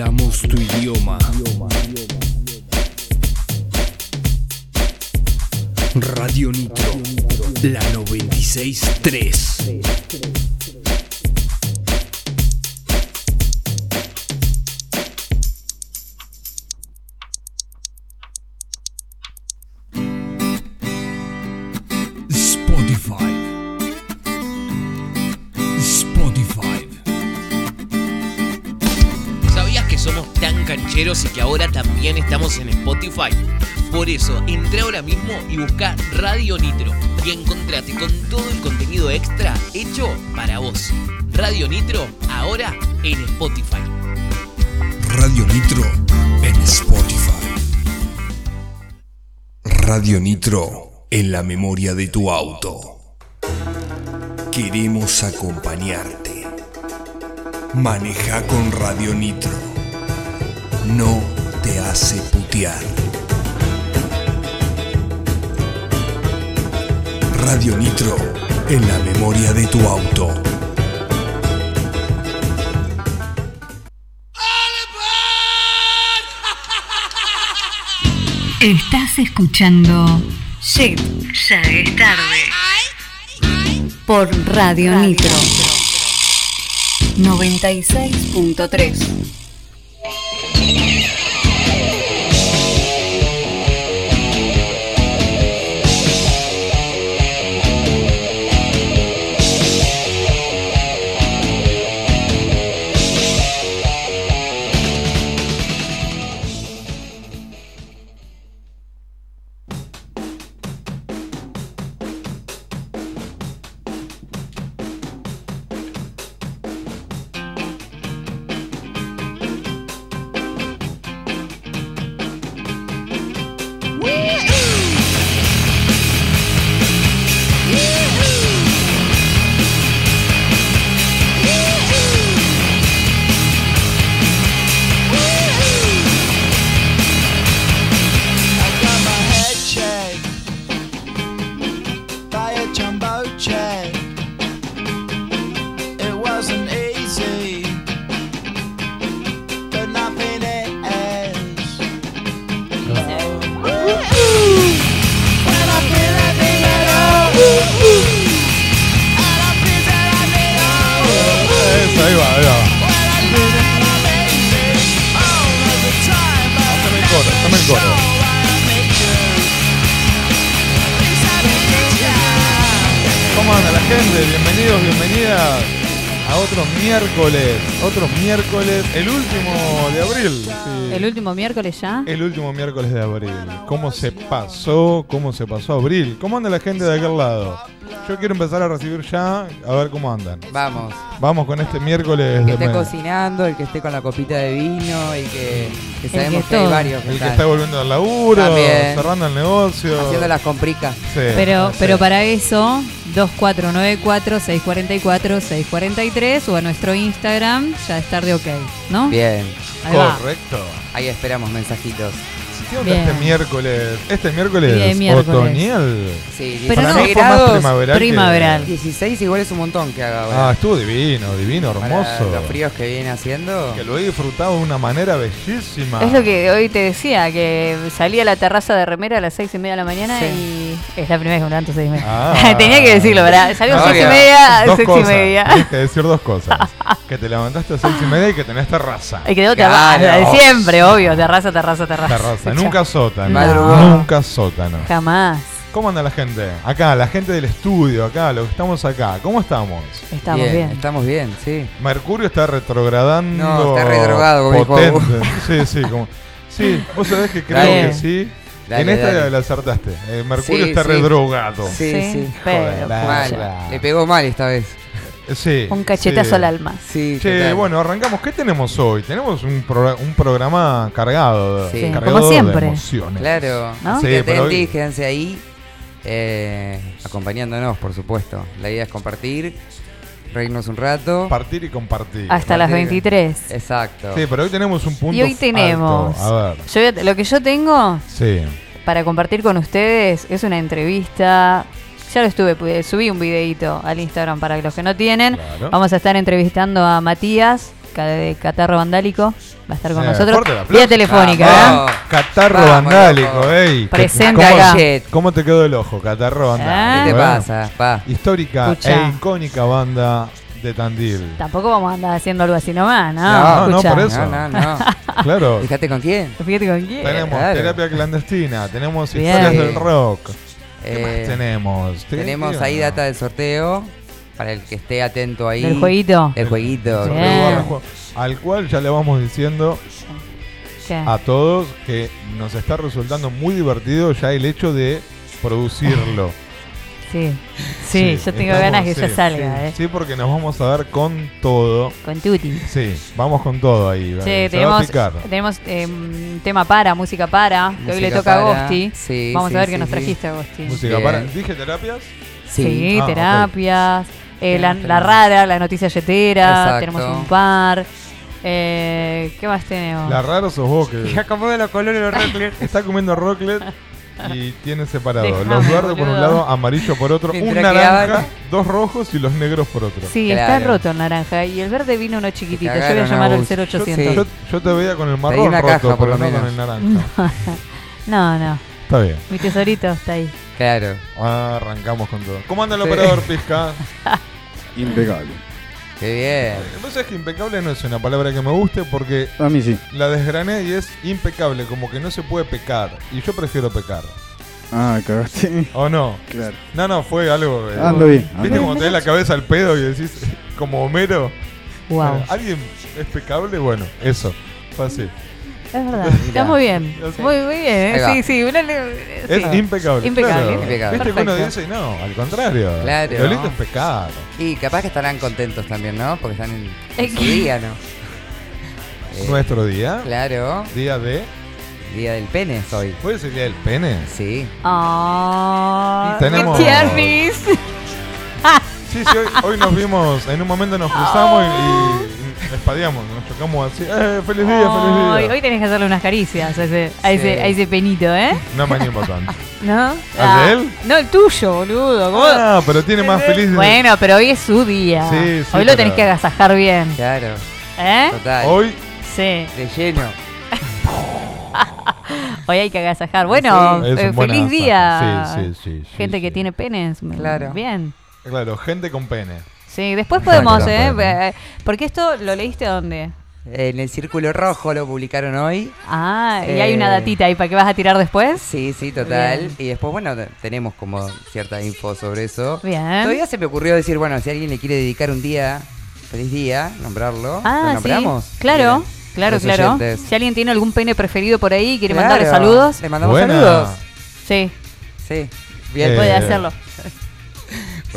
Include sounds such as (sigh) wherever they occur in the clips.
Hablamos tu idioma. Radio Nitro, la 963. Entra ahora mismo y busca Radio Nitro y encontrate con todo el contenido extra hecho para vos. Radio Nitro, ahora en Spotify. Radio Nitro en Spotify. Radio Nitro en la memoria de tu auto. Queremos acompañarte. Maneja con Radio Nitro. No te hace putear. Radio Nitro en la memoria de tu auto. Estás escuchando Shit, ya es tarde. Por Radio Nitro 96.3. miércoles, el último de abril. sí. El último miércoles ya. El último miércoles de abril. ¿Cómo se pasó? ¿Cómo se pasó abril? ¿Cómo anda la gente de aquel lado? Yo quiero empezar a recibir ya, a ver cómo andan. Vamos. Vamos con este miércoles El que de esté mes. cocinando, el que esté con la copita de vino, el que, que sabemos que que, hay varios que El que está volviendo al laburo, También. cerrando el negocio. haciendo las compricas. Sí, Pero, sí. pero para eso, 2494-644-643 o a nuestro Instagram, ya es tarde ok, ¿no? Bien. Ahí va. Correcto. Ahí esperamos mensajitos. ¿Qué onda Bien. este miércoles? Este miércoles Bien, miércoles. otoñal. Sí, Pero Para no. mí 16 fue más grados. primaveral. que- Primaveral. 16 igual es un montón que haga Ah, estuvo divino, divino, Para hermoso. los fríos que viene haciendo. Que lo he disfrutado de una manera bellísima. Es lo que hoy te decía, que salí a la terraza de remera a las seis y media de la mañana Sí. y es la primera vez que me levanto a seis y media. Ah. (laughs) Tenía que decirlo, ¿verdad? Salí a las No, seis y media, Dos seis cosas. y media. Tienes que decir dos cosas. (laughs) que te levantaste a seis y media y que tenés terraza. Y quedó Claro. terraza, de siempre, obvio, terraza, terraza, terraza. Terraza. Nunca sótano. No. Nunca sótano. Jamás. ¿Cómo anda la gente? Acá, la gente del estudio, acá, los que estamos acá. ¿Cómo estamos? Estamos bien. Estamos bien, sí. Mercurio está retrogradando. No, está redrogado, como potente. Sí, sí, como. Sí, vos sabés que creo Dale. que sí. Dale, en esta dale. la acertaste. Eh, Mercurio Sí, está sí. redrogado. Sí, Sí, sí. pero, Joder, Mal. pucha. Le pegó mal esta vez. Sí. Un cachetazo sí. al alma. Sí, Che, bueno, arrancamos. ¿Qué tenemos hoy? Tenemos un, progra- un programa cargado, Sí. cargado Como siempre. de emociones. Claro. ¿No? Sí, pero hoy- quédense ahí. eh, acompañándonos, por supuesto. La idea es compartir, reírnos un rato. Partir y compartir. Hasta las Martín. 23. Exacto. Sí, pero hoy tenemos un punto Y hoy tenemos. alto. A ver, Yo lo que yo tengo sí. para compartir con ustedes es una entrevista Ya lo estuve, pu- subí un videito al Instagram para los que no tienen. Claro. Vamos a estar entrevistando a Matías, de Catarro Vandálico. Va a estar con Eh, nosotros. Vía telefónica, ¿eh? Vamos. Catarro Vamos, vandálico, loco. ey. Presente ¿Cómo, acá. ¿Cómo te quedó el ojo, Catarro vandálico? Ah. ¿Qué te eh? pasa? Pa. Histórica Escucha. e icónica banda de Tandil. Tampoco vamos a andar haciendo algo así nomás, ¿no? No, no, Escuchá. por eso. No, no, no. (laughs) Claro. Fíjate con quién. Fíjate con quién. Tenemos Claro. terapia clandestina, tenemos Bien. historias del rock. ¿Qué Eh, más tenemos? ¿Te- Tenemos ahí data del sorteo para el que esté atento ahí. Del jueguito. El jueguito. Al cual ya le vamos diciendo ¿Qué? a todos que nos está resultando muy divertido ya el hecho de producirlo. (laughs) Sí. Sí, yo tengo estamos- ganas que sí, ya salga, sí, ¿eh? Sí, porque nos vamos a dar con todo. Con Tuti. Sí, vamos con todo ahí. Sí, Se va a tenemos, tenemos eh, un tema para, música para, que hoy le toca a para. Agosti. Sí, Vamos sí, a ver sí, qué nos trajiste, Agosti. Música Bien. para. ¿Dije terapias? Sí, Ah, terapias, eh, la, rara, la noticia yetera, Exacto. tenemos un par. Eh, ¿Qué más tenemos? La rara sos vos que (laughs) acomoda los colores los (laughs) está comiendo roclet y tiene separado los verdes por un lado, amarillo por otro, un naranja, dos rojos y los negros por otro. Sí, está roto el naranja y el verde vino uno chiquitito. Yo voy a llamar al vos. Yo, 0800. yo- yo te veía con el marrón roto, caja, por pero lo no con el naranja. (laughs) No, no. Está bien. Mi tesorito está ahí. Claro. Ah, arrancamos con todo. ¿Cómo anda el Sí. operador Pizca? (laughs) Impecable. Qué bien. Vos sabés que impecable no es una palabra que me guste porque A mí sí. la desgrané y es impecable, como que no se puede pecar. Y yo prefiero pecar. Ah, cagaste. ¿O no? claro. No, no, fue algo. eh, Ando bien. ando ¿Viste bien. como te da la cabeza al pedo y decís, como Homero? Wow. Bueno, ¿Alguien es pecable? Bueno, eso. Fue así. Es verdad. Está muy bien. Muy, muy bien. ¿eh? Sí, sí. una le- Es impecable. Impecable. claro. Impecable. Viste que uno Perfecto. dice, no, al contrario. Claro. Lo lindo es pecar. Y capaz que estarán contentos también, ¿no? Porque están en, en su día, ¿no? Eh, (laughs) Nuestro día. Claro. Día de. Día del pene es hoy. ¿Puede ser día del pene? Sí. Ah, Tenemos- qué tiernis. Sí, sí, hoy, hoy nos vimos, en un momento nos cruzamos y, y espadeamos, nos chocamos así. ¡Eh, feliz día, feliz día! hoy tenés que hacerle unas caricias a ese, a ese, Sí. a ese penito, ¿eh? No me animo tanto. ¿No? ¿Al de él? No, el tuyo, boludo. ¿cómo? Ah, pero tiene más feliz. Bueno, pero hoy es su día. Sí, sí, hoy lo pero- tenés que agasajar bien. Claro. ¿Eh? Total. Hoy, Sí. De lleno. (laughs) Hoy hay que agasajar. Bueno, eh, feliz día. Sí, sí, sí, sí, Gente que tiene penes. Claro. Bien. claro, gente con pene. Sí, después podemos, Exacto. ¿eh? Eh, Porque esto lo leíste dónde? En el Círculo Rojo lo publicaron hoy. Ah, y hay una Eh. datita ahí para que vas a tirar después. Sí, sí, total. Bien. Y después, bueno, te- tenemos como cierta info sobre eso. Bien. Todavía se me ocurrió decir, bueno, si alguien le quiere dedicar un día, feliz día, nombrarlo. Ah, ¿Lo sí. nombramos? Claro, Miren, claro, claro. oyentes. Si alguien tiene algún pene preferido por ahí y quiere Claro, mandarle saludos, Le mandamos Buena. saludos. sí, Sí. Bien. Eh, puede hacerlo.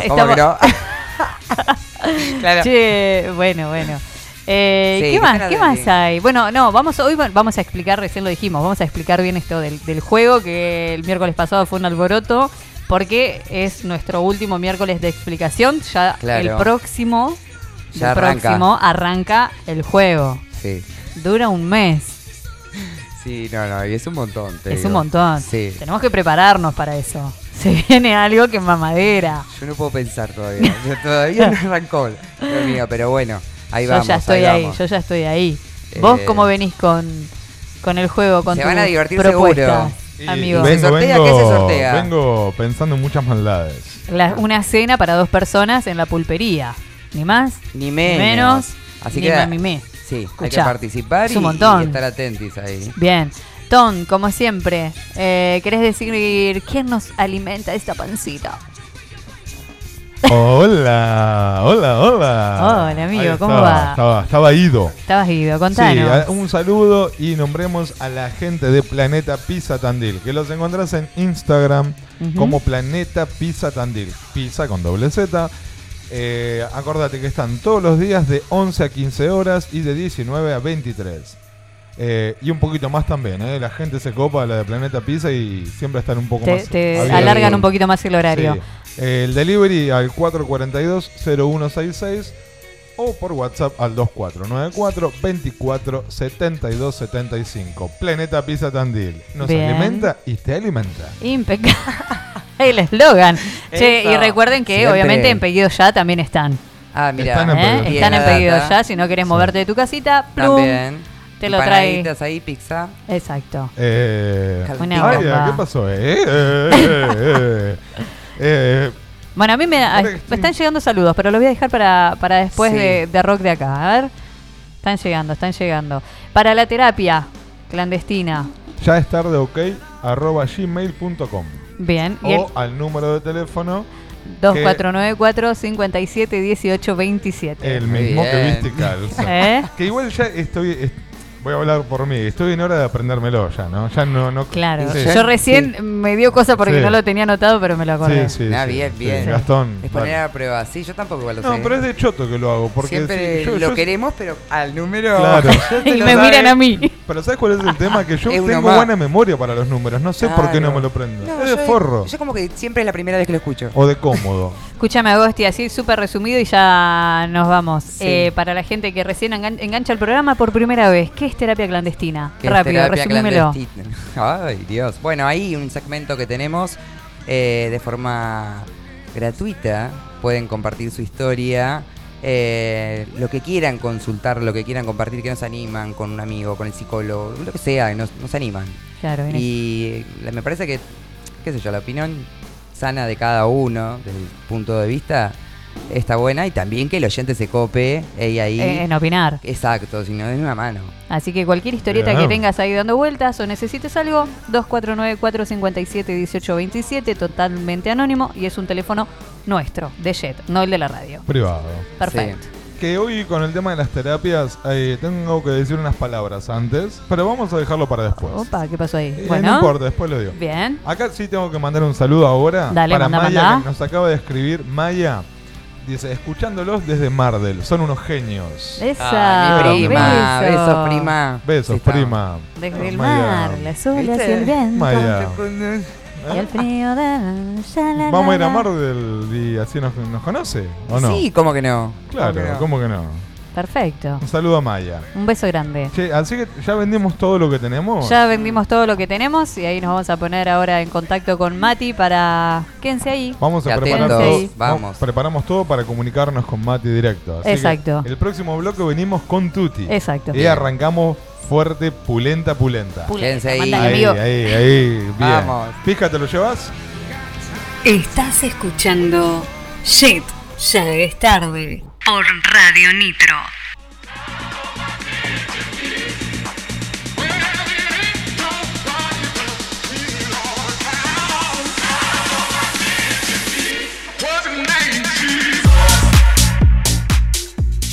¿Cómo que no? (laughs) (laughs) claro. Che, bueno, bueno. Eh, Sí, ¿Qué más? ¿Qué más hay? Bueno, no, vamos hoy va- vamos a explicar, recién lo dijimos, vamos a explicar bien esto del, del juego que el miércoles pasado fue un alboroto porque es nuestro último miércoles de explicación. Ya Claro. el próximo, Ya el arranca. próximo arranca el juego. Sí. Dura un mes. Sí, no, no, y es un montón. te es digo. un montón. Sí. Tenemos que prepararnos para eso. (laughs) Se viene algo que es mamadera. Yo no puedo pensar todavía. (laughs) Yo todavía no arrancó lo mío, pero bueno, ahí yo vamos. ya estoy ahí, yo ya estoy ahí. ¿Vos Eh, cómo venís con, con el juego, con Se tu van a divertir propuesta, Y amigo? ¿Se sortea? ¿Qué se sortea? Vengo pensando en muchas maldades. La- una cena para dos personas en la pulpería. Ni más, Ni ni menos. menos, Así ni que más, hay que participar es y, montón. y estar atentos ahí. Bien. Ton, como siempre, eh, ¿querés decir quién nos alimenta esta pancita? Hola, hola, hola. Hola, amigo, Ahí ¿cómo estaba, va? Estaba, estaba ido. Estabas ido, contanos. un saludo y nombremos a la gente de Planeta Pizza Tandil, que los encontrás en Instagram como Planeta Pizza Tandil. Pizza con doble Z. Eh, acordate que están todos los días de 11 a 15 horas y de 19 a 23. Eh, y un poquito más también, ¿eh? La gente se copa la de Planeta Pizza y siempre están un poco te más. te alargan un poquito más el horario. Sí. Eh, el delivery al 442-0166 o por WhatsApp al 2494-247275. Planeta Pizza Tandil. Nos Bien. alimenta y te alimenta. Impecable. (laughs) El eslogan. Y recuerden que Siempre. obviamente en pedido ya también están. Ah, mira. Están en ¿eh? Pedido Ya. Están en Bien la pedido data. ya. Si no querés moverte de tu casita, plum, También. te lo trae. Ahí, pizza. Exacto. Eh, Una. ¿qué pasó? Eh, eh, eh, eh, eh, (laughs) Bueno, a mí me, me están llegando saludos, pero los voy a dejar para, para después Sí. de, de rock de acá. A ver. Están llegando, están llegando. Para la terapia clandestina. ya es tarde, ok, arroba gmail.com. Bien. Y O al número de teléfono, el 2494 57 18 27. el mismo que bien. viste calza. ¿Eh? Que igual ya estoy. Voy a hablar por mí. Estoy en hora de aprendérmelo ya, ¿no? Ya no. no Claro. Sí. Yo recién me dio cosa porque Sí. no lo tenía anotado, pero me lo acordé. Sí, sí, Ah, sí, bien, sí. bien. Gastón. Es poner a prueba. Sí, yo tampoco igual lo No, sé. pero es de choto que lo hago. Porque Siempre sí, yo- lo yo- queremos, pero al número. Claro. (laughs) (laughs) Y me sabes. miran a mí. Pero ¿sabes cuál es el tema? Que yo (laughs) Es tengo más. buena memoria para los números. No sé por qué no me lo prendo. No, es de yo- forro. Yo como que siempre es la primera vez que lo escucho. O de cómodo. Escúchame, Agosti, así súper resumido y ya nos vamos. Sí. Eh, para la gente que recién engan- engancha el programa por primera vez, ¿qué es terapia clandestina? es Rápido, terapia resumímelo. clandestina. (laughs) Ay, Dios. Bueno, ahí un segmento que tenemos eh, de forma gratuita. Pueden compartir su historia. eh, lo que quieran consultar, lo que quieran compartir, que nos animan con un amigo, con el psicólogo, lo que sea, nos, nos animan. Claro, bien. Y me parece que, qué sé yo, la opinión sana de cada uno, desde el punto de vista, está buena. Y también que el oyente se cope y ahí. Eh, en opinar. Exacto, si no den una mano. Así que cualquier historieta Bien. que tengas ahí dando vueltas o necesites algo, 249-457-1827, totalmente anónimo y es un teléfono nuestro, de Jet, no el de la radio. Privado. Perfecto. Que hoy con el tema de las terapias eh, tengo que decir unas palabras antes. Pero vamos a dejarlo para después. Opa, ¿qué pasó ahí? Eh, bueno, No importa, después lo digo. bien. Acá sí tengo que mandar un saludo ahora Dale, para manda, Maya manda. que nos acaba de escribir. Maya dice, escuchándolos desde Mardel, son unos genios. Esa. Ay, mi prima, beso. besos, prima. Besos, Sí, prima. Desde el Maya. mar, las olas y el viento. Maya. Y el frío de... Vamos a ir a Mardel y así nos, nos conoce, ¿o no? Sí, ¿cómo que no? Claro, ¿Cómo que no? ¿cómo que no? Perfecto. Un saludo a Maya. Un beso grande. Che, así que ya vendimos todo lo que tenemos. Ya vendimos todo lo que tenemos y ahí nos vamos a poner ahora en contacto con Mati para... Quédense ahí. Vamos a preparar todo. vamos. Preparamos todo para comunicarnos con Mati directo. Así que Exacto. el próximo bloque venimos con Tuti. Exacto. Y arrancamos fuerte, pulenta, pulenta. Quédense ahí. Ahí, ahí, ahí, bien. Vamos. Pija, ¿te lo llevas? Estás escuchando Shit, ya es tarde. Por Radio Nitro.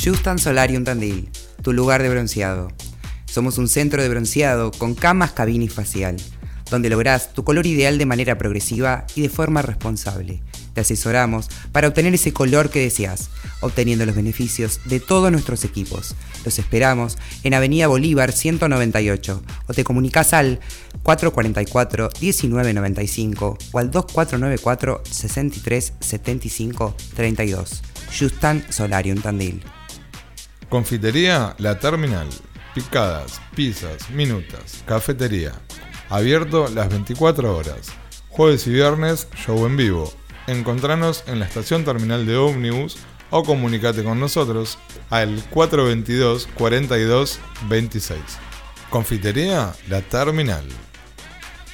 Justan Solarium Tandil, tu lugar de bronceado. Somos un centro de bronceado con camas, cabina y facial, donde lográs tu color ideal de manera progresiva y de forma responsable. Te asesoramos para obtener ese color que deseas, obteniendo los beneficios de todos nuestros equipos. Los esperamos en Avenida Bolívar 198 o te comunicas al 444-1995 o al 2494 63 75 32. Justan Solarium Tandil. Confitería La Terminal. Picadas, pizzas, minutas, cafetería. Abierto las 24 horas. Jueves y viernes, show en vivo. Encontranos en la estación terminal de ómnibus o comunicate con nosotros al 422 42 26. Confitería La Terminal.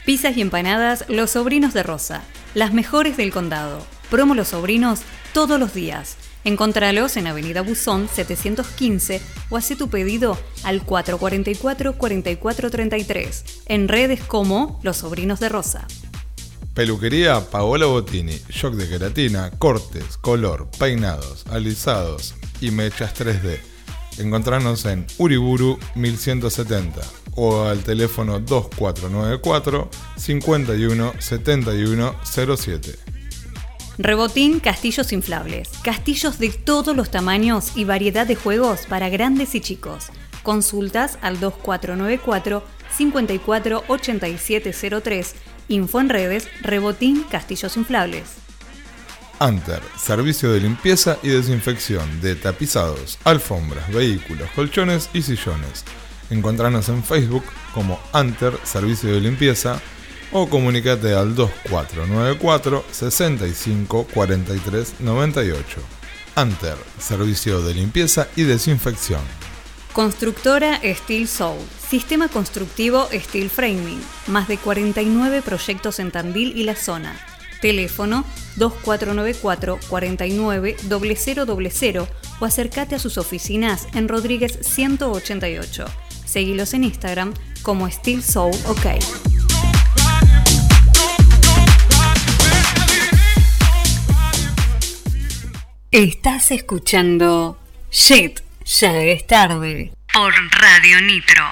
Pizzas y empanadas Los Sobrinos de Rosa. Las mejores del condado. Promo Los Sobrinos todos los días. Encontralos en Avenida Buzón 715 o hace tu pedido al 444-4433. En redes como Los Sobrinos de Rosa. Peluquería Paola Bottini. Shock de queratina, cortes, color, peinados, alisados y mechas 3D. Encontrarnos en Uriburu 1170 o al teléfono 2494 51 71 07. Rebotín Castillos Inflables. Castillos de todos los tamaños y variedad de juegos para grandes y chicos. Consultas al 2494 548703. Info en redes Rebotín Castillos Inflables. Anter, servicio de limpieza y desinfección de tapizados, alfombras, vehículos, colchones y sillones. Encontrarnos en Facebook como Anter Servicio de Limpieza o comunicate al 2494 65 43 98. Anter, servicio de limpieza y desinfección. Constructora Steel Soul. Sistema constructivo Steel Framing. Más de 49 proyectos en Tandil y la zona. Teléfono 2494 49 0000 o acércate a sus oficinas en Rodríguez 188. Seguilos en Instagram como Steel Soul OK. Estás escuchando Shit, ya es tarde por Radio Nitro.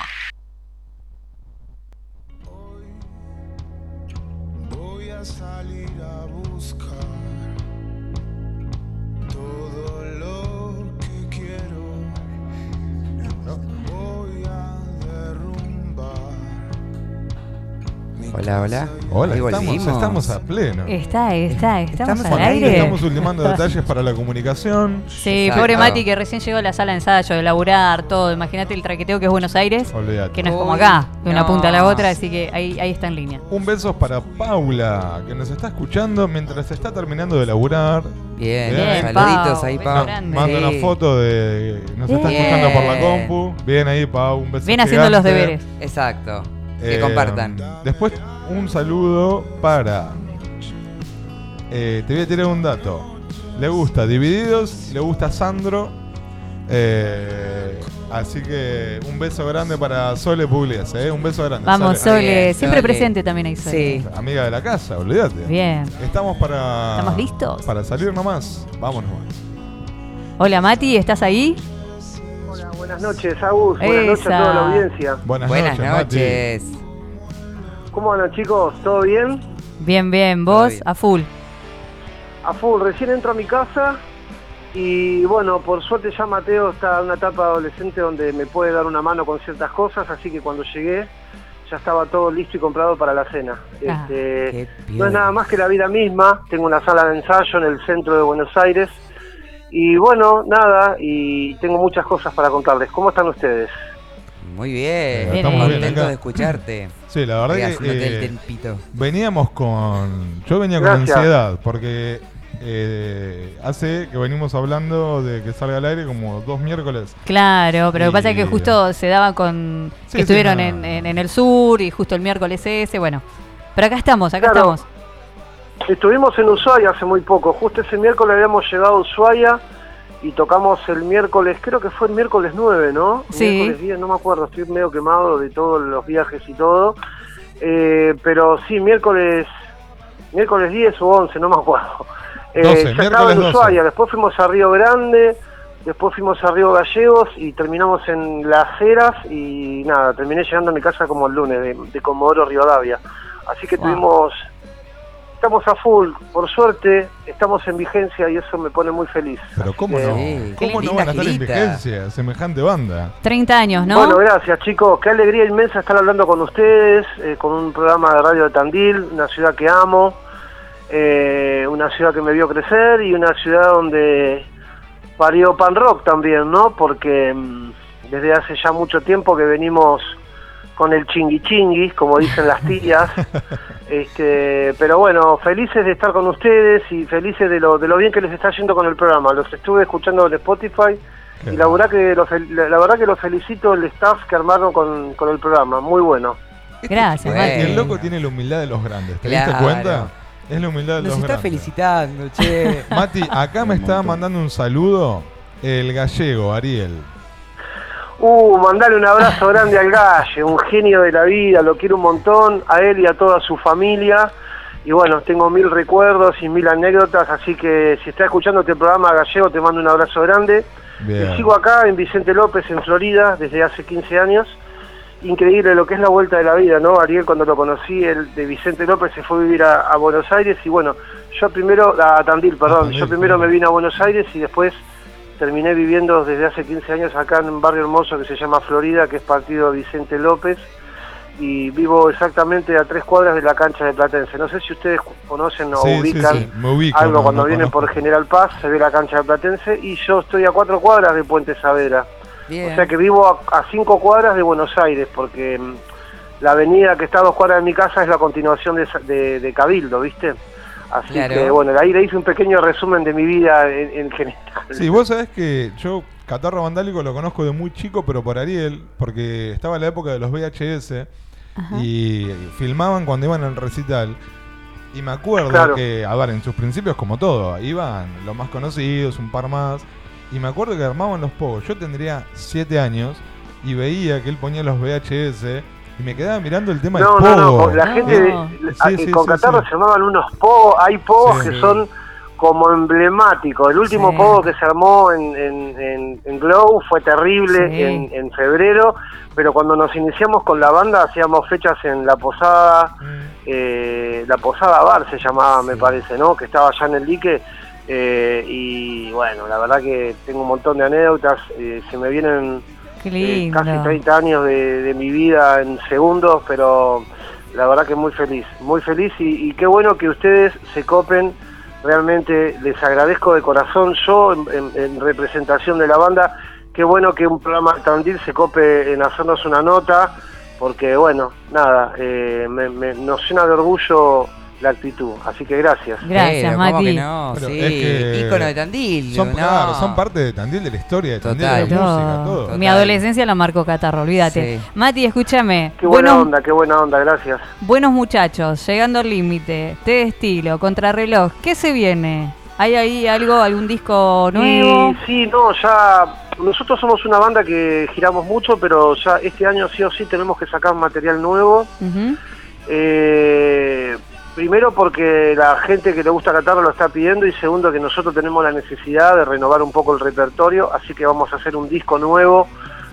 Hola, hola. Hola, estamos, estamos a pleno. Está, está, estamos, Estamos al aire. aire. Estamos ultimando detalles para la comunicación. Sí, Exacto. pobre Mati que recién llegó a la sala de ensayo, de laburar, todo. Imagínate el traqueteo que es Buenos Aires, Olvídate. que no es como acá, de una no. punta a la otra, así que ahí, ahí está en línea. Un beso para Paula, que nos está escuchando mientras está terminando de laburar. Bien, Bien, saluditos Pau, ahí, Pau. Manda Sí. una foto de. Nos está Bien. escuchando por la compu. Bien ahí, Pau. Un beso. Bien haciendo los deberes. Exacto. Que Eh, compartan. Después, un saludo para. eh, te voy a tirar un dato. Le gusta Divididos, le gusta Sandro. eh, así que un beso grande para Sole Pugliese, ¿eh? Un beso grande. Vamos, Sole. Sole, Bien, siempre Sole. presente también ahí, Sole. Sí. Amiga de la casa, olvídate. Bien. Estamos para. ¿Estamos listos? Para salir nomás. Vámonos. Hola Mati, ¿estás ahí? Hola, buenas noches, Agus. Buenas noches a toda la audiencia. Buenas, Buenas noches, Mati. ¿Cómo andan, chicos? ¿Todo bien? Bien, bien, vos bien. a full. A full, recién entro a mi casa y bueno, por suerte ya Mateo está en una etapa adolescente donde me puede dar una mano con ciertas cosas, así que cuando llegué ya estaba todo listo y comprado para la cena. Ah, Este, no es nada más que la vida misma, tengo una sala de ensayo en el centro de Buenos Aires y bueno, nada, y tengo muchas cosas para contarles. ¿Cómo están ustedes? Muy bien. Bien, estamos bien Contento de escucharte. (laughs) Sí, la verdad que. eh. Veníamos con. Yo venía con ansiedad porque eh, hace que venimos hablando de que salga al aire como dos miércoles. Claro, pero lo que pasa es que justo se daba con Sí, que sí, estuvieron no. en, en- en el sur y justo el miércoles ese, bueno. Pero acá estamos, acá Claro. estamos. Estuvimos en Ushuaia hace muy poco, justo ese miércoles habíamos llegado a Ushuaia y tocamos el miércoles, creo que fue el miércoles 9, ¿no? Sí. Miércoles 10, no me acuerdo, estoy medio quemado de todos los viajes y todo. Eh, pero sí, miércoles miércoles 10 o 11, no me acuerdo. Eh, 12, ya estaba en 12. Ushuaia, después fuimos a Río Grande, después fuimos a Río Gallegos y terminamos en Las Heras y nada, terminé llegando a mi casa como el lunes de, de Comodoro Rivadavia. Así que Wow. tuvimos Estamos a full, por suerte, estamos en vigencia y eso me pone muy feliz. Pero ¿cómo no? Sí, ¿Cómo no van a estar en vigencia? Semejante banda. 30 años, ¿no? Bueno, gracias chicos, qué alegría inmensa estar hablando con ustedes, eh, con un programa de radio de Tandil, una ciudad que amo, eh, una ciudad que me vio crecer y una ciudad donde parió pan rock también, ¿no? Porque mm, desde hace ya mucho tiempo que venimos con el chingui chingui, como dicen las tías, (laughs) este, pero bueno, felices de estar con ustedes y felices de lo, de lo bien que les está yendo con el programa. Los estuve escuchando en Spotify Qué y la verdad que los, la verdad que los felicito el staff que armaron con, con el programa, muy bueno. Gracias, Bueno. Y el loco tiene la humildad de los grandes. ¿Te Claro. diste cuenta? Es la humildad de Nos los está grandes. felicitando, che. Mati, acá (laughs) me montón. mandando un saludo el gallego, Ariel. Uh, mandale un abrazo grande al Galle, un genio de la vida, lo quiero un montón, a él y a toda su familia. Y bueno, tengo mil recuerdos y mil anécdotas, así que si está escuchando este programa gallego, te mando un abrazo grande. Y sigo acá en Vicente López, en Florida, desde hace 15 años. Increíble lo que es la vuelta de la vida, ¿no? Ariel, cuando lo conocí, el de Vicente López se fue a vivir a, a Buenos Aires y bueno, yo primero, a Tandil, perdón, Tandil, yo primero me vine a Buenos Aires y después terminé viviendo desde hace 15 años acá en un barrio hermoso que se llama Florida, que es partido Vicente López, y vivo exactamente a tres cuadras de la cancha de Platense. No sé si ustedes conocen o Sí, ubican sí, me ubico, algo no, cuando no vienen por General Paz, se ve la cancha de Platense, y yo estoy a cuatro cuadras de Puente Savera. Bien. O sea que vivo a, a cinco cuadras de Buenos Aires, porque mm, la avenida que está a dos cuadras de mi casa es la continuación de, de- de Cabildo, ¿viste? Así Claro. que bueno, ahí le hice un pequeño resumen de mi vida en, en general. Sí, vos sabés que yo Catarro Vandálico lo conozco de muy chico, pero por Ariel, porque estaba en la época de los VHS y filmaban cuando iban al recital. Y me acuerdo Claro. que, a ver, en sus principios, como todo, iban los más conocidos, un par más. Y me acuerdo que armaban los pogos. Yo tendría 7 años y veía que él ponía los VHS y me quedaba mirando el tema No, del no, pogo. no, con la gente de- No. a- Sí, y sí, con sí, Catarro sí. se llamaban unos pogos, hay pogos Sí. que son como emblemáticos. El último Sí. pogo que se armó en, en, en- en Glow fue terrible Sí. en, en febrero, pero cuando nos iniciamos con la banda hacíamos fechas en La Posada, Mm. eh, La Posada Bar se llamaba, me parece, ¿no? Que estaba allá en el dique. eh, y bueno, la verdad que tengo un montón de anécdotas, eh, se me vienen Qué eh, casi 30 años de, de mi vida en segundos, pero la verdad que muy feliz, muy feliz y, y qué bueno que ustedes se copen, realmente les agradezco de corazón, yo en, en- en representación de la banda, qué bueno que un programa Tandil se cope en hacernos una nota, porque bueno, nada, eh, me- me- nos llena de orgullo la actitud, así que gracias. Gracias, Pero, ¿cómo Mati. que no? Pero sí, es que ícono de Tandil. Son, ¿no? claro, son parte de Tandil, de la historia de Tandil, Total. de la Todo. música, todo. Total. Mi adolescencia la marcó Catarro, olvídate. Sí. Mati, escúchame. Qué buena Buenos, onda, qué buena onda, gracias. buenos muchachos, llegando al límite, té de estilo, contrarreloj. ¿Qué se viene? ¿Hay ahí algo, algún disco nuevo? Y sí, no, ya nosotros somos una banda que giramos mucho, pero ya este año sí o sí tenemos que sacar material nuevo. Eh, primero porque la gente que le gusta Catarro lo está pidiendo y segundo que nosotros tenemos la necesidad de renovar un poco el repertorio, así que vamos a hacer un disco nuevo,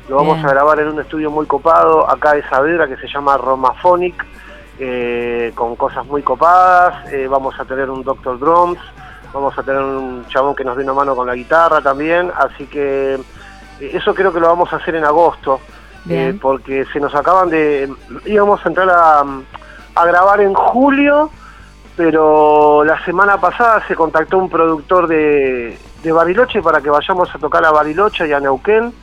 lo vamos Bien. a grabar en un estudio muy copado acá de Saavedra que se llama Romaphonic, eh, con cosas muy copadas, eh, vamos a tener un Doctor Drums, vamos a tener un chabón que nos dé una mano con la guitarra también, así que eh, eso creo que lo vamos a hacer en agosto, eh, porque se nos acaban de... íbamos a entrar a, a grabar en julio, pero la semana pasada se contactó un productor de, de Bariloche para que vayamos a tocar a Bariloche y a Neuquén,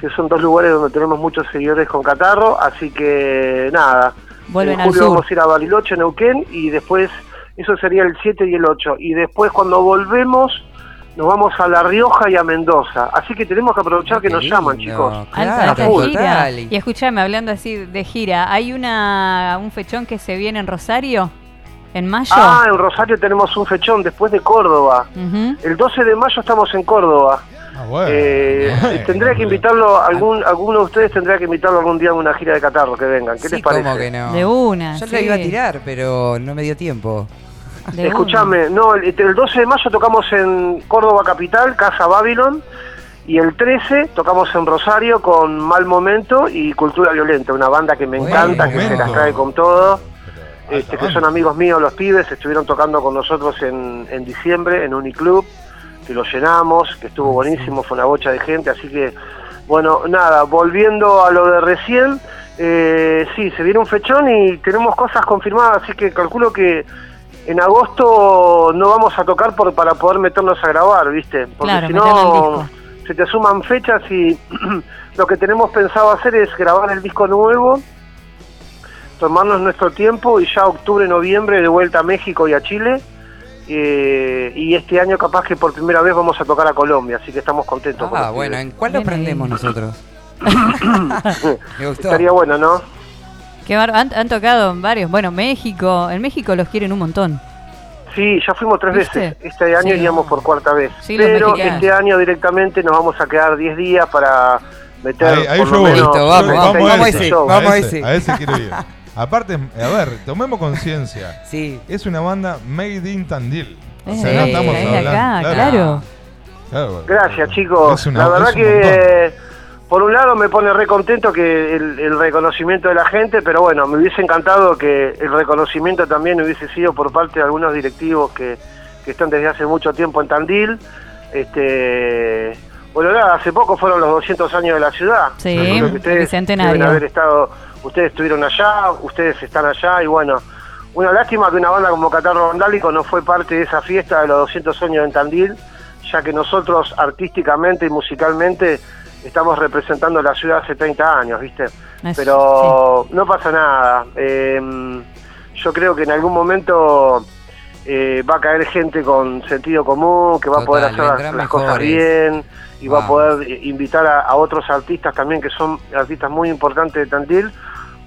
que son dos lugares donde tenemos muchos seguidores con Catarro, así que nada, Vuelven en al julio sur. vamos a ir a Bariloche, Neuquén, y después, eso sería el 7 y el 8, y después cuando volvemos nos vamos a La Rioja y a Mendoza, así que tenemos que aprovechar que nos llaman, chicos. Claro, gira. Y escúchame, hablando así de gira, ¿hay una un fechón que se viene en Rosario? ¿En mayo? Ah, en Rosario tenemos un fechón después de Córdoba. El 12 de mayo estamos en Córdoba. Ah, bueno. Eh, Bueno, tendría que invitarlo, algún, alguno de ustedes tendría que invitarlo algún día a una gira de Catarro, que vengan. ¿Qué sí, les parece? ¿cómo que no? De una, Yo sí. iba a tirar, pero no me dio tiempo. De Escuchame, no, el, el 12 de mayo tocamos en Córdoba Capital, Casa Babylon, y el 13 tocamos en Rosario con Mal Momento y Cultura Violenta, una banda que me Buen encanta, que se las trae con todo. Este, que son amigos míos los pibes, estuvieron tocando con nosotros en, en diciembre en Uniclub, que lo llenamos, que estuvo buenísimo, fue una bocha de gente, así que, bueno, nada, volviendo a lo de recién, eh, sí, se viene un fechón y tenemos cosas confirmadas, así que calculo que en agosto no vamos a tocar por, para poder meternos a grabar, ¿viste? Porque Claro, si no, se te suman fechas y (clears throat) lo que tenemos pensado hacer es grabar el disco nuevo tomarnos nuestro tiempo y ya octubre, noviembre de vuelta a México y a Chile. Eh, y este año capaz que por primera vez vamos a tocar a Colombia, así que estamos contentos. con Ah, los bueno. ¿en cuál lo Bien ahí. prendemos nosotros? (laughs) me gustó. Estaría bueno, ¿no? Qué bar- han, han tocado en varios. Bueno, México. En México los quieren un montón. Sí, ya fuimos tres ¿Viste? veces. Este año Sí. iríamos por cuarta vez. Sí, Pero este año directamente nos vamos a quedar 10 días para meter Ahí, ahí por yo lo voy. menos Listo, vamos, a ese, show. vamos a ese. A ese quiero ir. Aparte, a ver, tomemos conciencia. Sí. Es una banda made in Tandil. O Eh, sea, no estamos hablando. acá, claro. claro. Gracias, chicos. Es una- la verdad que, por un lado, me pone re contento que el, el reconocimiento de la gente, pero bueno, me hubiese encantado que el reconocimiento también hubiese sido por parte de algunos directivos que, que están desde hace mucho tiempo en Tandil. Este, bueno, nada, hace poco fueron los 200 años de la ciudad. Sí, que ustedes haber estado, ustedes estuvieron allá, ustedes están allá y bueno. Una lástima que una banda como Catarro Vandálico no fue parte de esa fiesta de los 200 años en Tandil, ya que nosotros artísticamente y musicalmente estamos representando la ciudad hace 30 años, ¿viste? Es- Pero no pasa nada. Eh, yo creo que en algún momento eh, va a caer gente con sentido común, que va a poder hacer las, cosas bien y va a poder invitar a, a otros artistas también que son artistas muy importantes de Tandil,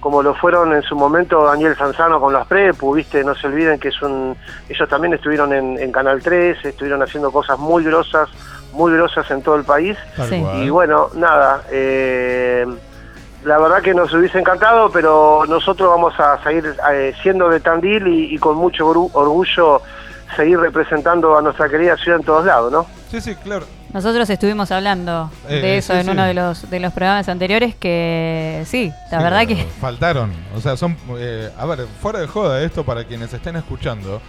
como lo fueron en su momento Daniel Sanzano con las Prepu, ¿viste? No se olviden que es un... Ellos también estuvieron en, en Canal 3, estuvieron haciendo cosas muy grosas, muy grosas en todo el país. Sí. Y bueno, nada, eh, la verdad que nos hubiese encantado, pero nosotros vamos a seguir eh, siendo de Tandil y, y con mucho gru- orgullo seguir representando a nuestra querida ciudad en todos lados, ¿no? Sí, sí, claro. Nosotros estuvimos hablando Eh, de eso sí, en sí. uno de los, de los programas anteriores que sí, la Sí, verdad que Faltaron. O sea, son. eh, a ver, fuera de joda, esto para quienes estén escuchando.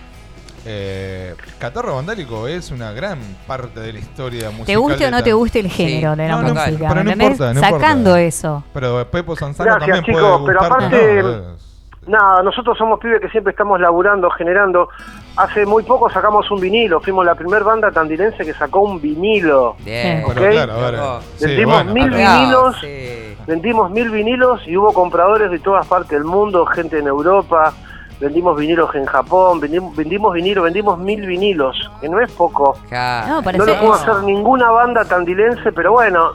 Eh, Catarro Vandálico es una gran parte de la historia musical. te guste o no te guste el género Sí. de la No, no, música, pero ¿me no entendés? importa, no Sacando importa. eso. Pero Pepo Sanzano Gracias, también chicos, puede pero aparte- ¿no? Es- Nada, nosotros somos pibes que siempre estamos laburando, generando. Hace muy poco sacamos un vinilo, fuimos la primera banda tandilense que sacó un vinilo. Bien. Pero Ok. claro, a ver. Loco. sí, Vendimos bueno, mil vinilos. sí. Vendimos mil vinilos y hubo compradores de todas partes del mundo, gente en Europa, vendimos vinilos en Japón, vendimos, vendimos vinilos, vendimos mil vinilos, que no es poco. No, lo puedo eso. hacer ninguna banda tandilense, pero bueno,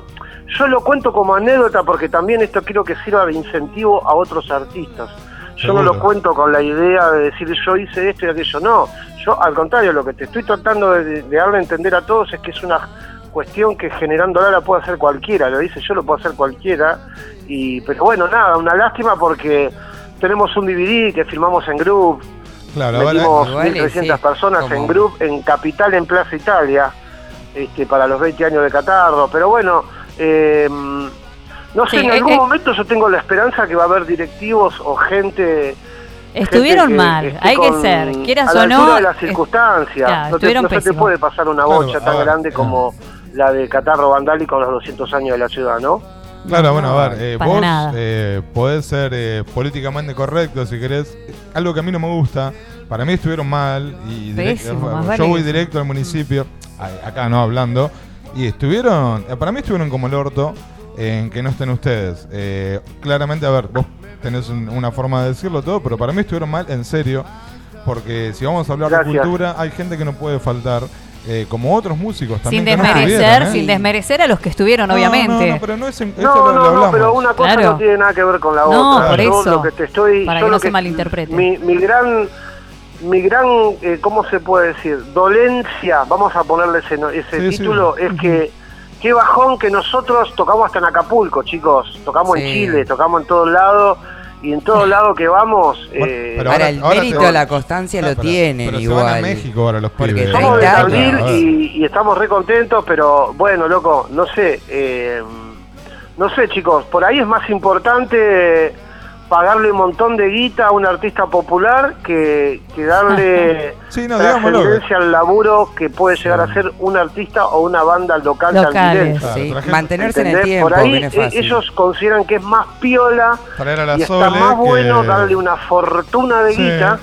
yo lo cuento como anécdota porque también esto quiero que sirva de incentivo a otros artistas. Yo no lo cuento con la idea de decir yo hice esto y aquello, no. Yo al contrario, lo que te estoy tratando de, de darle a entender a todos es que es una cuestión que generándola la puede hacer cualquiera, lo dice yo, lo puedo hacer cualquiera. y Pero bueno, nada, una lástima porque tenemos un DVD que filmamos en Group, Claro, metimos Igual, 1.300 sí, personas como- en Group, en Capital, en Plaza Italia, este, para los 20 años de Catarro. Pero bueno, eh, no sé, Sí, en eh, algún eh. momento yo tengo la esperanza que va a haber directivos o gente... Estuvieron gente mal, hay que ser, quieras a la o no. altura de las circunstancias. claro, no te, no se te puede pasar una Claro, bocha a tan ver, grande eh. como la de Catarro Vandálico con los 200 años de la ciudad, ¿no? Claro, bueno, No, a ver, eh, vos eh, podés ser eh, políticamente correcto si querés. Algo que a mí no me gusta, para mí estuvieron mal y direct- Pésimo, más yo vale voy directo al municipio, acá no hablando, y estuvieron, eh, para mí estuvieron como el orto en que no estén ustedes. Eh, claramente, a ver, vos tenés un- una forma de decirlo todo, pero para mí estuvieron mal en serio, porque si vamos a hablar de cultura, hay gente que no puede faltar. Eh, como otros músicos también Sin que no desmerecer, ¿eh? sin desmerecer a los que estuvieron, No, obviamente. No, no, pero no es en- esto No, lo- lo no, no, hablamos. pero una cosa Claro. no tiene nada que ver con la No, otra. por Yo eso, lo que te estoy, para yo que no se malinterprete. Mi, mi gran, mi gran, eh, ¿cómo se puede decir? Dolencia, vamos a ponerle ese, no- ese Sí, sí. título, es que qué bajón que nosotros tocamos hasta en Acapulco, chicos. Tocamos en. Chile, tocamos en todos lados y en todos lados que vamos. Bueno, eh, pero Ahora, ahora- el mérito la constancia Ah, lo pero- tienen pero se igual. van a México ahora los Porque pibes. Somos de 30 Tandil años. y, y estamos re contentos, pero bueno, loco, no sé, eh, no sé, chicos, por ahí es más importante pagarle un montón de guita a un artista popular que, que darle (laughs) Sí, no, trascendencia al laburo que puede llegar a ser un artista o una banda local Locales. Claro, Sí, mantenerse en el tiempo, Por ahí eh, fácil. ellos consideran que es más piola y está Sole más que- bueno darle una fortuna de Sí, guita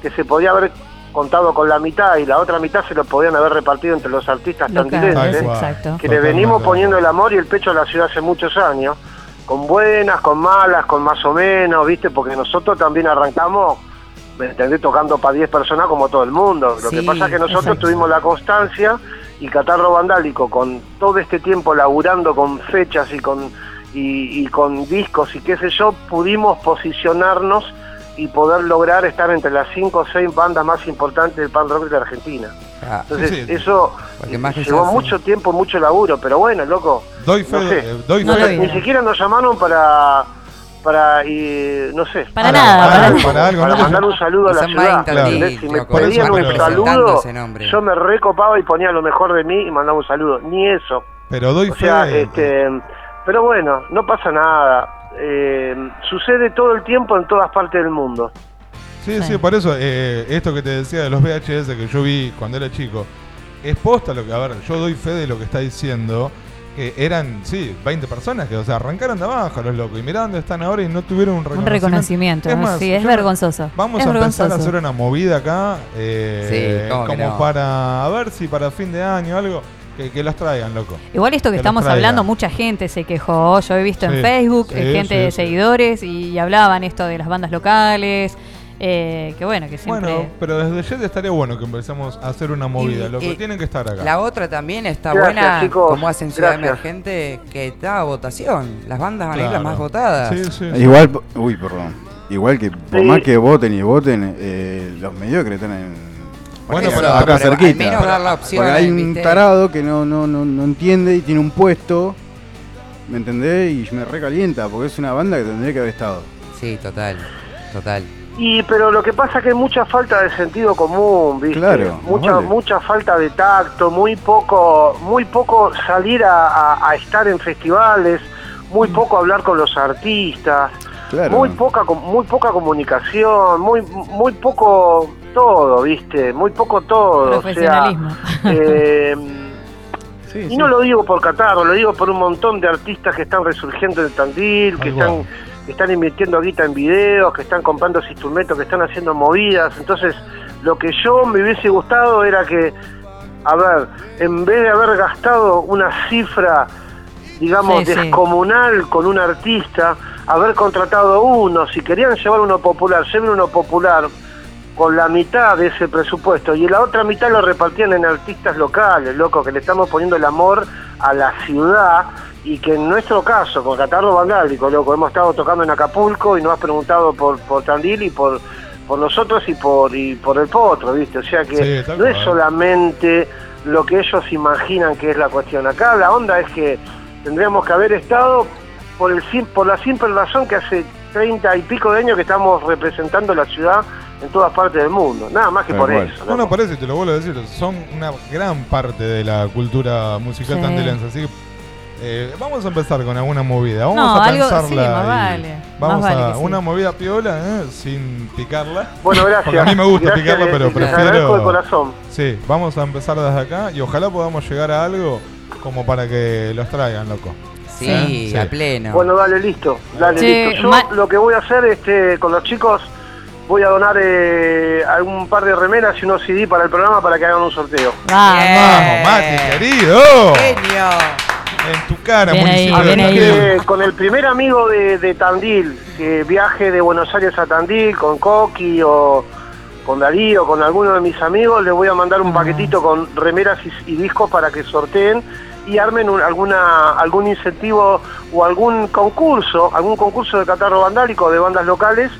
que se podía haber contado con la mitad y la otra mitad se lo podían haber repartido entre los artistas Locales, Tal tandilenses, exacto. que le Totalmente. venimos poniendo el amor y el pecho a la ciudad hace muchos años, con buenas, con malas, con más o menos, ¿viste? Porque nosotros también arrancamos, ¿me entendés? Tocando para 10 personas como todo el mundo. Lo que pasa es que nosotros exacto. tuvimos la constancia y Catarro Vandálico, con todo este tiempo laburando con fechas y con, y, y con discos y qué sé yo, pudimos posicionarnos y poder lograr estar entre las 5 o 6 bandas más importantes del pan rock de la Argentina. Ah, Entonces, Sí, eso más llevó mucho tiempo, mucho laburo, pero bueno, loco. Doy fe, No sé. eh, doy fe-. Ni siquiera nos llamaron para, para y, no sé. Para Para- nada, para para, algo, para algo, para no mandar un saludo a la ciudad. Si me pedían un saludo, yo me recopaba y ponía lo mejor de mí y mandaba un saludo. Ni eso. pero doy O fe. sea, eh, este, pero bueno, no pasa nada. Eh, sucede todo el tiempo en todas partes del mundo. Sí, sí, Sí. por eso, eh, esto que te decía de los VHS que yo vi cuando era chico, es posta lo que, a ver, yo doy fe de lo que está diciendo, que eran, sí, 20 personas que, o sea, arrancaron de abajo los locos y mirá dónde están ahora y no tuvieron un Un reconocimiento. reconocimiento, Es más, sí, es vergonzoso. Vamos es a empezar a vergonzoso. hacer una movida acá, eh, Sí, ¿cómo que como no? para, a ver si para fin de año algo, Que, que los traigan, loco. Igual esto que, estamos hablando, mucha gente se quejó. Yo he visto en Facebook sí, eh, gente sí, de sí. seguidores y, hablaban esto de las bandas locales. eh, que bueno, que siempre. Bueno, pero desde Jet estaría bueno que empecemos a hacer una movida, Y- loco. y Tienen que estar acá. La otra también está Gracias, buena, chicos. como hacen Ciudad Gracias. Emergente, que da votación. Las bandas van a ir las más votadas. Sí, sí, sí. Igual, uy, perdón. Igual que por Sí. más que voten y voten, eh, los mediocres están en. Bueno, pero- acá pero al cerquita. menos dar la opción. Porque hay un ¿viste? tarado que no, no, no, no entiende y tiene un puesto. ¿Me entendés? Y me recalienta porque es una banda que tendría que haber estado. Sí, total, total. Y pero lo que pasa es que hay mucha falta de sentido común, ¿viste? Claro, mucha vale. mucha falta de tacto, muy poco muy poco salir a, a- a estar en festivales, muy poco hablar con los artistas, Claro. muy poca com- muy poca comunicación, muy muy poco todo, ¿viste? Muy poco todo, o sea, Profesionalismo. eh, (laughs) Sí, y sí. no lo digo por Catarro, lo digo por un montón de artistas que están resurgiendo en Tandil, que Ahí va. están, que están invirtiendo guita en videos, que están comprando ese instrumentos, que están haciendo movidas. Entonces, lo que yo me hubiese gustado era que, a ver, en vez de haber gastado una cifra, digamos, Sí, sí. descomunal con un artista, haber contratado uno, si querían llevar uno popular, lleven uno popular con la mitad de ese presupuesto y la otra mitad lo repartían en artistas locales, loco, que le estamos poniendo el amor a la ciudad y que en nuestro caso, con Catarro Vandálico, loco, hemos estado tocando en Acapulco y nos has preguntado por, por Tandil y por, por nosotros y por, y por el potro, ¿viste? O sea que Sí, no es solamente lo que ellos imaginan que es la cuestión. Acá la onda es que tendríamos que haber estado por, el, sim- por la simple razón que hace 30 y pico de años que estamos representando la ciudad en todas partes del mundo. Nada más que Tal por cual. eso. No, no, parece, te lo vuelvo a decir, son una gran parte de la cultura musical Sí. tandilense, así que eh, vamos a empezar con alguna movida, vamos No, a algo- pensarla sí, más y vale, vamos más vale a sí. una movida piola, ¿eh? sin picarla. Bueno, gracias. Porque a mí me gusta Gracias, picarla, les- pero les prefiero- de corazón. Sí, vamos a empezar desde acá y ojalá podamos llegar a algo como para que los traigan, loco. Sí, Sí. a pleno. Bueno, dale, listo. Dale, Che, listo. Yo lo que voy a hacer este, con los chicos, voy a donar eh, algún par de remeras y unos CD para el programa para que hagan un sorteo. Vamos. Vamos, Mati, querido. Genio. En tu cara, Bien ahí, ahí. Eh, con el primer amigo de, de Tandil, que viaje de Buenos Aires a Tandil, con Coqui o con Darío, con alguno de mis amigos, les voy a mandar un paquetito con remeras y, y discos para que sorteen y armen un- alguna algún incentivo o algún concurso, algún concurso de catarro vandálico de bandas locales,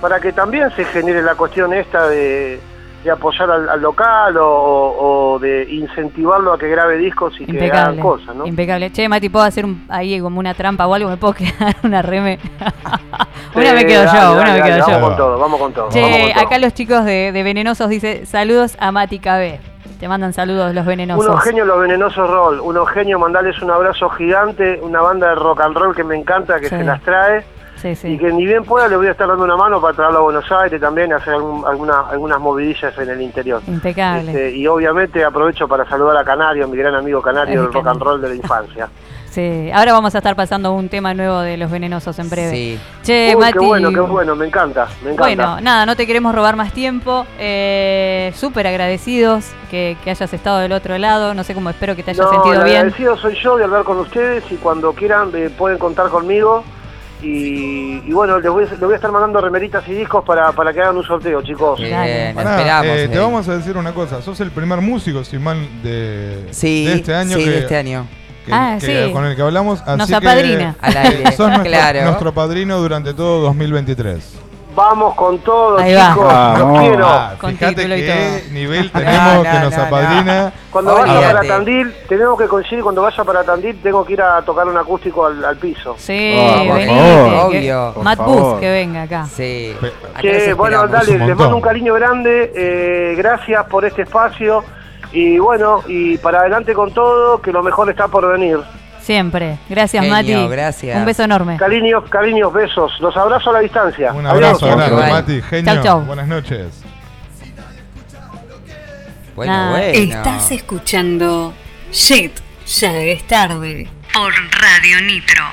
para que también se genere la cuestión esta de, de apoyar al, al local o, o de incentivarlo a que grabe discos y que hagan cosas, ¿no? Impecable. Che, Mati, ¿puedo hacer un, ahí como una trampa o algo? ¿Me puedo (laughs) quedar una reme? (laughs) una Sí, me quedo dale, yo, dale, una me quedo Vamos yo. con todo, vamos con todo. vamos Che, con todo. acá los chicos de, de Venenosos dice saludos a Mati KB. Te mandan saludos los venenosos. Unos genios los venenosos roll, unos genios, mandarles un abrazo gigante, una banda de rock and roll que me encanta, que Sí. se las trae Sí, sí. y que ni bien pueda les voy a estar dando una mano para traerlo a Buenos Aires también, hacer algún- alguna- algunas movidillas en el interior. Impecable. Este, y obviamente aprovecho para saludar a Canario, mi gran amigo Canario del rock and roll de la infancia. (laughs) Sí. Ahora vamos a estar pasando un tema nuevo de los venenosos en breve. Sí. Che, Uy, Mati. qué bueno, qué bueno, me encanta, me encanta. Bueno, nada, no te queremos robar más tiempo. Eh, Súper agradecidos que, que hayas estado del otro lado. No sé cómo espero que te hayas No, sentido bien. agradecido soy yo de hablar con ustedes y cuando quieran eh, pueden contar conmigo. Y, y bueno, les voy, a- les voy a estar mandando remeritas y discos para, para que hagan un sorteo, chicos. Bien, esperamos. eh, te eh. vamos a decir una cosa, sos el primer músico, si mal, de, Sí, de este año sí, que, de este año. Que- Ah, que- sí. con el que hablamos. Así Nos que apadrina. (laughs) Al aire, (laughs) sos nuestro, claro. nuestro padrino durante todo 2023. Vamos con todo, Ahí va. chicos. Los quiero. Ah, Con fíjate qué todo. nivel (laughs) tenemos no, que nos no, apadrina. Cuando vaya para Tandil, tenemos que coincidir. Cuando vaya para Tandil, tengo que ir a tocar un acústico al, al piso. Sí, venite, que- Obvio. Matt. Bus, que venga acá. Sí. Pe- Que, bueno, dale, les mando un cariño grande. eh, gracias por este espacio. Y bueno, y para adelante con todo, que lo mejor está por venir. Siempre. Gracias, Genio, Mati. gracias. Un beso enorme. Cariños, cariños, besos. Los abrazo a la distancia. Un abrazo Adiós. Igual. Mati, genio. Chau, chau. Buenas noches. Bueno, bueno. Estás escuchando Shit, ya es tarde. Por Radio Nitro.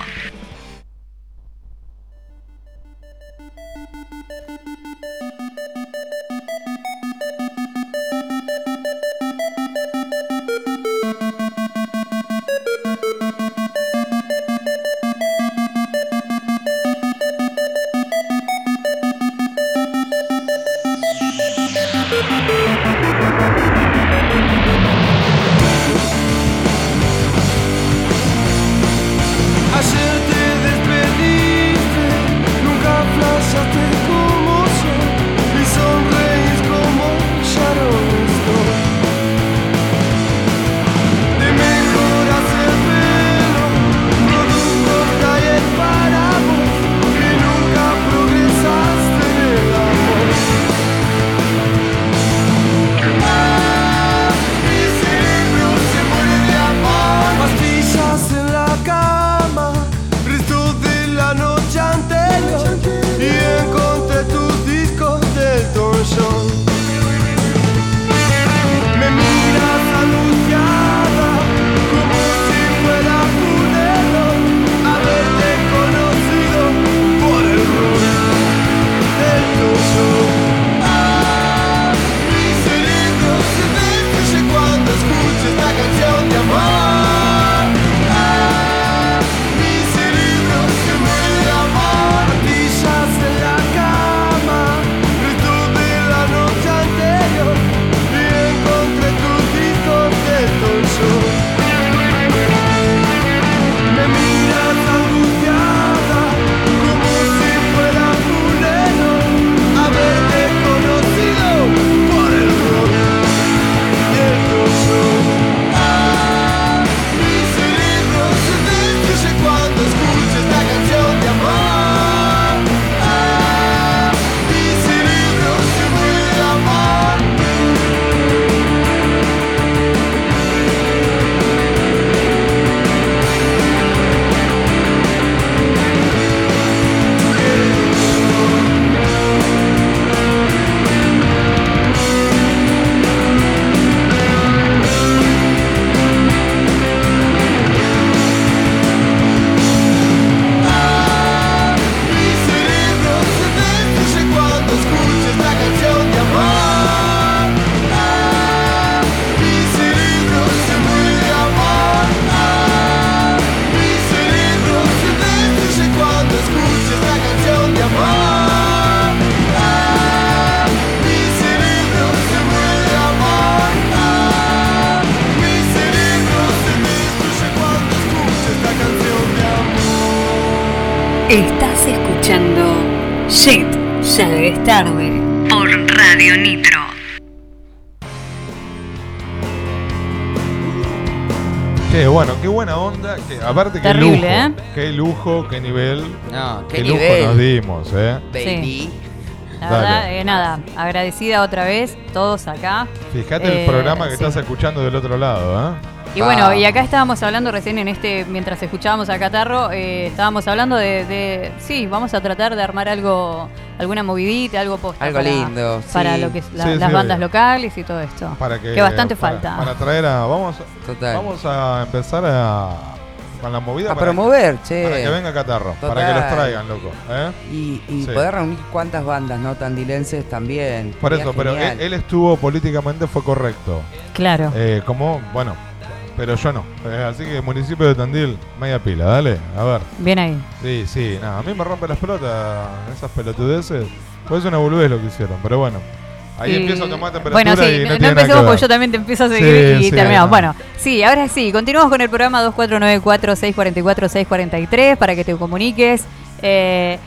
Tarde. Por Radio Nitro. Qué bueno, qué buena onda. Que, aparte, qué Terrible, lujo. ¿eh? Qué lujo, qué nivel. No, qué qué lujo nivel. nos dimos, ¿eh? Baby. La Dale. verdad, eh, nada, agradecida otra vez, todos acá. Fíjate Eh, el programa que sí. estás escuchando del otro lado, ¿eh? Y bueno, y acá estábamos hablando recién en este, mientras escuchábamos a Catarro, eh, estábamos hablando de, de- sí, vamos a tratar de armar algo, alguna movidita, algo posta Algo para, lindo, para sí. lo que es la- Sí, las sí, bandas obvio. locales y todo esto. Para que, bastante para- falta. Para traer a. Vamos, Total. vamos a empezar a. Con la movida. A para- promover, che. Para que venga Catarro. Para que los traigan, loco. ¿eh? Y, y Sí. poder reunir cuantas bandas no tandilenses también. Por eso, pero él, él estuvo políticamente, fue correcto. Claro. Eh, como, bueno, pero yo no. Eh, así que municipio de Tandil, media pila, dale. A ver. Bien ahí. Sí, sí, nada, a mí me rompe las pelotas esas pelotudeces. Pues es una boludez lo que hicieron, pero bueno. Ahí Y- empiezo a tomar temperatura Bueno, sí, y no, empecemos porque yo también te empiezo a seguir Sí, y sí, terminamos. no. Bueno, sí, ahora sí, continuamos con el programa 2494-644-643 para que te comuniques. Eh,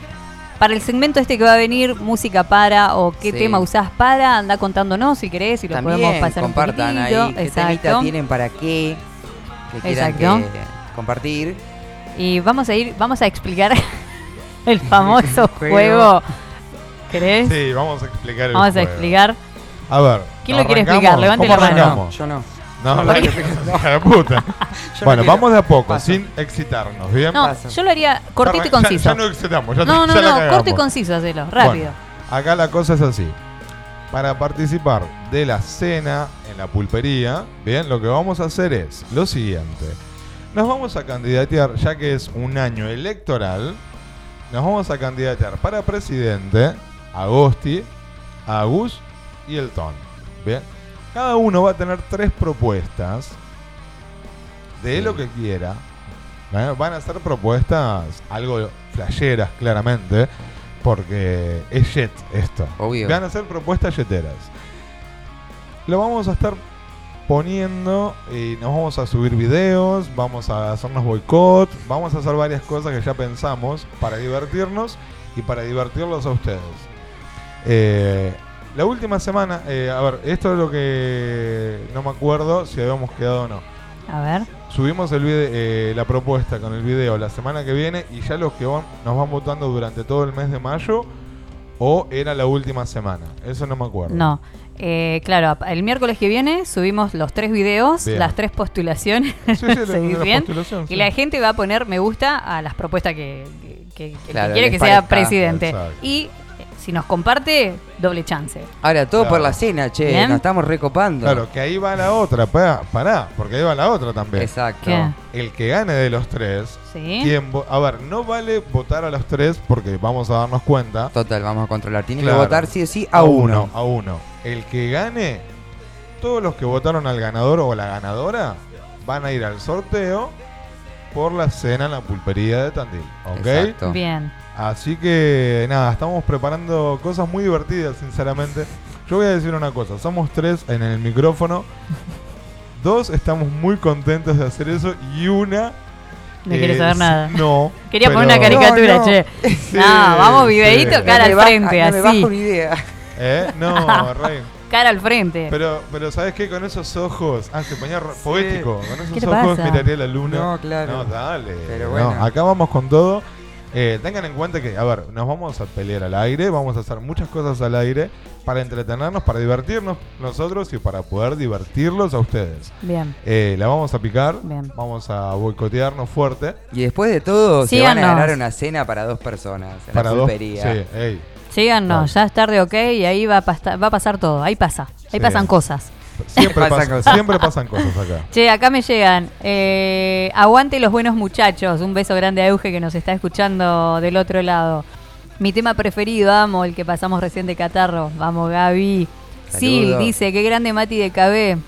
para el segmento este que va a venir, música para o qué Sí. tema usás para, anda contándonos si querés y lo También podemos pasar compartan un poquitito. ahí qué temita tienen para qué. Que quieran Exacto. que compartir. Y vamos a ir, vamos a explicar (laughs) el famoso (laughs) Juego. ¿Querés? Sí, vamos a explicar el Vamos a explicar. A ver. ¿Quién lo quiere explicar? Levante ¿Cómo la mano. Yo no. No, No, la no, hija de puta. (laughs) Yo bueno, no vamos de a poco, Paso. sin excitarnos, ¿bien? No, yo lo haría cortito y ya- conciso. Ya, no excitamos, ya, no, no, ya no, cagamos. corto y conciso, hacelo, rápido. Bueno, acá la cosa es así. Para participar de la cena en la pulpería, bien, lo que vamos a hacer es lo siguiente. Nos vamos a candidatear, ya que es un año electoral, nos vamos a candidatear para presidente a Agosti, a Agus y el Ton. Bien. Cada uno va a tener tres propuestas de lo que quiera. ¿eh? Van a ser propuestas algo flasheras, claramente, porque es jet esto. Obvio. Van a ser propuestas jeteras. Lo vamos a estar poniendo y nos vamos a subir videos, vamos a hacernos boicot, vamos a hacer varias cosas que ya pensamos para divertirnos y para divertirlos a ustedes. Eh, la última semana, eh, a ver, esto es lo que no me acuerdo si habíamos quedado o no. A ver. Subimos el vide- eh, la propuesta con el video la semana que viene y ya los que van, nos van votando durante todo el mes de mayo o era la última semana. Eso no me acuerdo. No. Eh, claro, el miércoles que viene subimos los tres videos, Bien. las tres postulaciones. Sí, sí, (laughs) de- ¿Seguís de la bien? postulación, sí. Y la gente va a poner me gusta a las propuestas que, que- que- que Claro, quiere que sea parezca. presidente. Exacto. Y si nos comparte, doble chance. Ahora, todo Claro. por la cena, che. Bien. Nos estamos recopando. Claro, que ahí va la otra, pará, pará, porque ahí va la otra también. Exacto. ¿Qué? El que gane de los tres, ¿Sí? quien vo- a ver, no vale votar a los tres porque vamos a darnos cuenta. Total, vamos a controlar. Tiene Claro. que votar sí o sí a uno. A uno. El que gane, todos los que votaron al ganador o la ganadora van a ir al sorteo por la cena en la pulpería de Tandil. ¿Ok? Exacto. Bien. Así que nada, estamos preparando cosas muy divertidas, sinceramente. Yo voy a decir una cosa, somos tres en el micrófono. (laughs) Dos estamos muy contentos de hacer eso y una... No quiere saber sí, nada. No. (laughs) Quería poner una caricatura, No, no. che. (laughs) Sí, no, vamos videíto, sí. cara No al frente, así. bajo una idea. ¿Eh? No, Rey. Cara al frente. Pero, pero ¿sabes qué? Con esos ojos... Ah, se ponía ro- poético. Con esos ¿Qué te ojos pasa? miraría la luna. No, claro. No, dale. Pero No, bueno. acá vamos con todo. Eh, tengan en cuenta que, a ver, nos vamos a pelear al aire, vamos a hacer muchas cosas al aire para entretenernos, para divertirnos nosotros y para poder divertirlos a ustedes. Bien. Eh, la vamos a picar, Bien. vamos a boicotearnos fuerte. Y después de todo, se van a ganar una cena para dos personas en para la dos. pulpería. Sí, ey. Síganos, ya es tarde, ok, y ahí va a, pasta- va a pasar todo. Ahí pasa. Ahí Sí. pasan cosas. Siempre, Pasan pasa- cosas. siempre pasan cosas acá. (laughs) Che, acá me llegan. eh, aguante los buenos muchachos. Un beso grande a Euge que nos está escuchando del otro lado. Mi tema preferido, amo, el que pasamos recién de Catarro. Vamos, Gaby. Sil Saludos. dice, qué grande Mati de KB.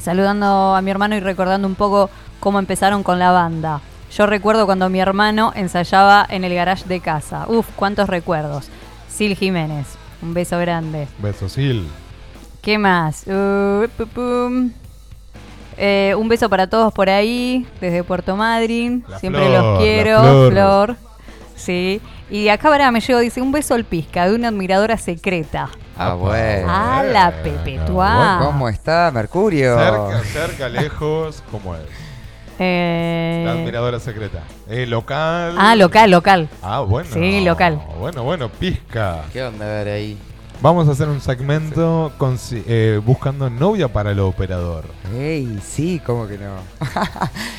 Saludando a mi hermano y recordando un poco cómo empezaron con la banda. Yo recuerdo cuando mi hermano ensayaba en el garage de casa. Uf, cuántos recuerdos. Sil Jiménez, un beso grande. Besos, Sil. ¿Qué más? Uh, pu- pum. Eh, un beso para todos por ahí, desde Puerto Madryn. La Siempre Flor, los la quiero, Flor. Flor. Sí. Y acá ahora me llegó, dice, un beso al pizca de una admiradora secreta. Ah, bueno. Ah, la. Bueno, ¿Cómo está Mercurio? Cerca, cerca, lejos, ¿cómo es? Eh, La admiradora secreta. Eh, local. Ah, local, local. Ah, bueno. Sí, local. Bueno, bueno, pizca. ¿Qué onda a ver ahí? Vamos a hacer un segmento con, eh, buscando novia para el operador. Ey, sí, ¿cómo que no? (laughs)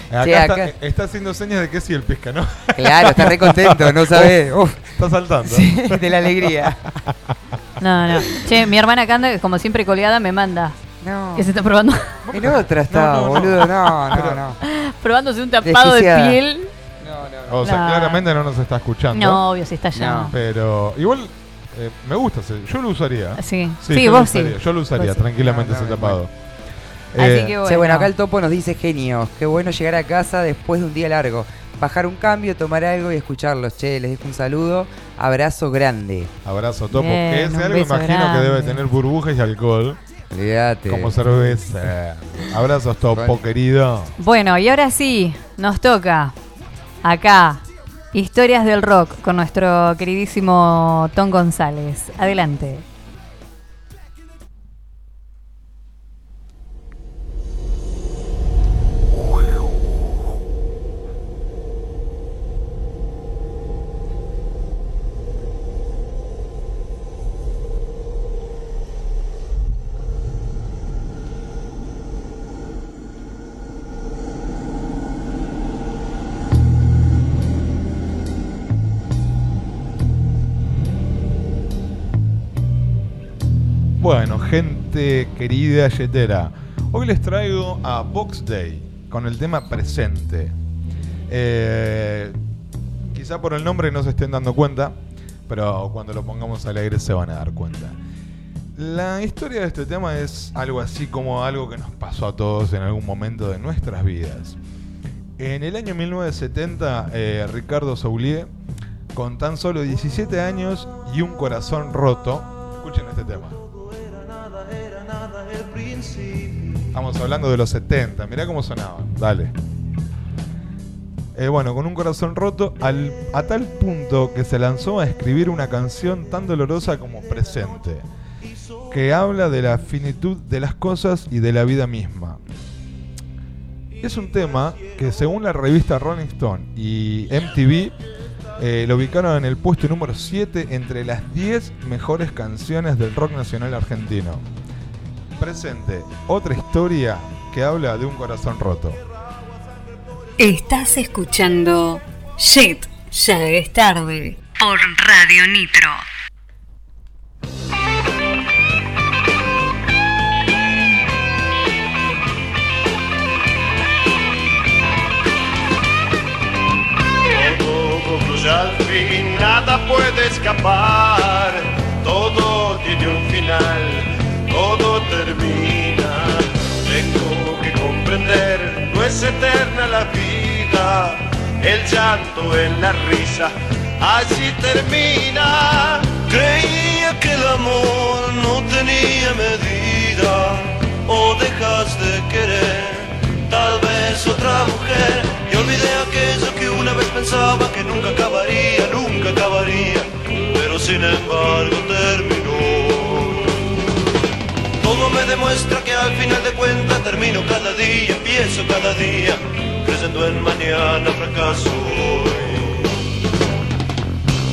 Acá, Che, Está, acá- está haciendo señas de que sí el pizca, ¿no? Claro, está re contento, no (laughs) sabe. Uf, Está saltando. sí, de la alegría. No, no. Che, mi hermana acá anda, como siempre colgada, me manda. No. Que se está probando, En otra está, No, no, no. boludo. No, no, (laughs) Pero- no. probándose un tapado de piel. No, no, O sea, No. claramente no nos está escuchando. No, obvio, si está allá. No. Pero igual eh, me gusta. ese- Yo lo usaría. Sí, Sí, sí, yo lo vos sí. Yo lo usaría Vos sí. tranquilamente No, no, ese es tapado. Así Eh, que Che, bueno, acá el topo nos dice genios. Qué bueno llegar a casa después de un día largo. Bajar un cambio, tomar algo y escucharlos. Che, les dejo un saludo. Abrazo grande. Abrazo, Topo. Bien, que ese un algo imagino que debe tener burbujas y alcohol. Olvídate. Como cerveza. Abrazos, Topo, Bueno. querido. Bueno, y ahora sí, nos toca acá Historias del Rock con nuestro queridísimo Tom González. Adelante. Bueno, gente querida yetera, hoy les traigo a Box Day con el tema presente. Eh, quizá por el nombre no se estén dando cuenta, pero cuando lo pongamos al aire se van a dar cuenta. La historia de este tema es algo así como algo que nos pasó a todos en algún momento de nuestras vidas. En el año 1970, eh, Ricardo Saulier, con tan solo 17 años y un corazón roto, escuchen este tema. Estamos hablando de los 70, mirá cómo sonaban, dale. Eh, bueno, con un corazón roto, a tal punto que se lanzó a escribir una canción tan dolorosa como Presente, que habla de la finitud de las cosas y de la vida misma. Es un tema que según la revista Rolling Stone y MTV eh, lo ubicaron en el puesto número 7 entre las 10 mejores canciones del rock nacional argentino. Presente, otra historia que habla de un corazón roto. Estás escuchando Shit, ya es tarde. Por Radio Nitro. Todo concluye al fin, nada puede escapar. Todo tiene un final, todo termina. Tengo que comprender, no es eterna la vida. El llanto en la risa, así termina. Creía que el amor no tenía medida, o dejas de querer tal vez otra mujer y olvidé aquello que una vez pensaba que nunca acabaría, nunca acabaría, pero sin embargo terminó. Demuestra que al final de cuentas termino cada día, empiezo cada día, creyendo en mañana fracaso hoy.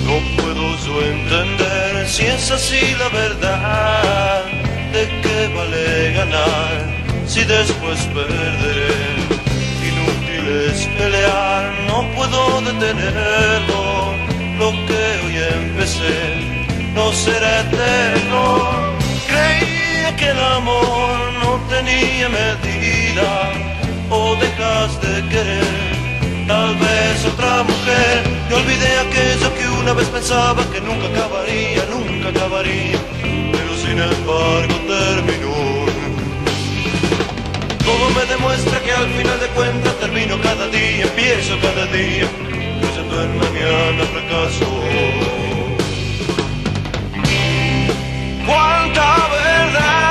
No puedo yo entender si es así la verdad, de qué vale ganar si después perderé. Inútil es pelear, no puedo detenerlo. Lo que hoy empecé no será eterno. Que el amor no tenía medida, o dejas de querer. Tal vez otra mujer, y olvidé aquello que una vez pensaba que nunca acabaría, nunca acabaría, pero sin embargo terminó. Todo me demuestra que al final de cuentas termino cada día, empiezo cada día, creyendo en mañana fracaso. Cuánta verdad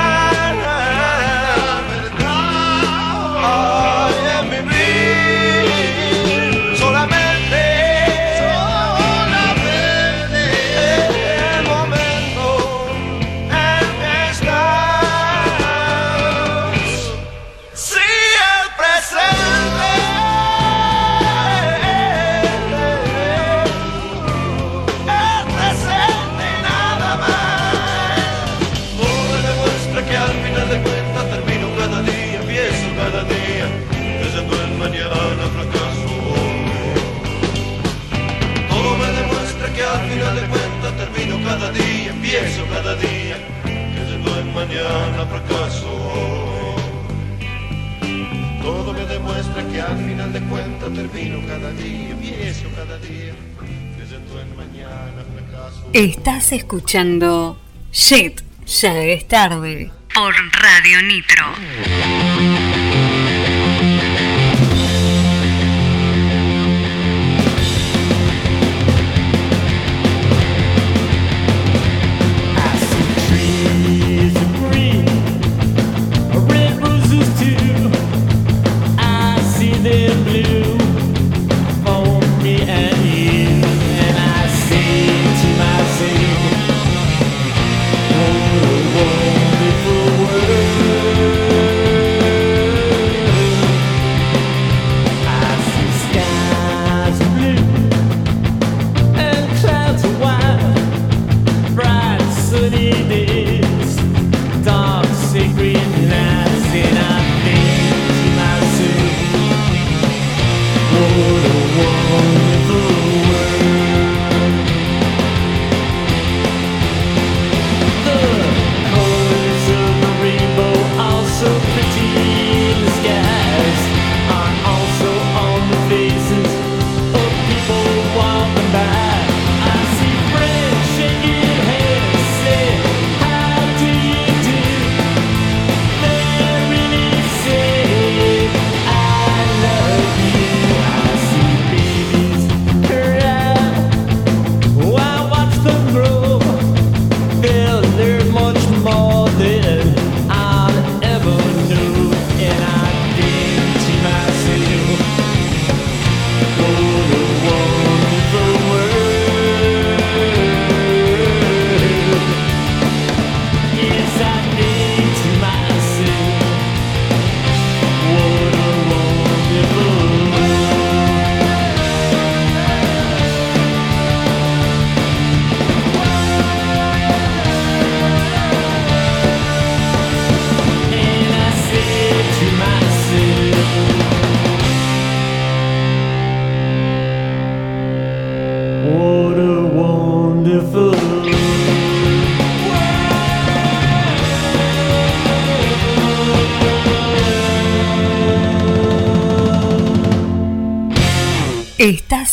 Estás escuchando Shit, ya es tarde, por Radio Nitro.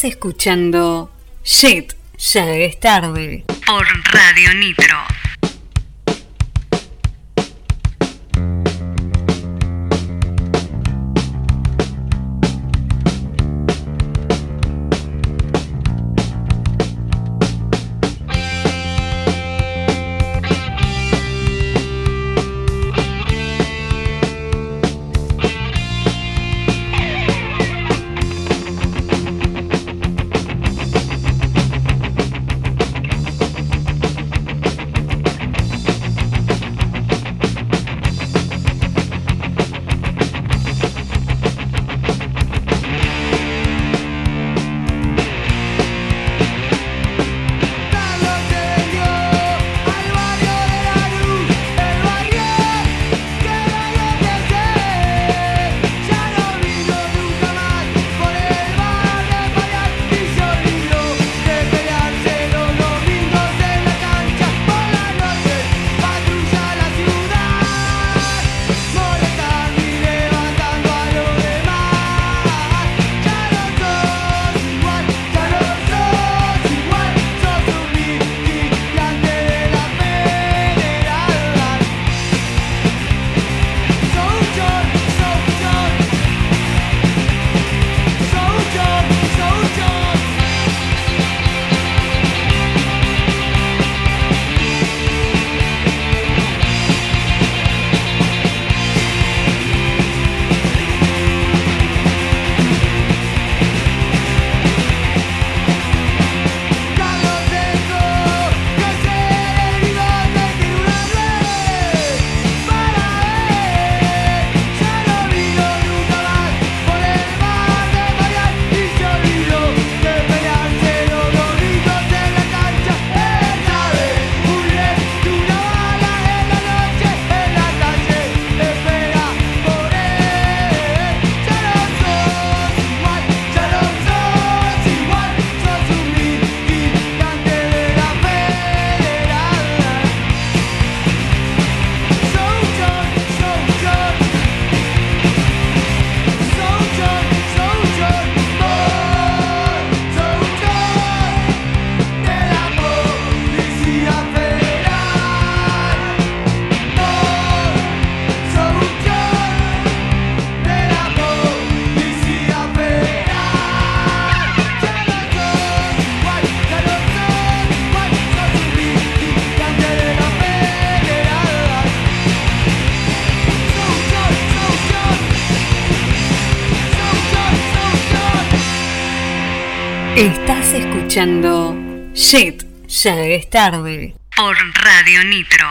escuchando Shit, ya es tarde por Radio Nita. Escuchando Shit, ya es tarde. Por Radio Nitro.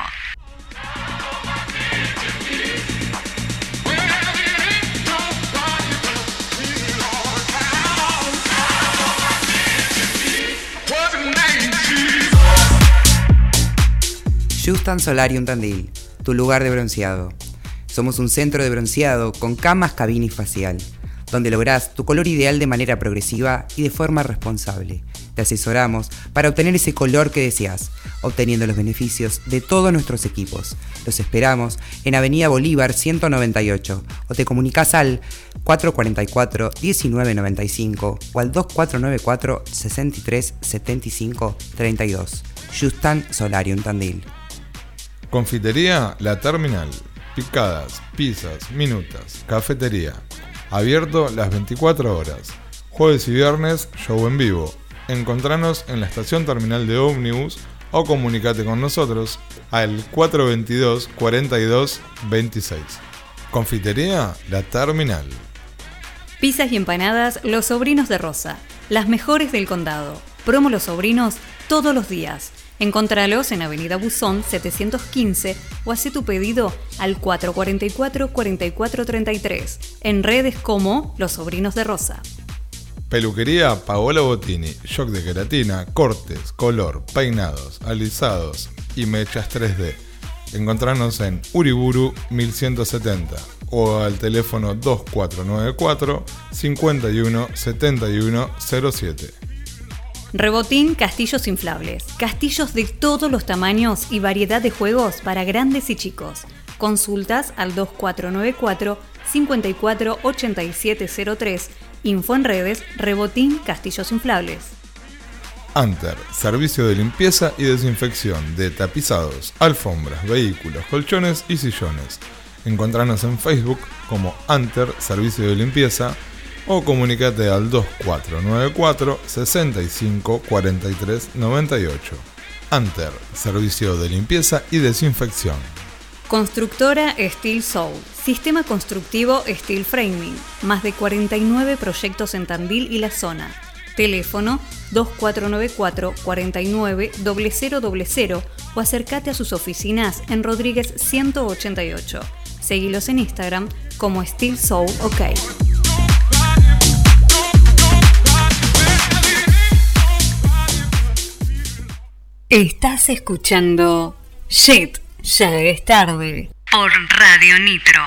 Justan Solarium Tandil, tu lugar de bronceado. Somos un centro de bronceado con camas, cabina y facial, donde lográs tu color ideal de manera progresiva y de forma responsable. Te asesoramos para obtener ese color que deseas, obteniendo los beneficios de todos nuestros equipos. Los esperamos en Avenida Bolívar 198 o te comunicas al 444 1995 o al 2494 63 75 32. Justan Solarium Tandil. Confitería La Terminal. Picadas, pizzas, minutas, cafetería. Abierto las 24 horas. Jueves y viernes, show en vivo. Encontranos en la estación terminal de ómnibus o comunicate con nosotros al 422 42 26. Confitería La Terminal. Pizzas y empanadas Los Sobrinos de Rosa. Las mejores del condado. Promo Los Sobrinos todos los días. Encontralos en Avenida Buzón 715 o hace tu pedido al 444-4433. En redes como Los Sobrinos de Rosa. Peluquería Paola Bottini, shock de queratina, cortes, color, peinados, alisados y mechas 3D. Encontrarnos en Uriburu 1170 o al teléfono 2494 51 71 07. Rebotín Castillos Inflables. Castillos de todos los tamaños y variedad de juegos para grandes y chicos. Consultas al 2494 54 8703. Info en redes Rebotín Castillos Inflables. Anter, servicio de limpieza y desinfección de tapizados, alfombras, vehículos, colchones y sillones. Encontranos en Facebook como Anter Servicio de Limpieza o comunicate al 2494 65 43 98. Anter, servicio de limpieza y desinfección. Constructora Steel Soul. Sistema constructivo Steel Framing. Más de 49 proyectos en Tandil y la zona. Teléfono 2494 49 0000 o acércate a sus oficinas en Rodríguez 188. Seguilos en Instagram como Steel Soul OK. Estás escuchando Shit, ya es tarde. Por Radio Nitro.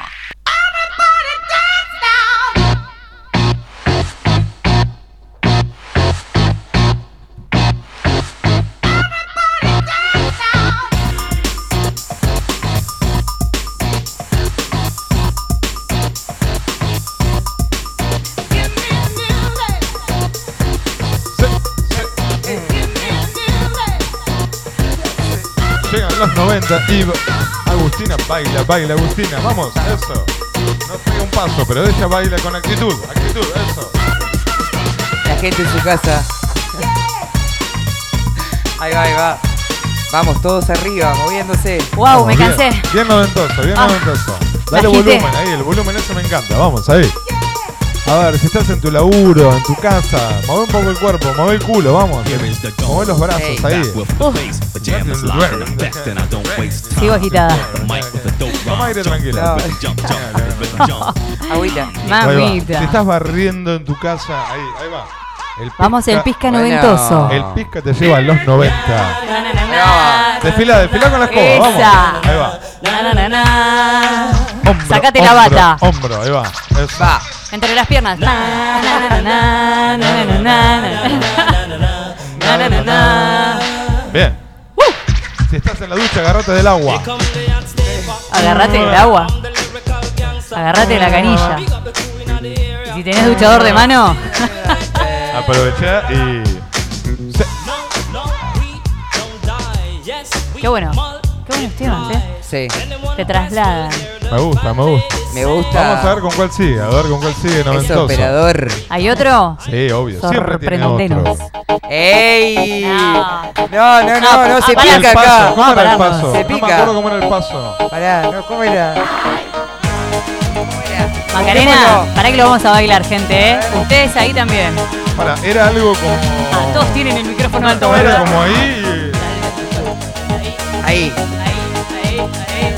Los 90 y Agustina baila, baila Agustina, vamos, eso. No pega un paso, pero ella baila con actitud, actitud, eso. La gente en su casa. Ahí va, ahí va. Vamos, todos arriba, moviéndose. Wow, Vamos, me bien, cansé. Bien noventoso, bien Ah, noventoso. Dale volumen ahí, el volumen ese me encanta, vamos, ahí. A ver, si estás en tu laburo, en tu casa, mueve un poco el cuerpo, mueve el culo, vamos. Mueve los brazos ahí. Sigo agitada. Toma aire tranquila. Agüita. Mamita. Si estás barriendo en tu casa, ahí, ahí va. Vamos, el pizca bueno. noventoso. El pizca te lleva a los 90. Desfila, desfila con la escoba, Esa. vamos. Ahí va. Sacate la bata. Hombro, ahí va. Eso. Va. Entre las piernas. Bien. Si estás en la ducha, agarrate del agua. Agarrate del agua. Agarrate de la canilla. Si tenés duchador de mano. Aprovecha y. Se- qué bueno. Qué buenos temas, ¿eh? Sí, Te trasladan. Me gusta, me gusta. me gusta. Vamos a ver con cuál sigue, a ver con cuál sigue Ese noventoso. operador. ¿Hay otro? Sí, obvio. Siempre tiene. ¡Ey! No. No, no, no, no, se Ah, ¿Cómo era pica paso? acá. ¿Cómo era el paso? Se No me pica. acuerdo cómo era el paso. Pará, no, ¿cómo era? Macarena, para que lo vamos a bailar, gente, ¿eh? Ustedes ahí también. Para, era algo como. Ah, todos tienen el micrófono alto, Era ¿verdad? como ahí. Ahí. Ahí, ahí.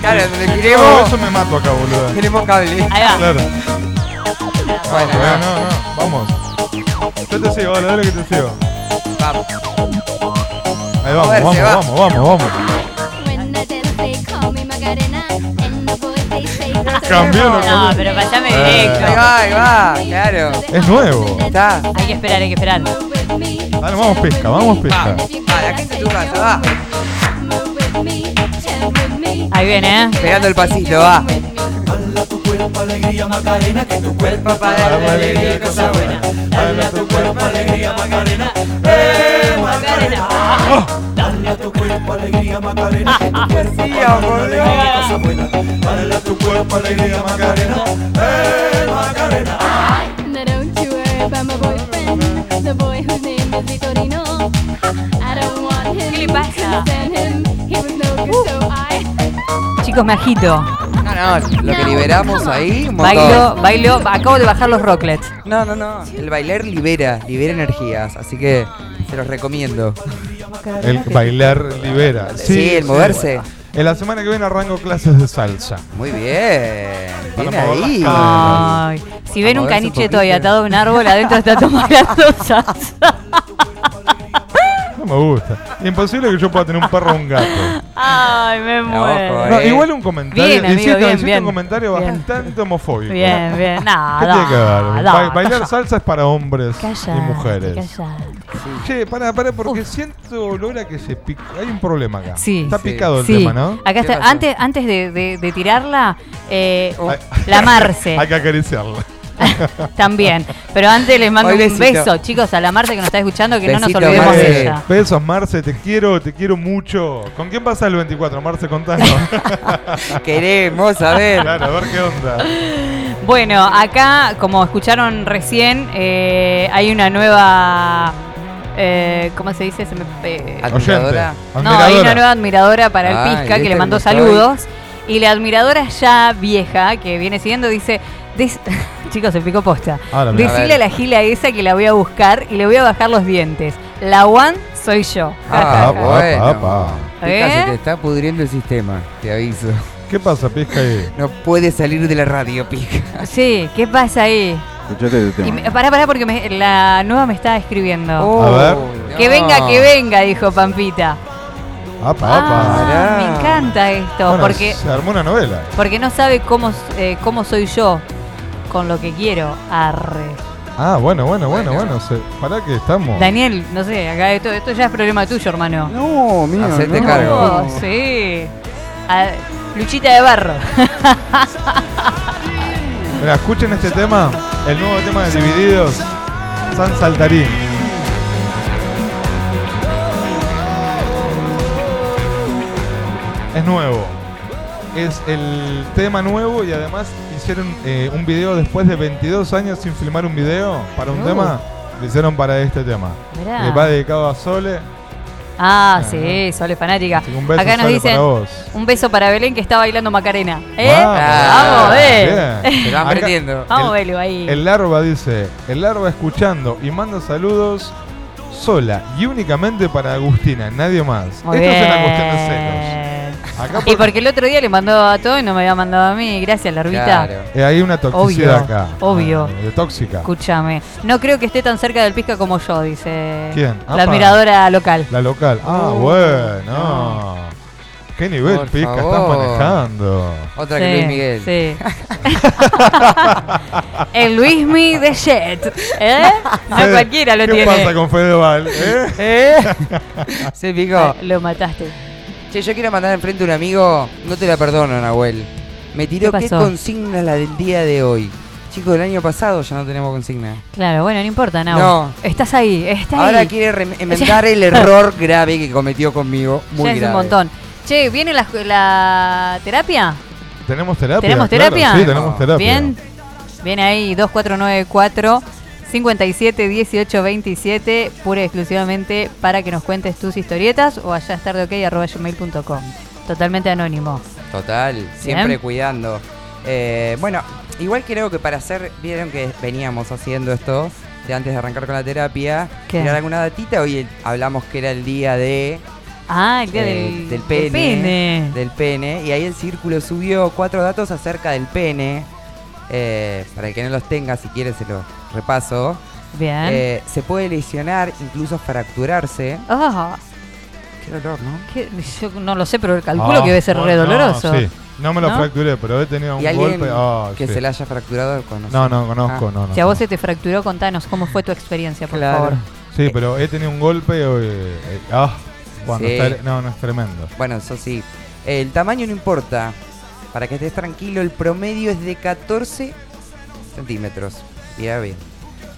Claro, donde No, queremos, eso me mato acá, boludo. queremos cable. Ahí va. Claro. Bueno, No, no, no, vamos. Yo te sigo, dale, dale que te sigo. vamos. Ahí vamos, vamos, vamos, vamos, vamos. Cambió, no pero pasame Eh. Ahí directo. va, ahí va, claro. Es nuevo. Está. Hay que esperar, hay que esperar. Dale, vamos pesca, vamos pesca. Va, la gente en tu casa, va. Ahí viene, ¿eh? Pegando el pasito, va. Cuerpo para darle alegría, cosa buena. Dale a tu cuerpo alegría, Macarena. Sí, amor, Dale a tu cuerpo alegría, Macarena. Eh, Macarena. Now don't you worry about my boyfriend, the boy whose name is Vitorino. I don't want him. ¿Qué le pasa? Couldn't stand him. He was no good, so I. Chicos, me agito. No, no, lo que liberamos ahí, un montón. Bailo, bailo. Acabo de bajar los rocklets. No, no, no. El bailar libera, libera energías. Así que se los recomiendo. El bailar libera. Sí, el moverse. En la semana que viene arranco clases de salsa. Muy bien. Bien ahí. Ay, si ven un poquito. ahí atado a un árbol, adentro está (laughs) tomando salsa. No me gusta. Imposible que yo pueda tener un perro o un gato. Ay, me muero. No, eh. igual un comentario. Bien, amigo, hiciste, bien, hiciste bien. un comentario Bien. bastante homofóbico. Bien, bien. (laughs) ¿Qué Nada. tiene que ver? Ba- bailar salsa es para hombres y mujeres. callate. Che, para, para, porque siento olor a que se picó. Hay un problema acá. Sí. Está Sí. picado el Sí, tema, ¿no? acá ¿Qué está. Antes, antes de, de- de tirarla, eh, Hay- la Marce (laughs) Hay que acariciarla. (laughs) también. Pero antes les mando Hoy un besito. beso, chicos, a la Marce que nos está escuchando, que no nos olvidemos Marce. de ella. Besos, Marce, te quiero, te quiero mucho. ¿Con quién pasa el 24? Marce, contanos. (laughs) Queremos saber. claro, a ver qué onda. Bueno, acá, como escucharon recién, eh, hay una nueva. eh, ¿Cómo se dice? Se me- eh, Admiradora. No, hay una nueva admiradora para el Ah, Pisca ¿y que le mandó cómo estoy? saludos. Y la admiradora ya vieja que viene siguiendo dice. "Des- (laughs) Chicos, se picó posta. Ahora, mira. Decirle A la gila esa que la voy a buscar y le voy a bajar los dientes. La one soy yo. Ah, Apa, bueno. apa. Pica, ¿Eh? se te está pudriendo el sistema, te aviso. ¿Qué pasa, Pisca ahí? No puede salir de la radio, pica. Sí, ¿qué pasa ahí? Escuchate este Y tema. me- pará, pará, porque me- la nueva me está escribiendo. Oh, A ver. Que venga, que venga, dijo Pampita. Apa, Ah, apa. Me encanta esto, Bueno, porque, se armó una novela. porque no sabe cómo, eh, cómo soy yo con lo que quiero. Arre. Ah, bueno, bueno, bueno, Bueno. bueno. Se, pará que estamos. Daniel, no sé, acá esto, esto ya es problema tuyo, hermano. No, mío. Hacete no. cargo. Oh, sí. A- Luchita de barro. Mira, escuchen este tema, el nuevo tema de Divididos, San Saltarín. Es nuevo. Es el tema nuevo y además hicieron eh, un video después de 22 años sin filmar un video para un tema. Lo hicieron para este tema. Mirá. Eh, va dedicado a Sole. Ah, sí, Sole fanática. Un beso, Acá nos dicen para vos. un beso para Belén que está bailando Macarena. ¿Eh? Vamos, Vamos, eh. bien. Se lo van Acá- aprendiendo. Vamos, El- Belu, ahí. El larva dice, el larva escuchando y manda saludos sola y únicamente para Agustina, nadie más. Muy Esto bien. es una cuestión de celos. Acá Y por- porque el otro día le mandó a todo y no me había mandado a mí. Gracias, Larvita. Claro. eh, hay una toxicidad Obvio, acá. obvio. Eh, De tóxica. Escúchame. No creo que esté tan cerca del Pisca como yo, dice ¿Quién? la Apa. admiradora local. La local. Ah, Oh, bueno. ¿Qué nivel Por pica estás manejando? Otra que Luis Miguel. Sí. (laughs) el Luismi de Jet. ¿Eh? (laughs) No Fede, cualquiera lo ¿Qué tiene. pasa con Fedeval? ¿Eh? (laughs) ¿Eh? Se picó. Ah, Lo mataste. Che, yo quiero mandar enfrente a un amigo. No te la perdono, Nahuel. Me tiró ¿Qué consigna la del día de hoy. Chicos, el año pasado ya no tenemos consigna. Claro, bueno, no importa, Nau. No. Estás ahí, estás Ahora ahí. quiere (laughs) enmendar el error grave que cometió conmigo. Muy ya es grave. un montón. Che, ¿viene la, la terapia? ¿Tenemos terapia? ¿Tenemos Claro, terapia? sí, tenemos terapia. Bien. Viene ahí 2494 57 18 27, pura y exclusivamente para que nos cuentes tus historietas o allá gmail.com. Totalmente anónimo. Total, siempre Bien. cuidando. Eh, bueno, Igual creo que para hacer, vieron que veníamos haciendo esto de antes de arrancar con la terapia, tirar alguna datita, hoy hablamos que era el día de Ah, el día eh, del, del pene, del pene. del pene, y ahí el círculo subió cuatro datos acerca del pene. Eh, para el que no los tenga, si quiere se los repaso. Bien. Eh, se puede lesionar, incluso fracturarse. Ah, Qué dolor, ¿no? qué- yo no lo sé, pero calculo Ah, que debe ser re bueno, doloroso. No, sí. No me lo ¿No? fracturé, pero he tenido un ¿Y alguien golpe. ah, que sí. se le haya fracturado conoce? No, no conozco, Ah. no, no. Si a vos no. se te fracturó, contanos cómo fue tu experiencia, por Claro. favor. Sí, pero he tenido un golpe. eh, eh, ah, cuando Sí. está- no, no es tremendo. Bueno, eso sí. El tamaño no importa. Para que estés tranquilo, el promedio es de 14 centímetros. Mira bien.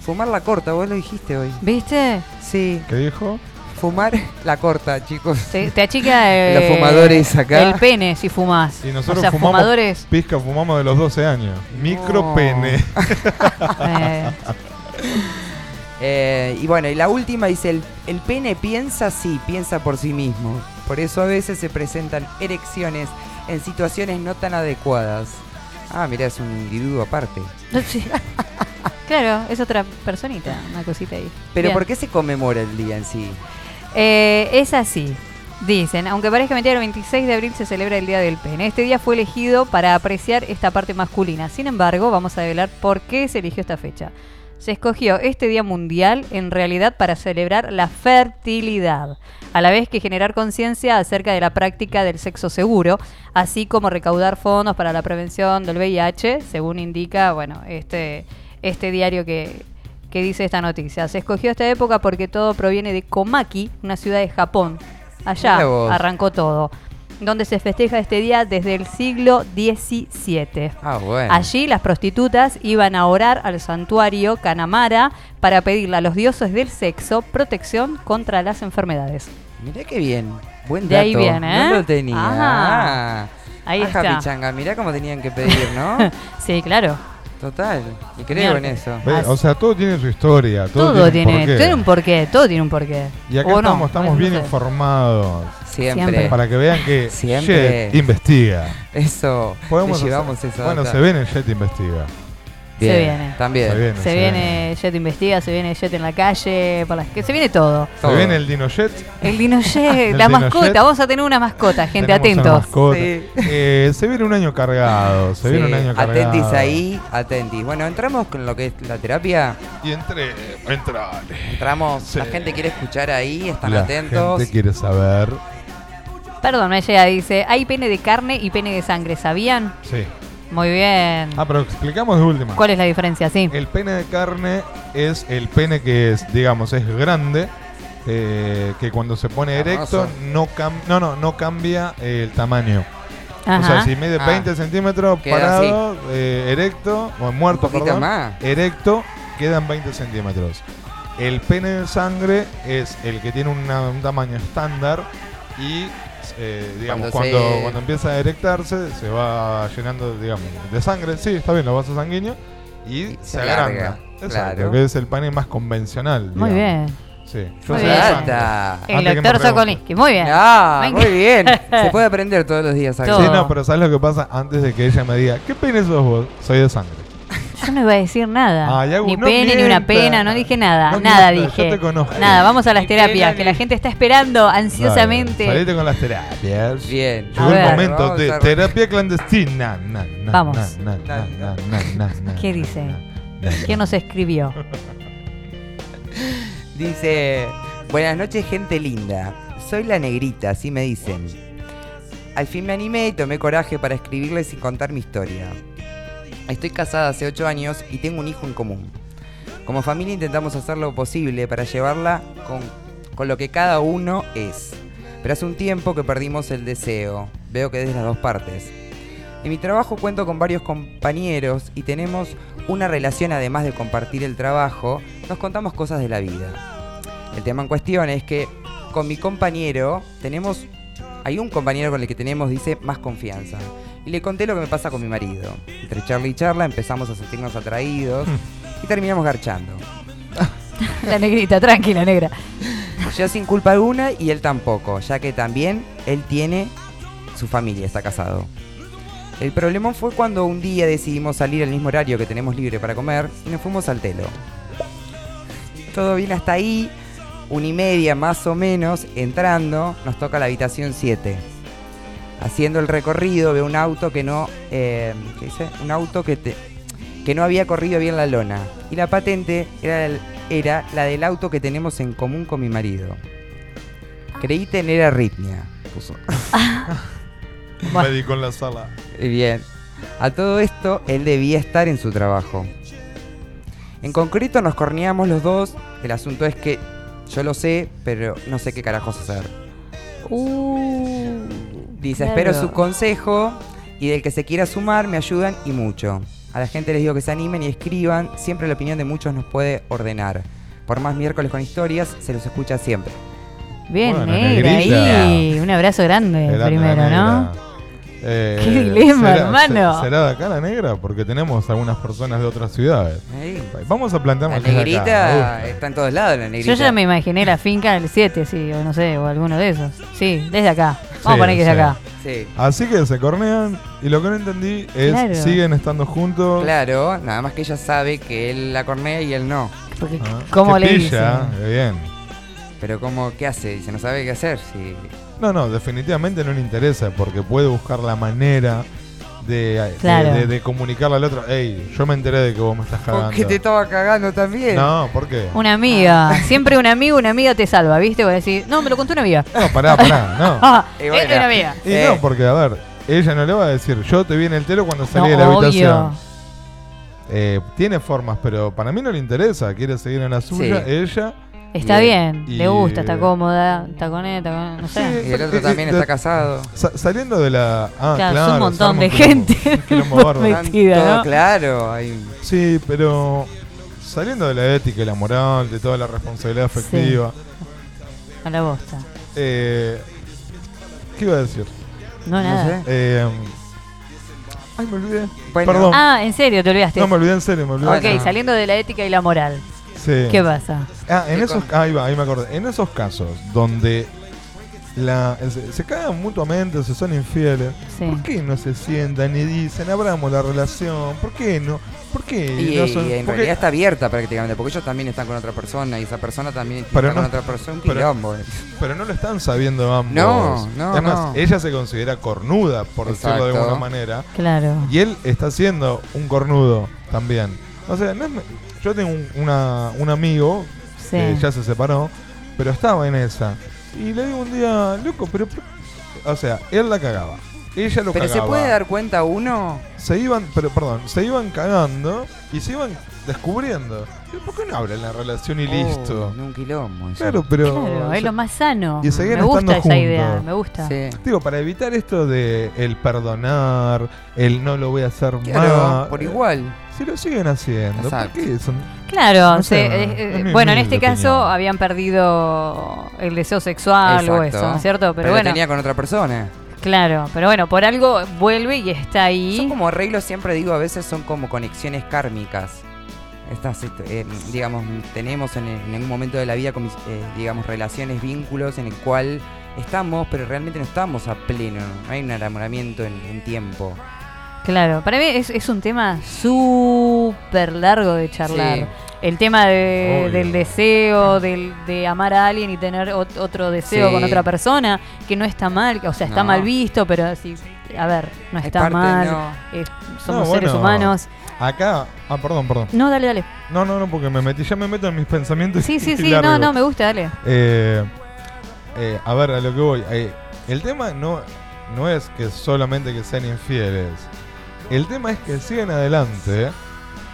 Fumar la corta, vos lo dijiste hoy. ¿Viste? Sí. ¿Qué dijo? Fumar la corta, chicos. Te, te achica (laughs) eh, Los fumadores acá. el pene si fumás. Y nosotros o sea, fumamos fumadores. Pizca fumamos de los 12 años. Micro No. pene. (laughs) eh, Eh, y bueno, y la última dice, el, el pene piensa, sí, piensa por sí mismo. Por eso a veces se presentan erecciones en situaciones no tan adecuadas. Ah, mira, es un individuo aparte. (laughs) sí. claro, es otra personita, una cosita ahí. Pero Bien. ¿por qué se conmemora el día en sí? Eh, es así. Dicen, aunque parezca mentira, el 26 de abril se celebra el Día del Pene. Este día fue elegido para apreciar esta parte masculina. Sin embargo, vamos a develar por qué se eligió esta fecha. Se escogió este Día Mundial en realidad para celebrar la fertilidad, a la vez que generar conciencia acerca de la práctica del sexo seguro, así como recaudar fondos para la prevención del VIH, según indica, bueno, este, este diario que, que dice esta noticia. Se escogió esta época porque todo proviene de Komaki, una ciudad de Japón. Allá arrancó todo, donde se festeja este día desde el siglo XVII. Ah, bueno. Allí las prostitutas iban a orar al santuario Kanamara para pedirle a los dioses del sexo protección contra las enfermedades. Mirá qué bien. Buen De dato. ahí viene, ¿eh? No lo tenía. Ajá. Ah. Ahí Ajá, está. pichanga. Mirá cómo tenían que pedir, ¿no? (laughs) Sí, claro. Total. Y creo en eso. O sea, todo tiene su historia. Todo, Todo, tiene, un tiene, porqué. tiene un porqué, todo tiene un porqué. Y acá ¿O no? estamos, estamos bien sé. informados. Siempre. Siempre. Para que vean que Siempre. Jet investiga. Eso. Podemos le llevamos hacer- esa Bueno, data. se ven en Jet investiga. Bien, Se viene. También. Se viene. Se viene Jet Investiga, se viene Jet en la calle, por las que se viene todo. Se Todo. viene el Dino Jet. El Dino (laughs) Jet, El la Dino mascota, Jet. vamos a tener una mascota, gente, Tenemos una atentos. mascota. Sí. Eh, se viene un año cargado. Se viene un año cargado. Atentis ahí, atentis. Bueno, entramos con lo que es la terapia. Y entre. Entra. Entramos, Sí. la gente quiere escuchar ahí, están La atentos. gente quiere saber. Perdón, me llega, dice, hay pene de carne y pene de sangre, ¿sabían? Sí. Muy bien. Ah, pero explicamos de última. ¿Cuál es la diferencia? Sí. El pene de carne es el pene que es, digamos, es grande, eh, que cuando se pone erecto Hermoso. no, cam- no, no, no cambia eh, el tamaño. O sea, si mide Ah. 20 centímetros Queda parado, eh, erecto, o muerto, Un poquito perdón, más. erecto, quedan 20 centímetros. El pene de sangre es el que tiene una- un tamaño estándar y, eh, digamos, Cuando cuando, se- cuando empieza a erectarse, se va llenando, digamos, de sangre. Sí, está bien, los vasos sanguíneos. Y, Y se, se agranda. Exacto, claro. que es el pene más convencional. Muy digamos. bien. Sí, yo soy El doctor. Sokolinsky, muy bien. Ah, muy bien. (laughs) Se puede aprender todos los días acá. Todo. Sí, no, pero ¿sabes lo que pasa? Antes de que ella me diga, ¿qué pene sos vos? Soy de sangre. Yo no iba a decir nada. Ni no pene, ni una mienta. pena, no dije nada. No nada mientas, yo dije. te conozco. Nada, vamos a las Ni terapias, pena, que ni- la gente está esperando ansiosamente. Salite con las terapias. Bien. Llegó el momento de a- terapia clandestina. Na, na, Vamos. na, ¿Qué dice? ¿Quién nos escribió? (laughs) Dice, buenas noches gente linda. Soy la negrita, así me dicen. Al fin me animé y tomé coraje para escribirles y contar mi historia. Estoy casada hace 8 años y tengo un hijo en común. Como familia intentamos hacer lo posible para llevarla con, con lo que cada uno es. Pero hace un tiempo que perdimos el deseo. Veo que desde las dos partes. En mi trabajo cuento con varios compañeros y tenemos una relación además de compartir el trabajo, nos contamos cosas de la vida. El tema en cuestión es que con mi compañero tenemos, hay un compañero con el que tenemos, dice, más confianza. Y le conté lo que me pasa con mi marido. Entre charla y charla empezamos a sentirnos atraídos y terminamos garchando. (laughs) La negrita, tranquila, negra. Yo sin culpa alguna y él tampoco, ya que también él tiene su familia, está casado. El problemón fue cuando un día decidimos salir al mismo horario que tenemos libre para comer y nos fuimos al telo. Todo bien hasta ahí, una y media más o menos, entrando, nos toca la habitación 7. Haciendo el recorrido veo un auto que no, eh, ¿qué dice? Un auto que, te- que no había corrido bien la lona. Y la patente era, el- era la del auto que tenemos en común con mi marido. Creí tener arritmia, puso. (laughs) Médico en la sala. Y Bien. A todo esto, él debía estar en su trabajo. En concreto nos corneamos los dos. El asunto es que yo lo sé, pero no sé qué carajos hacer. Dice, claro. espero su consejo y del que se quiera sumar me ayudan y mucho. A la gente les digo que se animen y escriban. Siempre la opinión de muchos nos puede ordenar. Por más miércoles con historias, se los escucha siempre. Bien, Bueno, negra, ahí. Un abrazo grande primero, ¿no? Eh, Qué dilema, ¿será- hermano. se- ¿Será de acá la negra? Porque tenemos algunas personas de otras ciudades. Vamos a plantearnos La acá, negrita está en todos lados, la negrita. Yo ya me imaginé la finca del 7, sí, o no sé, o alguno de esos. Sí, desde acá. Vamos a Sí, poner que es de sí. acá. Sí. Así que se cornean y lo que no entendí es Claro. siguen estando juntos. Claro, nada más que ella sabe que él la cornea y él no. Porque, Ah, ¿Cómo qué le pilla, dice? eh, Bien. Pero ¿cómo, qué hace? Dice, no sabe qué hacer. Si... No, no, definitivamente no le interesa porque puede buscar la manera de, de- Claro. de, de comunicarle al otro. Hey, yo me enteré de que vos me estás cagando. Porque te estaba cagando también. No, ¿por qué? Una amiga. Siempre un amigo, una amiga te salva, ¿viste? Vos decís, no, me lo contó una amiga. No, pará, pará, (laughs) no. Ah, Y es una amiga. Y Eh. no, porque a ver, ella no le va a decir, yo te vi en el telo cuando salí No, de la obvio. habitación. Eh, tiene formas, pero para mí no le interesa, quiere seguir en la suya, Sí. ella. Está bien, Y- le gusta, está cómoda, está con él, está con... No sé. Y el otro Eh, también eh, está casado. Sa- saliendo de la. Ah, Claro, claro. es un montón de gente (laughs) (laughs) metida, ¿no? claro. hay- Sí, pero saliendo de la ética y la moral, de toda la responsabilidad afectiva. A la bosta. eh, ¿Qué iba a decir? No, nada. sé. Eh, ay, me olvidé. Bueno. Perdón. Ah, ¿en serio te olvidaste? no, me olvidé en serio, me olvidé. ok, saliendo de la ética y la moral. Sí. ¿Qué pasa? Ah, en ¿Qué esos, con- ahí va, ahí me acordé. En esos casos donde la, se, se cagan mutuamente, se son infieles, Sí. ¿por qué no se sientan y dicen, abramos la relación? ¿Por qué no? ¿Por qué Y, no son- y en realidad está abierta prácticamente, porque ellos también están con otra persona y esa persona también Pero está con otra persona. Pero-. Pero no lo están sabiendo ambos. No, no, Además, no. ella se considera cornuda, por decirlo de Exacto. alguna manera. Claro. Y él está siendo un cornudo también. O sea, no es yo tengo un, una- un amigo Sí. que ya se separó, pero estaba en esa. Y le digo un día, loco, pero... O sea, él la cagaba. Ella lo Pero se puede dar cuenta uno. Se iban, pero perdón, se iban cagando y se iban descubriendo. ¿Y ¿Por qué no hablan la relación y listo? Oh, no, un quilombo. eso. Claro, pero... Claro, es lo más sano. y me gusta estando esa juntos. idea, me gusta. Sí. Digo, para evitar esto de el perdonar, el no lo voy a hacer Claro, más. por igual. Si lo siguen haciendo, Exacto. ¿por qué son? Claro, No sé, se- eh, eh, bueno, en este caso opinión. habían perdido el deseo sexual o eso, ¿no es cierto? Pero, bueno, tenía con otra persona. claro, pero bueno, por algo vuelve y está ahí. Son como arreglos, siempre digo, a veces son como conexiones kármicas. Estas, este, eh, digamos, tenemos en, en algún momento de la vida, comis- eh, digamos, relaciones, vínculos en el cual estamos, pero realmente no estamos a pleno. No hay un enamoramiento en, en tiempo. Claro, para mí es, es un tema súper largo de charlar. Sí. El tema de- del deseo, del, de amar a alguien y tener ot- otro deseo Sí. con otra persona, que no está mal, o sea, está No. mal visto, pero sí, a ver, no Es está parte, mal, no. somos No, seres humanos. Acá, ah, perdón, perdón. No, dale, dale. No, no, no, porque me metí, ya me meto en mis pensamientos. Sí, sí, (laughs) sí, largo. no, no, me gusta, dale. Eh, eh, a ver, a lo que voy. Eh, el tema no, no es que solamente que sean infieles. El tema es que siguen adelante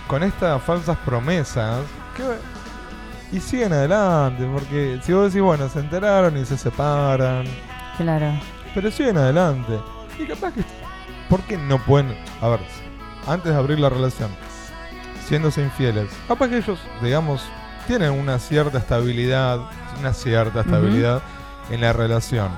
con estas falsas promesas que- y siguen adelante. Porque si vos decís, bueno, se enteraron y se separan, Claro. pero siguen adelante. Y capaz que. ¿Por qué no pueden.? A ver, antes de abrir la relación, siéndose infieles, capaz que ellos, digamos, tienen una cierta estabilidad, una cierta estabilidad en la relación.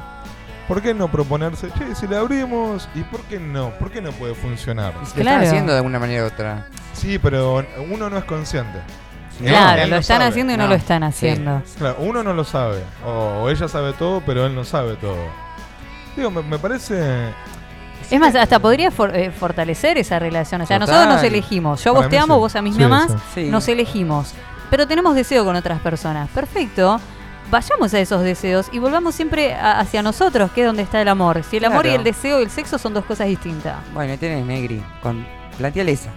¿Por qué no proponerse, che, si la abrimos, y por qué no? ¿Por qué no puede funcionar? Se lo Claro. están haciendo de alguna manera u otra. Sí, pero uno no es consciente. Claro, lo no están sabe. haciendo y no, No, lo están sí. haciendo. Claro, uno no lo sabe. O, o ella sabe todo, pero él no sabe todo. Digo, me, me parece Es más, hasta podría for- eh, fortalecer esa relación. O sea, Total. nosotros nos elegimos. Yo a vos Para te amo, sí. vos a mí Sí, me amás. sí. Sí. Nos elegimos. Pero tenemos deseo con otras personas. Perfecto. Vayamos a esos deseos y volvamos siempre a- hacia nosotros, que es donde está el amor. Si el amor y el deseo y el sexo son dos cosas distintas. Bueno, ahí tenés, Negri. Con... Planteale esa.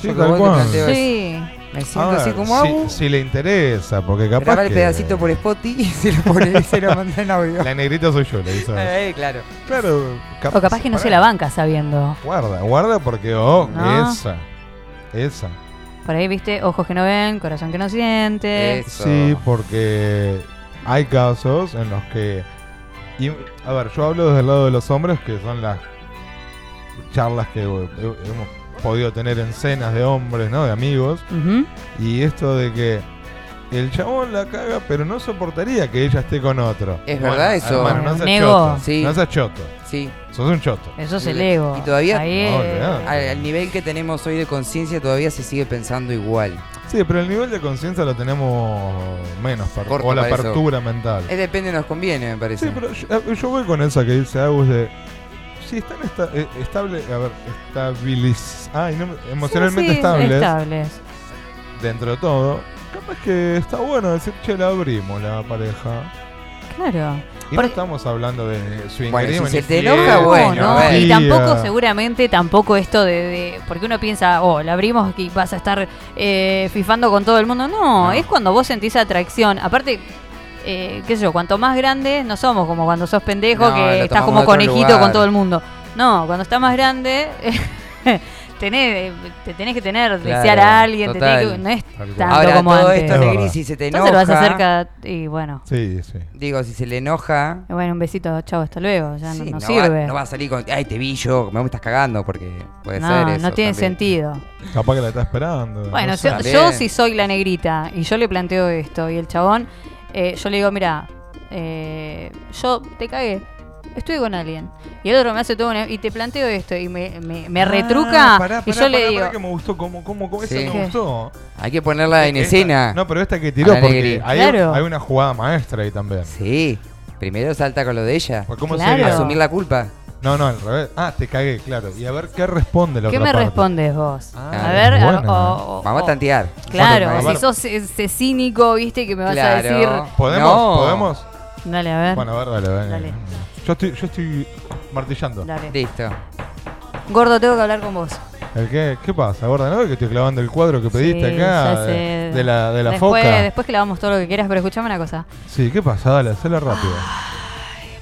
Sí, tal cual. Sí. Me siento ver, así como si, hago. si le interesa, porque capaz Graba el que pedacito por Spotify y se lo pone (laughs) se lo manda en audio. La negrita soy yo, le dice. (laughs) Eh, claro. Claro. O capaz que no se la banca sabiendo. Guarda, guarda porque, oh, No. esa. Esa. Por ahí, viste, ojos que no ven, corazón que no siente. Eso. Sí, porque hay casos en los que. y, a ver, yo hablo desde el lado de los hombres, que son las charlas que hemos podido tener en cenas de hombres, ¿no? De amigos. Y esto de que el chabón la caga, pero no soportaría que ella esté con otro. ¿Es verdad eso? Hermano, no seas Nego. choto. Sí. No seas choto. Sí. Sos un choto. Eso es el ego. Y todavía- Ahí No, es- olvidate. Al, al nivel que tenemos hoy de conciencia todavía se sigue pensando igual. Sí, pero el nivel de conciencia lo tenemos menos. Corto o la para eso. apertura mental. Es depende, nos conviene, me parece. Sí, pero yo, yo voy con esa que dice Agus de. Si están esta- eh, estable, a ver, estabiliz, ay, no, me- emocionalmente Sí, sí, estables, estables. dentro de todo, capaz que está bueno decir, che, la abrimos la pareja. Claro. Y no estamos hablando de swingerismo Bueno, si se te enoja, bueno, no, a ver. y tampoco seguramente tampoco esto de, de- porque uno piensa oh la abrimos y vas a estar eh, fifando con todo el mundo no, No. es cuando vos sentís atracción aparte eh, qué sé yo cuanto más grande no somos como cuando sos pendejo No, que estás tomamos como de otro conejito lugar. con todo el mundo no cuando estás más grande (laughs) tenés, te tenés que tener Claro, desear a alguien te tenés que- no es tanto Ahora, como todo antes esto, Es si se te enoja. lo vas a hacer cada y bueno Sí, sí. Digo, si se le enoja. bueno un besito chao hasta luego ya no, sí, no va- sirve no va a salir con. Ay, te vi yo, me estás cagando, porque puede no, ser eso. no tiene también. sentido. Capaz que la está esperando. Bueno, no sé. yo, También. yo si soy la negrita y yo le planteo esto y el chabón, eh, yo le digo, mira, eh, yo te cagué, estuve con alguien. Y el otro me hace todo una- y te planteo esto y me, me, me Ah, retruca pará, y pará, yo le pará, digo, pará que me gustó, como, como, como esa Sí. me ¿Qué? gustó. Hay que ponerla en Esta- escena. No, pero esta que tiró, A porque hay, Claro. hay una jugada maestra ahí también. Sí. Primero salta con lo de ella. Pues, ¿Cómo Claro. sería? Asumir la culpa. No, no, al revés. Ah, te cagué, claro. Y a ver qué responde la ¿qué otra me parte. respondes vos? Ah, a ver, a- o- o- Vamos a tantear. Claro, Bueno, a si sos ese cínico, viste, que me vas a Claro. decir, ¿Podemos? No. ¿Podemos? dale, a ver, Bueno, a ver, dale, dale. Dale. Yo estoy, yo estoy martillando. dale. Listo. Gordo, tengo que hablar con vos. ¿El qué? ¿Qué pasa, gorda? ¿No ves que estoy clavando el cuadro que pediste Sí, acá? ya De, sé. de la, de la después, foca. después damos todo lo que quieras, pero escuchame una cosa. Sí, ¿qué pasa? Dale, hacela rápido.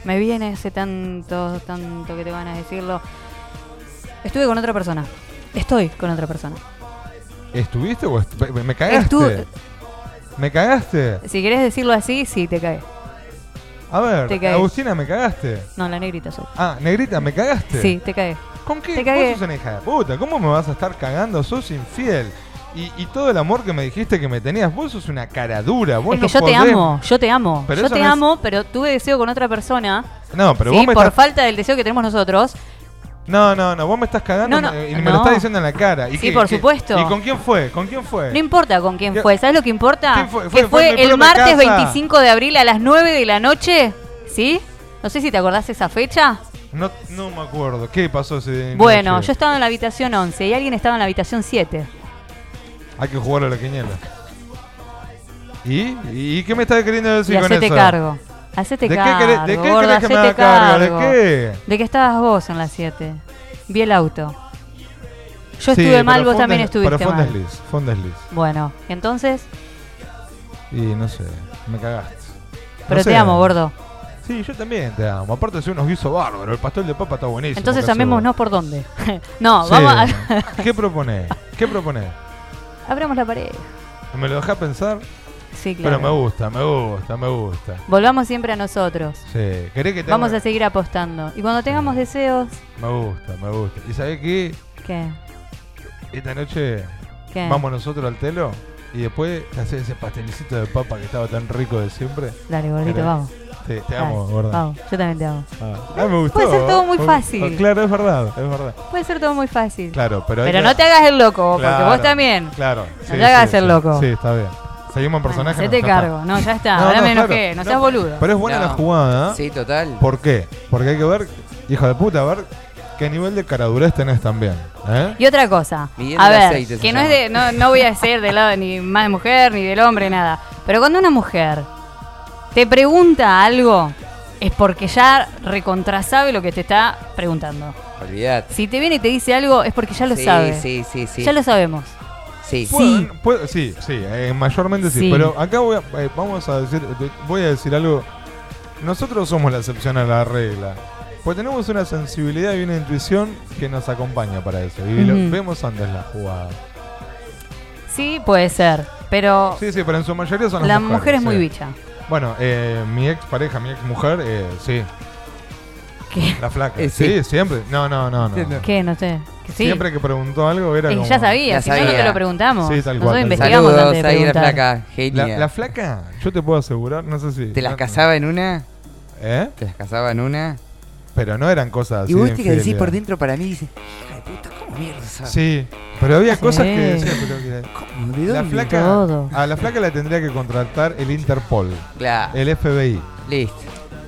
Me viene ese tanto, tanto que te van a decirlo. Estuve con otra persona. Estoy con otra persona. ¿Estuviste o est- me- me cagaste? Estu- ¿Me cagaste? Si querés decirlo así, sí, te cae. A ver, Te cagué. Agustina, ¿me cagaste? No, la negrita soy. Ah, negrita, ¿me cagaste? Sí, te cae. ¿Con qué? Te cagué. Vos sos una hija de puta. ¿Cómo me vas a estar cagando? Sos infiel. Y, y todo el amor que me dijiste que me tenías, vos sos una cara dura. Vos Es que no yo te amo, yo te amo. Pero yo te no es- amo, pero tuve deseo con otra persona. No, pero sí, vos me por estás... falta del deseo que tenemos nosotros. No, no, no, vos me estás cagando No, no, me- y me lo estás diciendo en la cara. ¿Y Sí, qué- por qué- supuesto. ¿Y con quién fue? ¿Con quién fue? No importa con quién ¿Qué- fue. ¿Sabes lo que importa? ¿Quién fue? Que Fue- el martes casa. 25 de abril a las 9 de la noche. ¿Sí? No sé si te acordás esa fecha. No, no me acuerdo. ¿Qué pasó ese Bueno, noche? yo estaba en la habitación 11 y alguien estaba en la habitación 7. Hay que jugar a la quiniela. ¿Y? ¿Y qué me estás queriendo decir Y con eso? cargo. Hacete ¿De qué cargo. querés- de qué gorda, querés que me hacete haga cargo? ¿De qué? De que estabas vos en las 7. Vi el auto. Yo Sí, estuve mal, vos también estuviste Pero fue mal. desliz, fue un desliz. Bueno, entonces, Y no sé, me cagaste. pero No te sé. amo, gordo. Sí, yo también te amo. Aparte de ser unos guisos bárbaros, el pastel de papa está buenísimo. Entonces hace amémonos por dónde. (laughs) no, Sí. vamos a... ¿Qué proponés? ¿Qué proponés? (laughs) Abramos la pared. ¿Me lo dejás pensar? Sí, claro. Pero me gusta, me gusta, me gusta. Volvamos siempre a nosotros. Sí, ¿querés que te Vamos a seguir apostando. Y cuando tengamos deseos, Me gusta, me gusta. ¿Y sabés qué? ¿qué? Esta noche ¿Qué? vamos nosotros al telo y después hacer ese pastelicito de papa que estaba tan rico de siempre. Dale, gordito, ¿Querés? vamos. Sí, te Dale, amo, gorda. Vamos, yo también te amo. Ah, ah, me gustó. Puede ser todo muy Oh, fácil. oh, claro, es verdad, es verdad. Puede ser todo muy fácil. Claro, pero. Pero que- no te hagas el loco, porque Claro, vos también. Claro. No te hagas el loco. Sí, está bien. Seguimos en personaje. No, ya cargo. está. No, ya está. No, Ahora no, me claro. enojé. No, No, seas boludo. Pero es buena No. la jugada. Sí, total. ¿Por qué? Porque hay que ver, hijo de puta, a ver qué nivel de caradurez tenés también. ¿eh? Y otra cosa, a ver, aceite se que no es de, no, no voy a ser del lado ni más de mujer, ni del hombre, nada. Pero cuando una mujer te pregunta algo, es porque ya recontra sabe lo que te está preguntando. Olvidate. Si te viene y te dice algo, es porque ya lo Sí, sabe. sí, sí, sí. Ya lo sabemos. Sí. Sí. Pueden- puede- sí, sí, eh, mayormente sí, Sí. Pero acá voy a, eh, vamos a decir, de- voy a decir algo. Nosotros somos la excepción a la regla. Pues tenemos una sensibilidad y una intuición que nos acompaña para eso. Y lo- vemos antes la jugada. Sí, puede ser. Pero Sí, sí, pero en su mayoría son las la mujeres. mujer es muy bicha. Bueno, eh, mi ex pareja, mi ex mujer, eh, sí. ¿Qué? (laughs) La flaca. Eh, (laughs) sí. sí. siempre. No, no, no, no. ¿Qué? No sé. Que sí. Siempre que preguntó algo era Eh, como... ya sabía, Ya si no, no te sabía. lo preguntamos. Sí, tal cual, Nosotros tal investigamos Saludos antes de ahí la flaca, genia. La, la flaca, yo te puedo asegurar, no sé si... ¿Te las no- casaba en una? ¿Eh? ¿Te las casaba en una? Pero no eran cosas así y vos viste que decís por dentro para mí, dices, hija de puta, ¿cómo mierda sabes? Sí, pero había cosas que decía, pero que- ¿Cómo? ¿De La dónde? flaca, Todo. a la flaca la tendría que contratar el Interpol, Claro, el FBI. listo.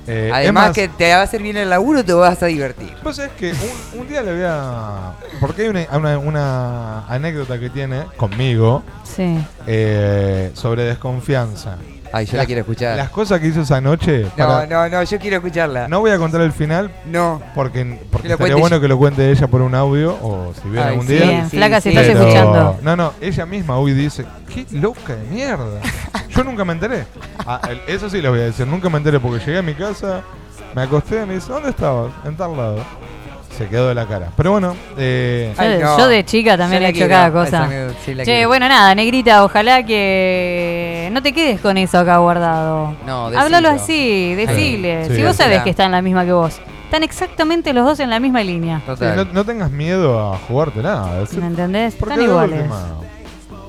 Eh, Además más, que te va a hacer bien el laburo, te vas a divertir. Pues es que un, un día le voy a... Porque hay una, una- una anécdota que tiene conmigo Sí. eh, sobre desconfianza. Ay, yo la quiero escuchar. Las cosas que hizo esa noche... No, para- no, no, yo quiero escucharla. no voy a contar el final No. porque, porque cuente bueno que lo cuente ella por un audio o si viene Ay, algún sí, día. Sí, flaca, si sí. estás Pero- escuchando. No, no, ella misma hoy dice, qué loca de mierda. Yo nunca me enteré. Ah, el- eso sí les voy a decir, nunca me enteré porque llegué a mi casa, me acosté y me dice, ¿dónde estabas? En tal lado. Se quedó de la cara. Pero bueno, eh, Yo, Ay, de- no. yo de chica también he hecho cada cosa. sí, Che, quiero. bueno, nada, negrita, ojalá que no te quedes con eso acá guardado. No, decilo. Háblalo así, decile. Sí, si vos sabés que está en la misma que vos. Están exactamente los dos en la misma línea. no, no tengas miedo a jugarte nada. decir, ¿Me entendés? porque Están iguales.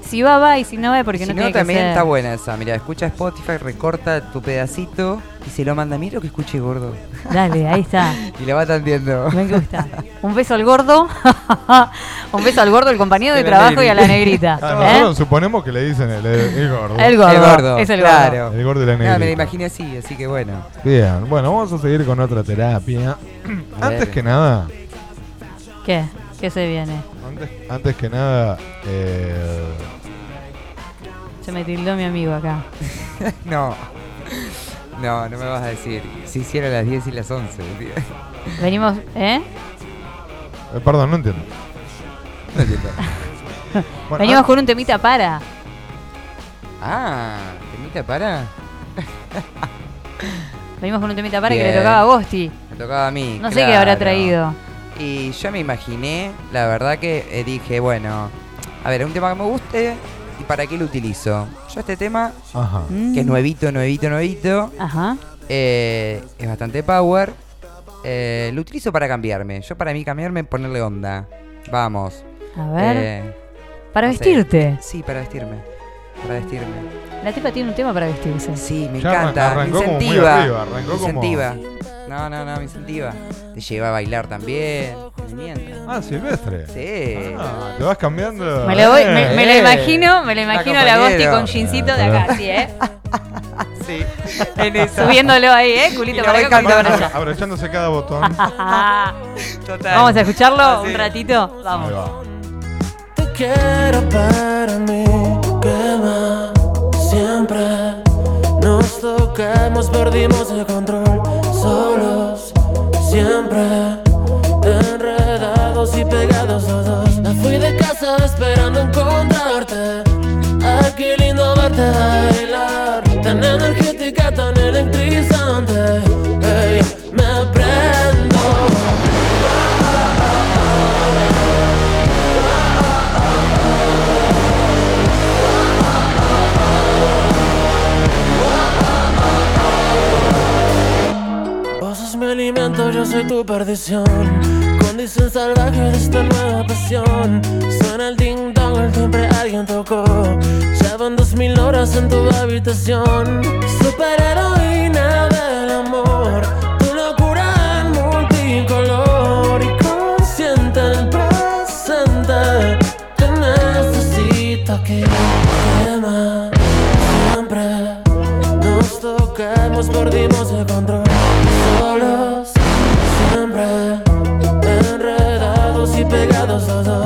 Si va, va y si no va, porque si no no, tiene que también ser. está buena esa. Mira, escucha Spotify, recorta tu pedacito y se lo manda. Mira lo que escuche gordo. Dale, ahí está. (laughs) Y la va tanteando. Me gusta. Un beso al gordo. (laughs) Un beso al gordo, el compañero de trabajo y a la negrita. negrita. (laughs) Ah, ¿eh? nosotros suponemos que le dicen el, el gordo. El gordo. El gordo. Es el gordo. claro. El gordo y la No, me negrita. la imaginé así, así que bueno. Bien, bueno, vamos a seguir con otra terapia. (clears throat) Antes que nada, ¿Qué? ¿Qué se viene? antes, antes que nada, eh, Se me tildó mi amigo acá. (laughs) No. No, no me vas a decir. Si hiciera las 10 y las 11. tío. Venimos, ¿eh? eh, perdón, no entiendo. No entiendo. (laughs) Bueno, Venimos ah, con un temita para. Ah, ¿temita para? (laughs) Venimos con un temita para que le tocaba a Gosti. Me tocaba a mí. No sé qué habrá claro. traído. Y yo me imaginé, la verdad que eh, dije, bueno, a ver, un tema que me guste y para qué lo utilizo. Yo este tema, Ajá. que es nuevito, nuevito, nuevito, Ajá. eh, es bastante power. eh, lo utilizo para cambiarme. Yo para mí cambiarme, ponerle onda. Vamos. A ver. Eh, para no sé. vestirte. Sí, para vestirme. Para vestirme. La tipa tiene un tema para vestirse. Sí, me Ya arran- encanta. Me arrancó como muy incentiva. arriba, arrancó me como- incentiva. No, no, no, me incentiva. Te lleva a bailar también. Ah, Silvestre. Sí. Ah, te vas cambiando. Me, lo voy- me, me la eh. imagino, me la Está imagino a la Gosti con jeansito de acá, así, ¿eh? (laughs) Sí. En (laughs) eso. Subiéndolo ahí, ¿eh? Culito para acá, culito para allá. (laughs) Abrochándose cada botón. Total. Vamos a escucharlo Ah, sí. un ratito. Vamos. va. Te quiero para mí, que más siempre nos tocamos, perdimos el control, siempre enredados y pegados los dos. Me fui de casa esperando encontrarte, ay qué lindo verte bailar, tan energética, tan soy tu perdición. Condición salvaje de esta nueva pasión. Suena el ding dong, el timbre alguien tocó. Ya van dos mil horas en tu habitación. Superheroína del amor. Tu locura multicolor y consciente presente. Te necesito aquí. Quema siempre. Nos tocamos, perdimos el control. 走走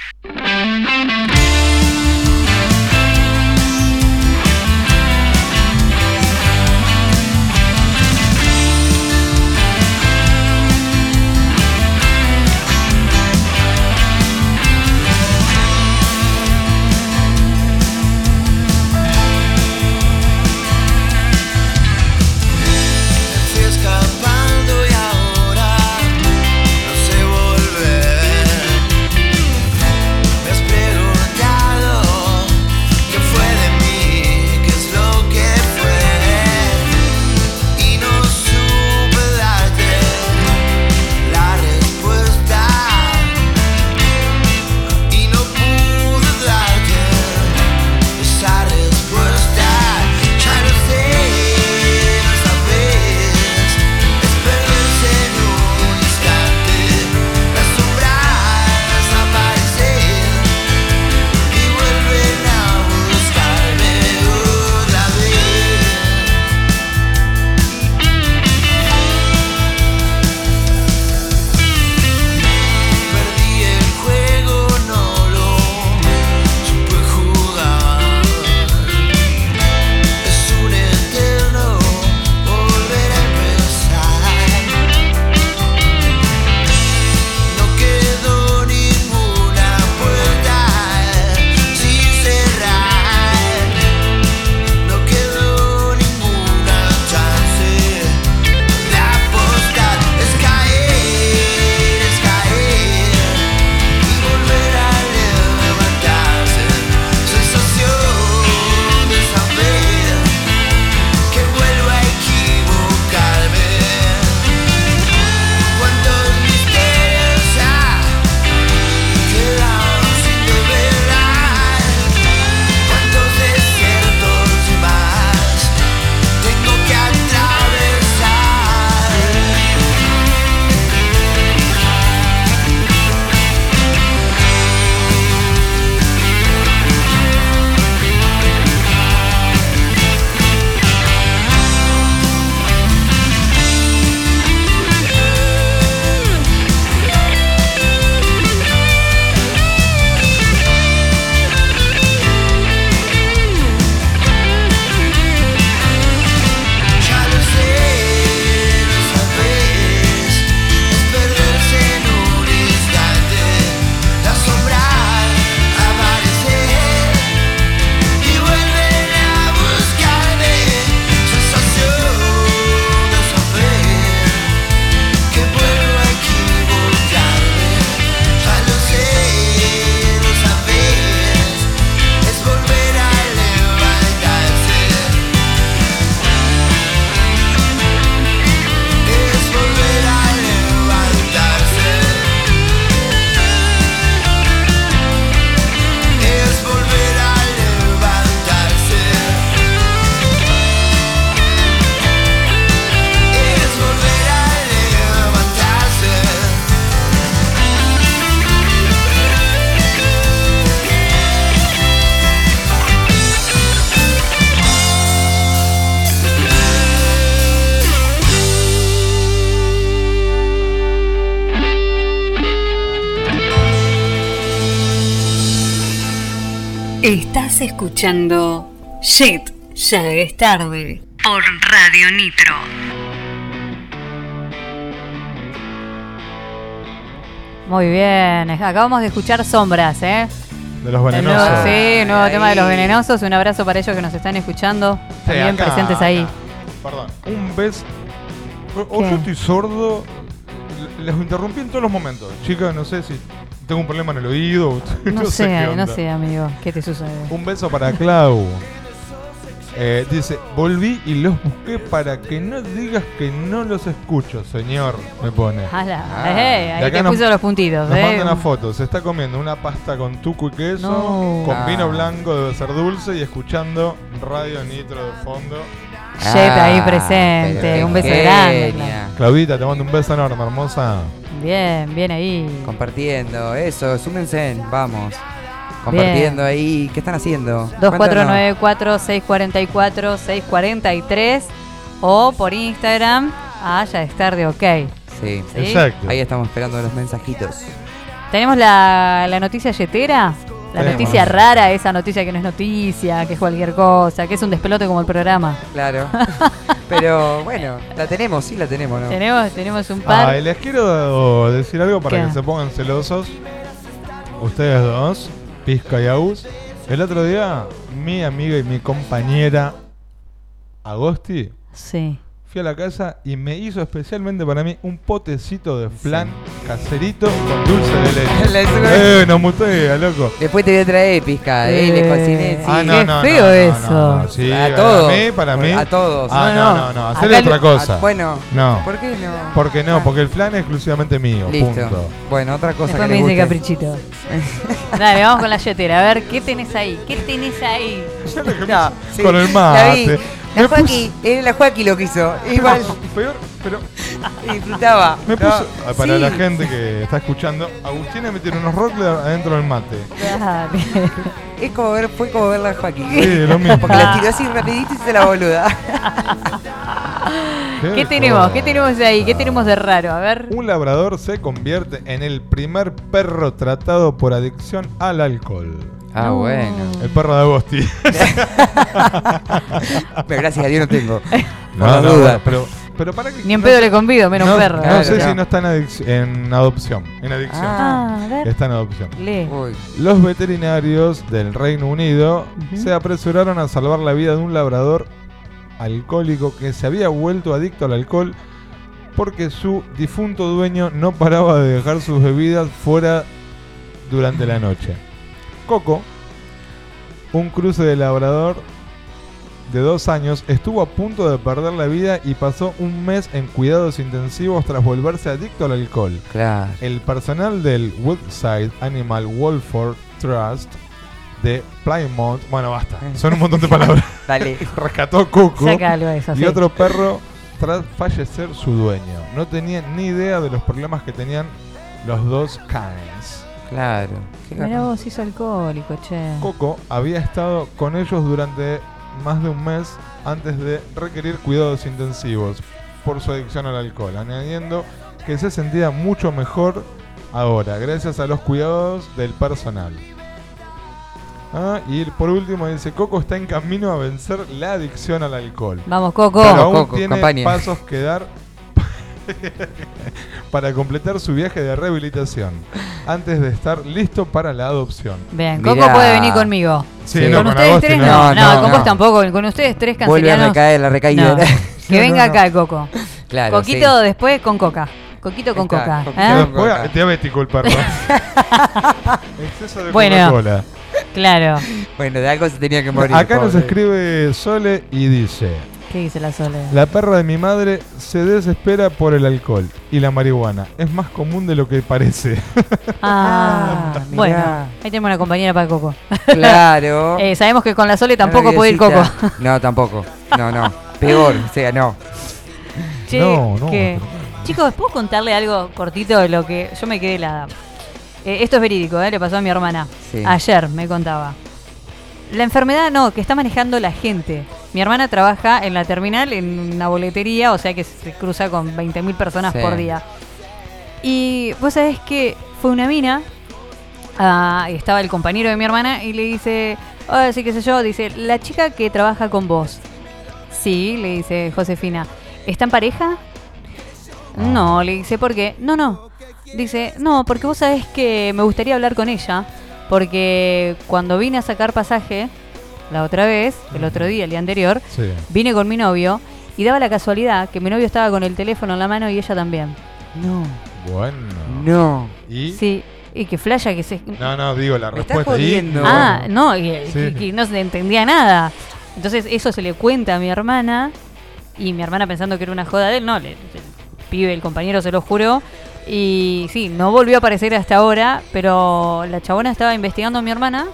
escuchando Shit, ya es tarde por Radio Nitro. Muy bien, acabamos de escuchar Sombras, ¿eh? De los venenosos. Nuevo, sí, nuevo tema de los venenosos. Un abrazo para ellos que nos están escuchando. También presentes ahí. Perdón, un beso. Yo estoy sordo. Les interrumpí en todos los momentos. Chicas, no sé si tengo un problema en el oído. (laughs) No, sé, sé, qué no sé, amigo. ¿Qué te sucede? Un beso para Clau. Eh, dice, volví y los busqué para que no digas que no los escucho, señor, me pone. Ala, Ah. eh, ahí acá te nos- puso los puntitos. Nos eh. manda una foto, se está comiendo una pasta con tuco y queso, No. con Ah. vino blanco, debe ser dulce, y escuchando Radio Nitro de fondo. Jet ahí Ah, presente. Un beso grande. Claudita, te mando un beso enorme, hermosa. Bien, bien ahí. Compartiendo, eso, súmense, vamos. Compartiendo ahí, ¿qué están haciendo? Cuéntanos. 2494-644-643 o por Instagram a ya estar de ok. Sí. ¿Sí? Exacto. Ahí estamos esperando los mensajitos. ¿Tenemos la, la noticia yetera? La Tenemos. noticia rara, esa noticia que no es noticia, que es cualquier cosa, que es un despelote como el programa. Claro. (laughs) Pero bueno, la tenemos, sí la tenemos, ¿no? Tenemos, tenemos un par. Ay, les quiero decir algo para ¿Qué? que se pongan celosos. Ustedes dos, Pisca y Agus. El otro día, mi amiga y mi compañera Agosti Sí. Fui a la casa y me hizo especialmente para mí un potecito de flan caserito con dulce de leche. (laughs) La eh, no mutea, loco. Después te voy a traer pizca, eh, Eh, le cociné. sí. Ah, no, qué no, feo no, no, eso. no, no, sí, A para todos. mí, para mí. A todos. Ah, No, no, no. no, no, hacerle Acá otra lo- cosa. Ah, bueno, No. ¿por qué no? ¿Por qué no? Ah, Porque el flan es exclusivamente mío. Listo. Punto. Bueno, otra cosa Después que me le dice guste. caprichito. (laughs) Dale, vamos con la yetera. A ver, ¿qué tenés ahí? ¿Qué tenés ahí? No, sí, Con el La vi. mate. La Joaquín, era la Joaquín lo que hizo. (laughs) Igual Peor, pero (laughs) disfrutaba. me ¿no? puso. ah, Para Sí. la gente que está escuchando, Agustina me tiene unos rockler adentro del mate. (laughs) Es como ver, fue como ver la Joaquín. Sí, lo mismo. Porque la tiró así rapidito y se la boluda. ¿Qué tenemos? ¿Qué tenemos ahí? ¿Qué tenemos de raro? A ver. Un labrador se convierte en el primer perro tratado por adicción al alcohol. Ah, No. bueno. El perro de Agosti. (laughs) Pero gracias a Dios no tengo. (laughs) No, no, dudas. bueno, pero, pero para que. Ni en no pedo le convido, menos no, perro. No Claro, sé no. si no está en, adic- en adopción. En adicción. Ah. A ver. Está en adopción. Los veterinarios del Reino Unido se apresuraron a salvar la vida de un labrador alcohólico que se había vuelto adicto al alcohol porque su difunto dueño no paraba de dejar sus bebidas fuera durante la noche. Coco, un cruce de labrador de dos años, estuvo a punto de perder la vida y pasó un mes en cuidados intensivos tras volverse adicto al alcohol. Claro. El personal del Woodside Animal Welfare Trust de Plymouth, bueno, basta, (laughs) son un montón de palabras. (laughs) Dale. (laughs) Rescató Coco eso, y sí. otro perro tras fallecer su dueño. No tenían ni idea de los problemas que tenían los dos canes. Claro. Garrón. vos, hizo alcohólico, che. Coco había estado con ellos durante más de un mes antes de requerir cuidados intensivos por su adicción al alcohol, añadiendo que se sentía mucho mejor ahora, gracias a los cuidados del personal. Ah, y por último dice, Coco está en camino a vencer la adicción al alcohol. Vamos, Coco. Pero Vamos, aún Coco, tiene campaña. pasos que dar (laughs) para completar su viaje de rehabilitación antes de estar listo para la adopción. Bien, Mirá. Coco puede venir conmigo. Sí, Sí. no, con con ustedes Agosti tres no. no. No, No, no, con no. vos tampoco. Con ustedes tres Vuelve a recaer la recaída. No. (laughs) Que venga acá el Coco. Claro, Coquito sí. después con Coca. Coquito con Está, Coca. Coquito ¿eh? con Coca. Después, diabético el perro. Exceso de Bueno. Coca-Cola. Claro. Bueno, de algo se tenía que morir. Acá nos pobre. escribe Sole y dice: ¿Qué dice la Sole? La perra de mi madre se desespera por el alcohol y la marihuana. Es más común de lo que parece. (laughs) Ah, Ah, mirá. bueno. Ahí tenemos una compañera para Coco. Claro. (laughs) Eh, sabemos que con la Sole tampoco puede ir Coco. (laughs) No, tampoco. No, no. Peor, o sea, no. Che, No, no, que- Chicos, ¿puedo contarle algo cortito de lo que yo me quedé helada? Eh, esto es verídico, ¿eh? le pasó a mi hermana. Sí. Ayer me contaba. La enfermedad no, que está manejando la gente. Mi hermana trabaja en la terminal, en una boletería, o sea que se cruza con 20.000 personas Sí. por día. Y vos sabés que fue una mina, ah, y estaba el compañero de mi hermana, y le dice, oh, sí, qué sé yo, dice, la chica que trabaja con vos. Sí, le dice Josefina, ¿está en pareja? No, le dice, ¿por qué? No, no. Dice, no, porque vos sabés que me gustaría hablar con ella, porque cuando vine a sacar pasaje, la otra vez, el otro día, el día anterior, Sí. vine con mi novio Y daba la casualidad que mi novio estaba con el teléfono en la mano y ella también. No. Bueno. No. ¿Y? Sí, y que flasha que se... No, no, digo la Me estás respuesta. ¿y? Ah, no, y, y- Sí. y no se entendía nada. Entonces eso se le cuenta a mi hermana y mi hermana pensando que era una joda de él, no, le- el pibe, el compañero se lo juró. Y sí, no volvió a aparecer hasta ahora, pero la chabona estaba investigando a mi hermana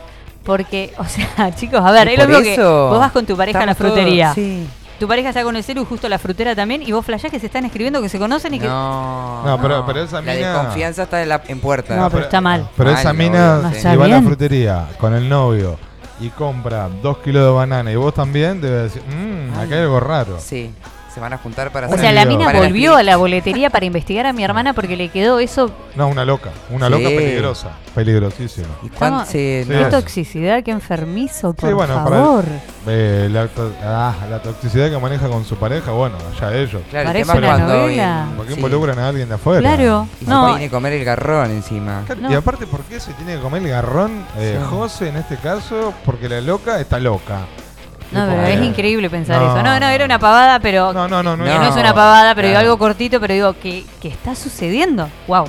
porque, o sea, (laughs) chicos, a ver, es lo mismo que vos vas con tu pareja a la todos- frutería. sí. Tu pareja está con el celu y justo la frutera también y vos flashás que se están escribiendo, que se conocen y que... No. No, pero- pero esa La mina- desconfianza está en, la- en puerta. No, pero está mal. Pero esa mina, No si va a la frutería con el novio y compra dos kilos de banana y vos también, debe decir, mmm, acá hay algo raro. Sí, se van a juntar para O hacer sea, la mina para volvió a la boletería para investigar a mi hermana porque le quedó eso... No, una loca, una Sí. loca peligrosa, peligrosísima. ¿Y cuándo Estamos- se- Sí. Qué no- toxicidad, qué enfermizo, por Sí, bueno, para favor. Eh, la, to- ah, la toxicidad que maneja con su pareja, bueno, ya ellos. Claro, el Parece tema una cuando novela. viene- ¿Por qué sí. involucran a alguien de afuera? Claro, Y se no, tiene que comer el garrón encima. Claro, No. Y aparte, ¿por qué se tiene que comer el garrón eh, Sí. José en este caso? Porque la loca está loca. No, pero es increíble pensar no. eso. No, no, era una pavada, pero... No, no, no, no. que No, no es una pavada, pero digo algo cortito, pero digo, que, que está sucediendo. Wow.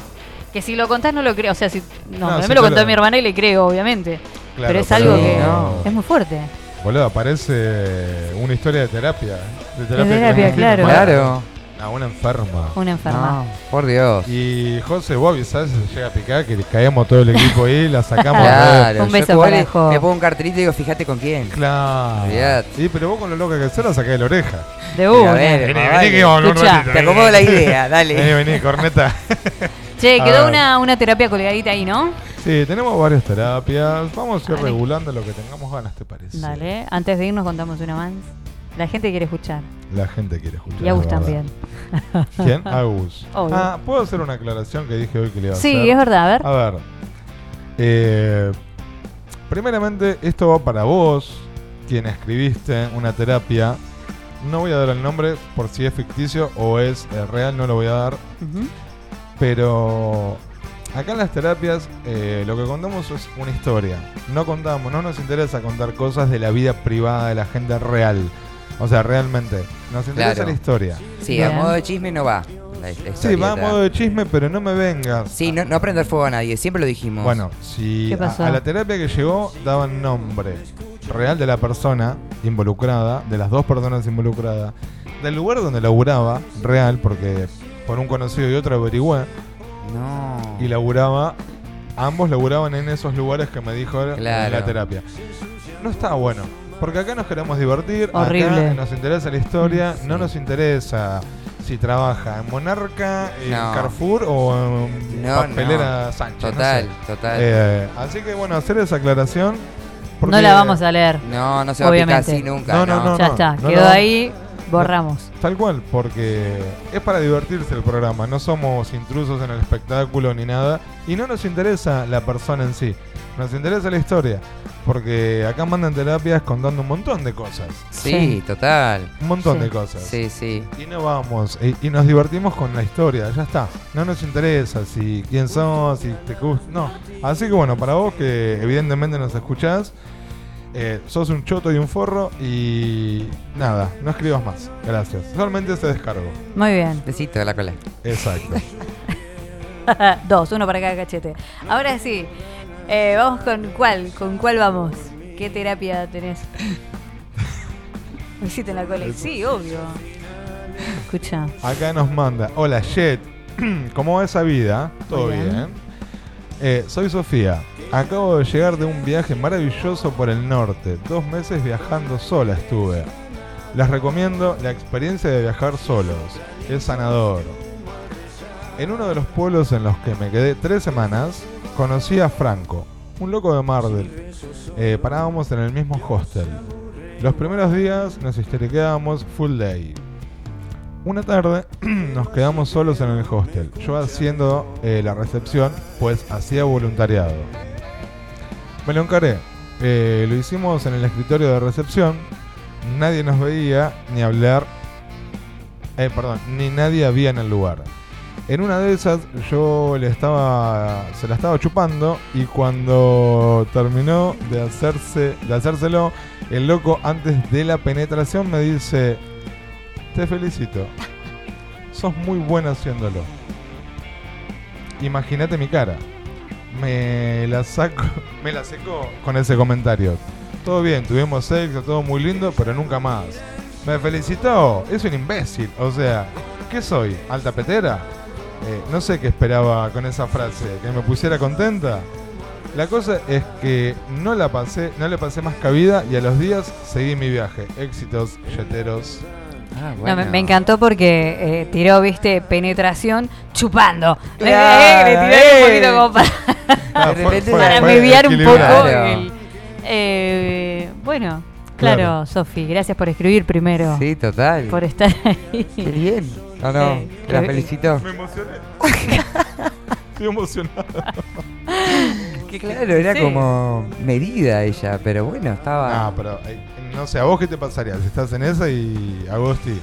Que si lo contás no lo creo. O sea, si... No, No, a mí si me lo contó lo- mi hermana y le creo, obviamente. Claro, pero es pero- algo que no. es muy fuerte. Boludo, parece una historia de terapia. De terapia, terapia, clandestina. claro. Claro. A una enferma. Una enferma. No, por Dios. Y José, vos avisás si se llega a picar que le caemos todo el equipo ahí, la sacamos. Claro, Un beso para le, Jo. le pongo un cartelito y digo, fíjate con quién. Claro. Olvidate. Sí, pero vos con lo loca que sos la sacás de la oreja. De una. Vení, vení que vamos un Escuchá, ratito. Te acomodo la idea, dale. Vení, vení, corneta. Che, quedó una, una terapia colgadita ahí, ¿no? Sí, tenemos varias terapias. Vamos a ir Dale. regulando lo que tengamos ganas, ¿te parece? Dale. Antes de irnos contamos una más. La gente quiere escuchar. La gente quiere escuchar. Y Agus también. (laughs) ¿Quién? Agus. Obvio. Ah, ¿puedo hacer una aclaración que dije hoy que le iba a Sí, hacer? es verdad. A ver. A ver. Eh, primeramente, esto va para vos, quien escribiste una terapia. No voy a dar el nombre por si es ficticio o es eh, real, no lo voy a dar. Pero acá en las terapias eh, lo que contamos es una historia. No contamos, no nos interesa contar cosas de la vida privada de la gente real. O sea, realmente. Nos interesa Claro. la historia. Sí, a Bien. modo de chisme no va. la- la Sí, historieta. va a modo de chisme, pero no me vengas. Sí, no, no prender fuego a nadie, siempre lo dijimos. Bueno, si ¿Qué a, pasó? a la terapia que llegó daban nombre real de la persona involucrada, de las dos personas involucradas, del lugar donde laburaba, real, porque por un conocido y otro averigüé, No. y laburaba, ambos laburaban en esos lugares que me dijo en Claro. la terapia. No está bueno, porque acá nos queremos divertir, Horrible. acá nos interesa la historia, no nos interesa si trabaja en Monarca, en No. Carrefour o en No, Papelera no. Sánchez. no Total, sé. total. Eh, así que bueno, hacer esa aclaración. porque- No la vamos a leer. no, no se va a picar Obviamente. así nunca. No, no, no. ya está. no, Quedó no. ahí. Borramos. Tal cual, porque es para divertirse el programa, no somos intrusos en el espectáculo ni nada, y no nos interesa la persona en sí, nos interesa la historia, porque acá mandan terapias contando un montón de cosas, Sí, Sí. total. un montón Sí. de cosas. Sí, sí. Y no vamos, y, y nos divertimos con la historia, ya está. No nos interesa si quién sos, si te gusta, no. Así que bueno, para vos que evidentemente nos escuchás, eh, sos un choto y un forro y nada, no escribas más. Gracias. Solamente ese descargo. Muy bien. Besito de la cola. Exacto. (laughs) Dos, uno para cada cachete. Ahora sí. eh, vamos con cuál. ¿Con cuál vamos? ¿Qué terapia tenés? Besito en la cola. Sí, obvio. Escucha. Acá nos manda, hola Jet, (clears throat) ¿cómo va esa vida? Todo Muy bien. bien. Eh, soy Sofía, acabo de llegar de un viaje maravilloso por el norte, dos meses viajando sola estuve. Les recomiendo la experiencia de viajar solos, es sanador. En uno de los pueblos en los que me quedé tres semanas, conocí a Franco, un loco de Mardel. Eh, parábamos en el mismo hostel. Los primeros días nos histeriqueábamos full day. Una tarde (clears throat) nos quedamos solos en el hostel, yo haciendo eh, la recepción, pues hacía voluntariado. Me lo encaré, eh, lo hicimos en el escritorio de recepción, nadie nos veía ni hablar, eh, perdón, ni nadie había en el lugar. En una de esas yo le estaba, se la estaba chupando y cuando terminó de hacerse, de hacérselo, el loco antes de la penetración me dice, te felicito. Sos muy buena haciéndolo. Imagínate mi cara. Me la saco, (laughs) me la seco con ese comentario. Todo bien, tuvimos sexo, todo muy lindo, pero nunca más. Me felicitó, es un imbécil. O sea, ¿qué soy? ¿Alta petera? Eh, no sé qué esperaba con esa frase, que me pusiera contenta. La cosa es que no la pasé, no le pasé más cabida y a los días seguí mi viaje. Éxitos, yeteros. Ah, No, me, me encantó porque eh, tiró, viste, penetración chupando. Le- Claro, le tiró un poquito eh. como para, (laughs) fue- fue- mediar un poco. el- eh, bueno, claro, Claro. Sofi, gracias por escribir primero. Sí, total. Por estar ahí. Qué bien. No, no, Eh, la felicito. Me emocioné. (laughs) Estoy emocionado. Que- Claro, era sí. como medida ella, pero bueno, estaba. Ah, pero eh, no sé, ¿a vos qué te pasaría si estás en esa y Agosti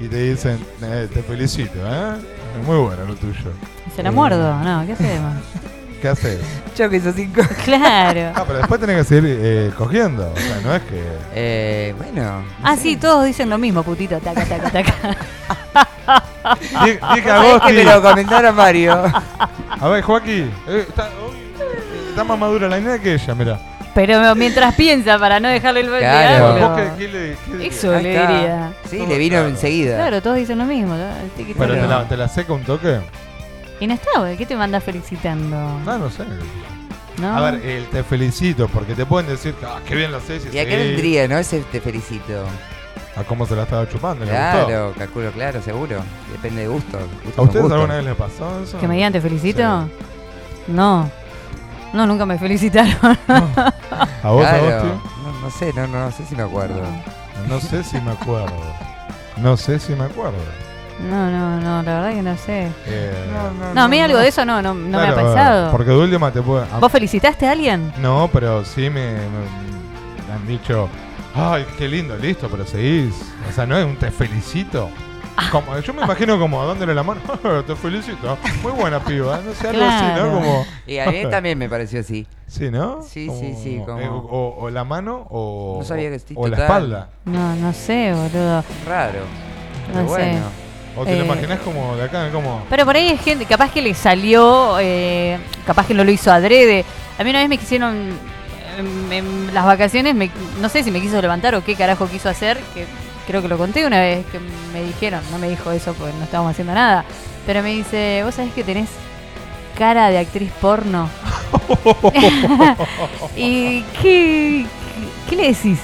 y te dicen, eh, te felicito, ¿eh? Es muy bueno lo tuyo. Se la muerdo, no, ¿qué hacemos? (laughs) ¿Qué haces? Yo que esos cinco. (laughs) Claro. Ah, pero después tenés que seguir eh, cogiendo. O sea, no es que. Eh, bueno. Ah, sí, todos dicen lo mismo, putito, taca, taca, taca. Di- Dije (laughs) que Agosti. me lo comentaron Mario. A ver, Joaquín. eh, está, uy, eh, está más madura la nena que ella, mira. Pero mientras piensa para no dejarle el Claro. diablo. ¿Vos qué, qué le, qué Eso Ahí le está. diría. Sí, le vino enseguida. Claro, todos dicen lo mismo. ¿no? Tiki, Pero te la, te la seca un toque. Y no está, güey. ¿Qué te manda felicitando? No, no sé. ¿No? A ver, el te felicito, porque te pueden decir, ah, qué bien lo haces. ¿Y a qué vendría, no? Ese te felicito. A cómo se la estaba chupando, le gustó. Claro, calculo, claro, seguro. Depende de gusto. ¿A ustedes alguna vez les pasó eso? ¿Que me digan te felicito? No. No, nunca me felicitaron. (laughs) ¿A vos, Claro. Agosti? No, no sé, no, no sé si me acuerdo. No sé si me acuerdo. No sé si me acuerdo. No, no, no, la verdad que no sé. Eh, No, a mí algo de eso no, no, no me ha pasado. Porque de última te puede. a- ¿Vos felicitaste a alguien? No, pero sí me, me- me han dicho, ay, qué lindo, listo, pero seguís. O sea, no es un te felicito. Como, yo me imagino como dándole la mano, (laughs) te felicito. Muy buena piba, no sé, algo así. ¿no? Como, Y a mí (laughs) también me pareció así. sí, ¿no? Sí, sí, sí, como- eh, o, o la mano o, No sabía que o la espalda. No, no sé, boludo. Raro. Pero No sé. bueno. O te lo Eh, imaginas como de acá, como... Pero por ahí hay gente, capaz que le salió, eh, capaz que no lo hizo adrede. A mí una vez me quisieron, en, en las vacaciones, me- no sé si me quiso levantar o qué carajo quiso hacer, que creo que lo conté una vez, que me dijeron, no me dijo eso porque no estábamos haciendo nada, pero me dice, vos sabés que tenés cara de actriz porno. (laughs) ¿Y qué, qué le decís?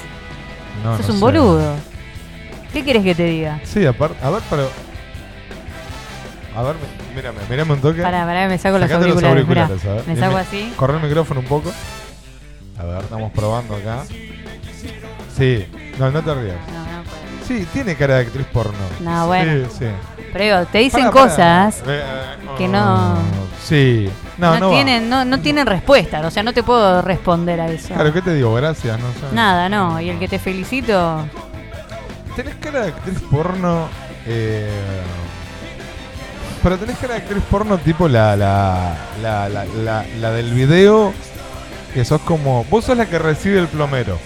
No, Sos no un sé. boludo. ¿Qué querés que te diga? Sí, aparte, a ver, pero... A ver, mírame, mírame un toque. Pará, pará, me saco los auriculares. mirá. a ver. me saco así. Corre el micrófono un poco. A ver, estamos probando acá. Sí, no, no te rías. No. Sí, tiene cara de actriz porno. No, bueno. Sí. Pero digo, te dicen cosas Eh, eh, que oh, no, Sí, no, no, tienen, no, no tienen respuesta. O sea, no te puedo responder a eso. Claro, ¿qué te digo? Gracias, no sé. Nada, no. Y el que te felicito. Tenés cara de actriz porno. Eh, pero tenés cara de actriz porno tipo la, la, la, la, la, la del video. Que sos como. Vos sos la que recibe el plomero.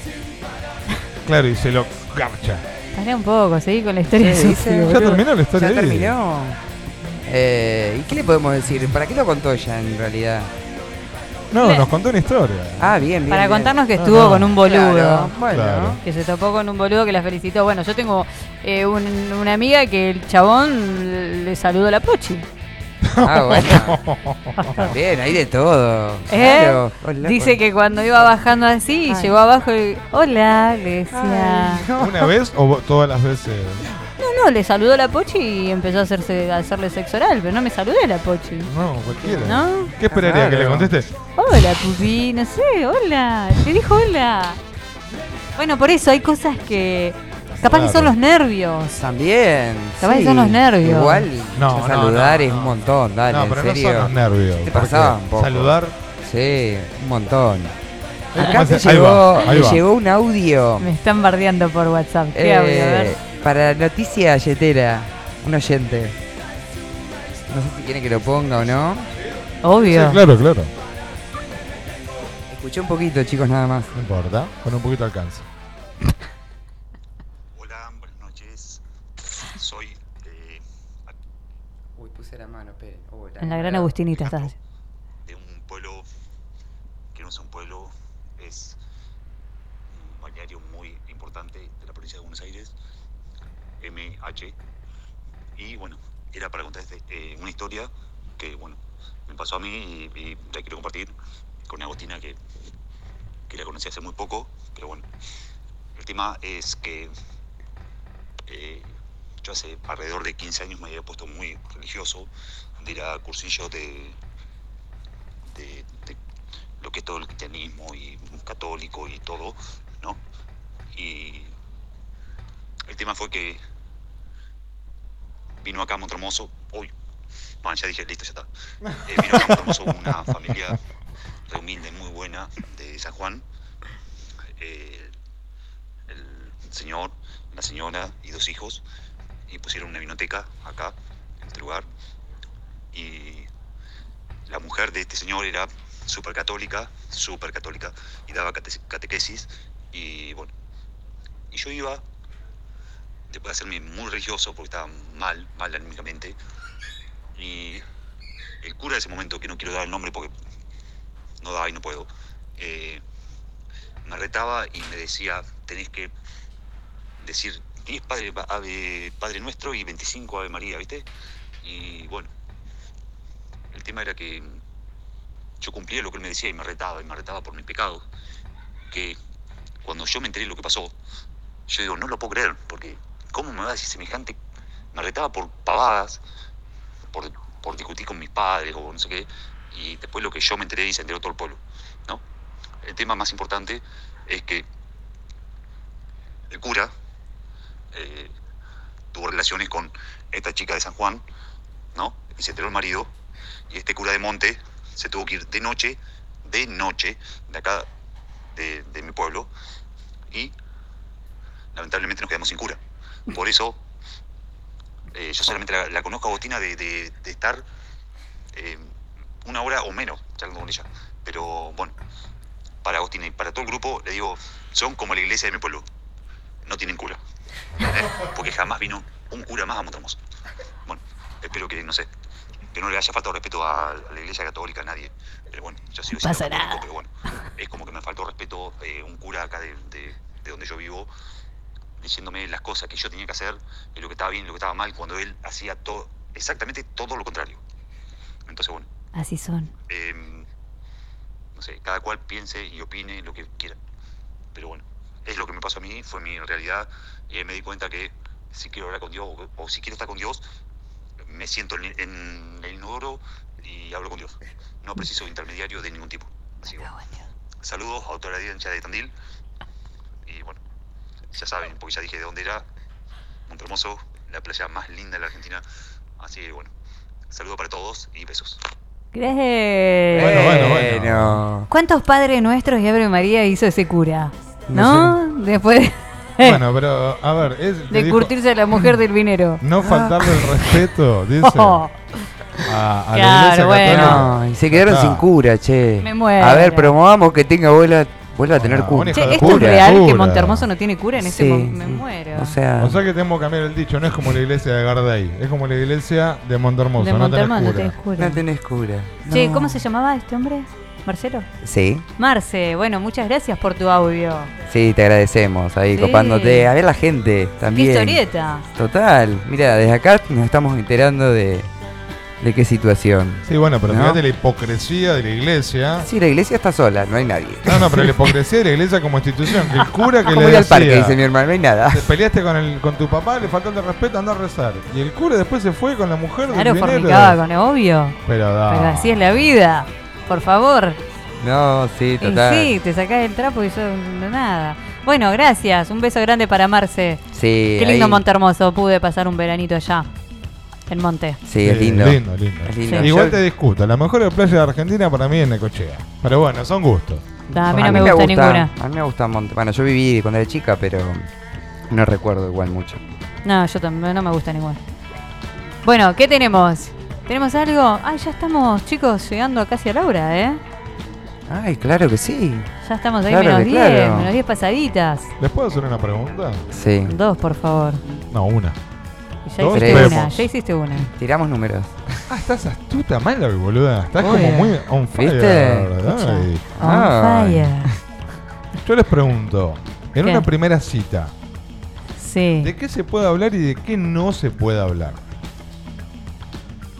Claro, y se lo garcha. Pará un poco, seguí con la historia de Sí, dice, boludo. Ya terminó la historia Ya terminó. Eh, ¿Y qué le podemos decir? ¿Para qué lo contó ella en realidad? No, nos contó una historia. Ah, bien, bien. Para bien. contarnos que No, estuvo no. con un boludo. Claro, bueno. Claro. Que se topó con un boludo que la felicitó. Bueno, yo tengo eh, un- una amiga que el chabón le saludó a la pochi. (laughs) Ah, bueno. Bien, hay de todo. ¿Eh? Claro. Hola, Dice que cuando iba bajando así, Ay. llegó abajo y. Hola, le decía. Ay, no. ¿Una vez o todas las veces? No, no, le saludó a la pochi y empezó a hacerse a hacerle sexo oral, pero no me saludé a la pochi. No, cualquiera. ¿No? ¿Qué esperaría? ¿Que le conteste? Hola, pupi, no sé, hola. Te dijo hola. Bueno, por eso hay cosas que. Capaz que son Claro. los nervios. También. Capaz que sí. son los nervios. Igual, No, saludar no, es no. un montón, dale, no, en pero serio. no son los nervios. ¿Qué te pasaba un poco? Saludar. Sí, un montón. Es Acá ahí llegó, va, ahí me va. llegó un audio Me están bardeando por WhatsApp. ¿Qué eh, audio? A ver. para Noticia Yetera, un oyente. No sé si quiere que lo ponga o no. Obvio. Sí, claro, claro. Escuché un poquito, chicos, nada más. No importa. Con un poquito de alcance. Hola, buenas noches. puse la mano, esperen. Oh, En la Gran Agustinita estás. de un pueblo que no es un pueblo, es un balneario muy importante de la provincia de Buenos Aires, MH. Y bueno, era para contar este, eh, una historia que bueno, me pasó a mí y, y la quiero compartir con Agostina que, que la conocí hace muy poco, pero bueno, el tema es que eh, yo hace alrededor de 15 años me había puesto muy religioso de ir a cursillos de, de, de lo que es todo el cristianismo y católico y todo, ¿no? Y el tema fue que vino acá a Montermoso, hoy, bueno, ya dije, listo, ya está. Eh, vino acá a Montermoso una (laughs) familia re humilde, muy buena, de San Juan. Eh, el señor, la señora y dos hijos, y pusieron una vinoteca acá, en este lugar. Y la mujer de este señor era súper católica, súper católica, y daba cate- catequesis. Y bueno, y yo iba, después de hacerme muy religioso, porque estaba mal, mal anímicamente, y el cura de ese momento, que no quiero dar el nombre porque no da y no puedo, eh, me retaba y me decía, tenés que decir 10 Padre, Ave- Padre Nuestro y 25 Ave María, ¿viste? Y bueno, el tema era que yo cumplía lo que él me decía y me retaba, y me retaba por mis pecados. Que cuando yo me enteré de lo que pasó, yo digo, no lo puedo creer, porque ¿cómo me va a decir semejante? Me retaba por pavadas, por, por discutir con mis padres o no sé qué, y después lo que yo me enteré y se enteró todo el pueblo, ¿no? El tema más importante es que el cura eh, tuvo relaciones con esta chica de San Juan, ¿no? Y se enteró el marido, y este cura de monte se tuvo que ir de noche, de noche, de acá, de, de mi pueblo, y lamentablemente nos quedamos sin cura. Por eso, eh, yo solamente la, la conozco a Agostina de, de- de estar eh, una hora o menos charlando con ella. Pero bueno, para Agostina y para todo el grupo, le digo, son como la iglesia de mi pueblo. No tienen cura. ¿eh? (laughs) Porque jamás vino un cura más a Montermoso. Bueno, espero que, no sé, que no le haya faltado respeto a, la iglesia católica a nadie. Pero bueno, yo sigo Pasa católico, nada. pero bueno, es como que me faltó respeto eh, un cura acá de, de- de donde yo vivo, diciéndome las cosas que yo tenía que hacer, y lo que estaba bien y lo que estaba mal, cuando él hacía todo, exactamente todo lo contrario. Entonces, bueno, Así son. eh, no sé, cada cual piense y opine lo que quiera. Pero bueno, es lo que me pasó a mí, fue mi realidad, y ahí me di cuenta que si quiero hablar con Dios o, o si quiero estar con Dios, me siento en, en el inodoro y hablo con Dios. No preciso intermediario de ningún tipo. Así que, saludos a Autora Audiencia de Tandil. Y bueno, ya saben, porque ya dije de dónde era, Montermoso, la playa más linda de la Argentina. Así que bueno, saludos para todos y besos. Gracias. Bueno, bueno, bueno. ¿Cuántos padres nuestros y Ave María hizo ese cura? ¿No? Después (laughs) Bueno, pero a ver, es, de dijo, curtirse a la mujer del vinero. (clears throat) no faltarle el respeto, dice. (laughs) Oh. A, a la Claro, iglesia bueno. católica. No, y se quedaron sin cura, che. Me muero. A ver, promovamos que tenga vuela, vuelva a tener Bueno, cura. Che, ¿esto es real que Cura. Montermoso no tiene cura en este Sí, momento? Me muero. O sea, O sea que tenemos que cambiar el dicho, no es como la iglesia de Gardey, es como la iglesia de Montermoso, de no tenés Montermoso no cura. tenés cura. no tenés cura. Che. ¿cómo se llamaba este hombre? ¿Marcelo? Sí, Marce, bueno, muchas gracias por tu audio. sí, te agradecemos ahí Sí. copándote. A ver la gente también. Qué historieta. Total. Mira, desde acá nos estamos enterando de, de qué situación. Sí, bueno, pero ¿No? fíjate la hipocresía de la iglesia. Sí, la iglesia está sola, no hay nadie. No, no, pero la (laughs) hipocresía de la iglesia como institución, que el cura que le ir al decía, parque, dice mi hermano, no hay nada. te peleaste con, el, con tu papá, le faltaste el respeto, anda a rezar. Y el cura después se fue con la mujer del Claro, dinero. fornicaba con obvio. Pero da. Pero así es la vida. Por favor. No, sí, Y total. sí, te sacás el trapo y eso no nada. Bueno, gracias. Un beso grande para Marce. Sí, Qué lindo ahí- Monte Hermoso. Pude pasar un veranito allá. En Monte. Sí, es Sí, lindo. lindo, lindo. Es lindo. Igual Yo- te discuto, la mejor playa de Argentina para mí es Necochea. Pero bueno, son gustos. Da, a mí no me gusta ninguna. A mí me gusta Monte. Bueno, yo viví cuando era chica, pero no recuerdo igual mucho. No, yo también no me gusta ninguna. Bueno, ¿qué tenemos? ¿Tenemos algo? Ay, ya estamos, chicos, llegando casi a la hora, ¿eh? Ay, claro que sí. Ya estamos ahí Claro menos que 10, claro. menos 10 pasaditas. ¿Les puedo hacer una pregunta? Sí. Dos, por favor. No, una. Ya Dos, hiciste una, ya hiciste una. Tiramos números. Ah, estás astuta, mala, boluda. Estás como muy on fire, ¿Viste? ¿verdad? Escucha. Y- On fire. Yo les pregunto, en ¿Qué? una primera cita, Sí. ¿de qué se puede hablar y de qué no se puede hablar?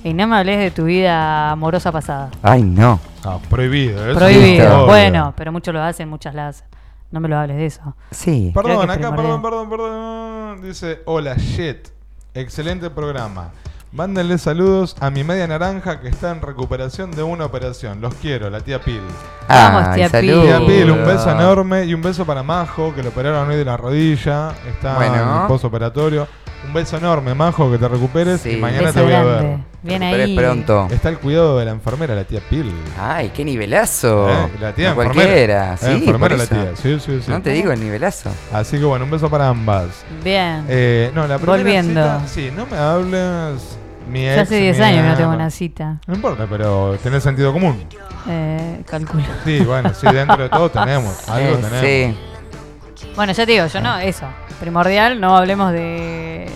Y no me hables de tu vida amorosa pasada. Ay, no. Ah, prohibido. eso Prohibido. es. Bueno, pero muchos lo hacen, muchas las hacen. No me lo hables de eso. Sí. Perdón, acá, perdón, perdón, perdón. Dice, hola, shit. Excelente programa. Mándenle saludos a mi media naranja que está en recuperación de una operación. Los quiero, la tía Pil. Vamos, Ay, tía saludos. Tía Pil, un beso enorme y un beso para Majo, que lo operaron hoy de la rodilla. Está Bueno. en el postoperatorio. Un beso enorme, Majo, que te recuperes Sí. y mañana Beso te voy a ver. Bien ahí. pronto. Está el cuidado de la enfermera, la tía Pil. Ay, qué nivelazo. Eh, la tía No enfermera. cualquiera. La Sí, enfermera por la tía. Sí, sí, sí. No te digo el nivelazo. Así que bueno, un beso para ambas. Bien. Eh, no, la primera Volviendo. cita, sí, no me hables. Mi Yo ex, hace 10 mi años que no tengo una cita. No importa, pero tenés sentido común. Eh, calculo. Sí, bueno, sí, dentro de todo tenemos. (laughs) Algo Eh, tenemos. sí. Bueno, ya te digo, yo no, eso. Primordial, no hablemos de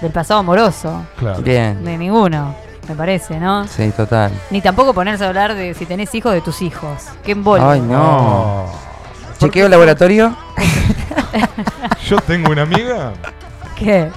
del pasado amoroso. Claro. Bien. De ninguno, me parece, ¿no? Sí, total. Ni tampoco ponerse a hablar de si tenés hijos de tus hijos. Qué embole. Ay, no. Oh. ¿Chequeo laboratorio? (laughs) Yo tengo una amiga. ¿Qué?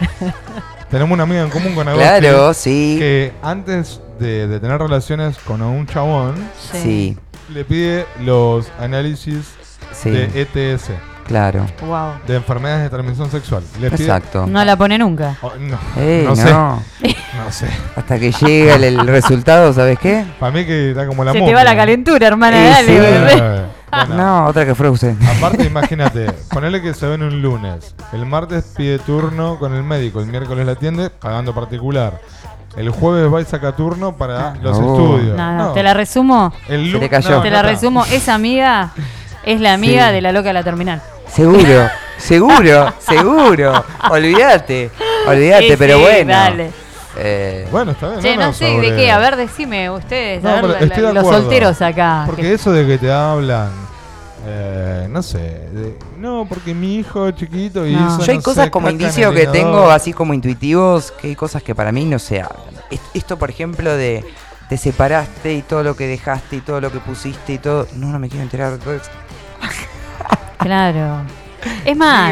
Tenemos una amiga en común con Agosti. Claro, sí. Que antes de, de tener relaciones con un chabón, Sí, le pide los análisis sí. de ETS, Claro. Wow. de enfermedades de transmisión sexual. Le pide- Exacto. No la pone nunca. Oh, no, Eh, no, no. sé. No sé. Hasta que llega el, el (laughs) resultado, ¿sabes qué? Para mí que está como la Se te va la calentura, hermana, Eh, dale. sí. bebé. Bueno, (laughs) No, otra que Frozen. Aparte, (laughs) imagínate, ponele que se ven un lunes. El martes pide turno con el médico, el miércoles la atiende pagando particular. El jueves va y saca turno para los estudios. No, no, te la resumo. El Se lu- le cayó. no, Te la resumo. Esa amiga es la amiga Sí. de la loca de la terminal. Seguro, (laughs) seguro, seguro. Olvídate, olvídate, Sí, pero sí, bueno. Dale. Eh, Bueno, está bien. Che, no, sé sobre- de qué. A ver, decime ustedes. No, a ver, la- los solteros acá. Porque que- eso de que te hablan, eh, no sé, de- no, porque mi hijo chiquito y No. hizo, Yo hay cosas sé, como indicios que tengo, así como intuitivos, que hay cosas que para mí no se hablan. Est- Esto, por ejemplo, de te separaste y todo lo que dejaste y todo lo que pusiste y todo. No, no me quiero enterar eso. Claro. Es más,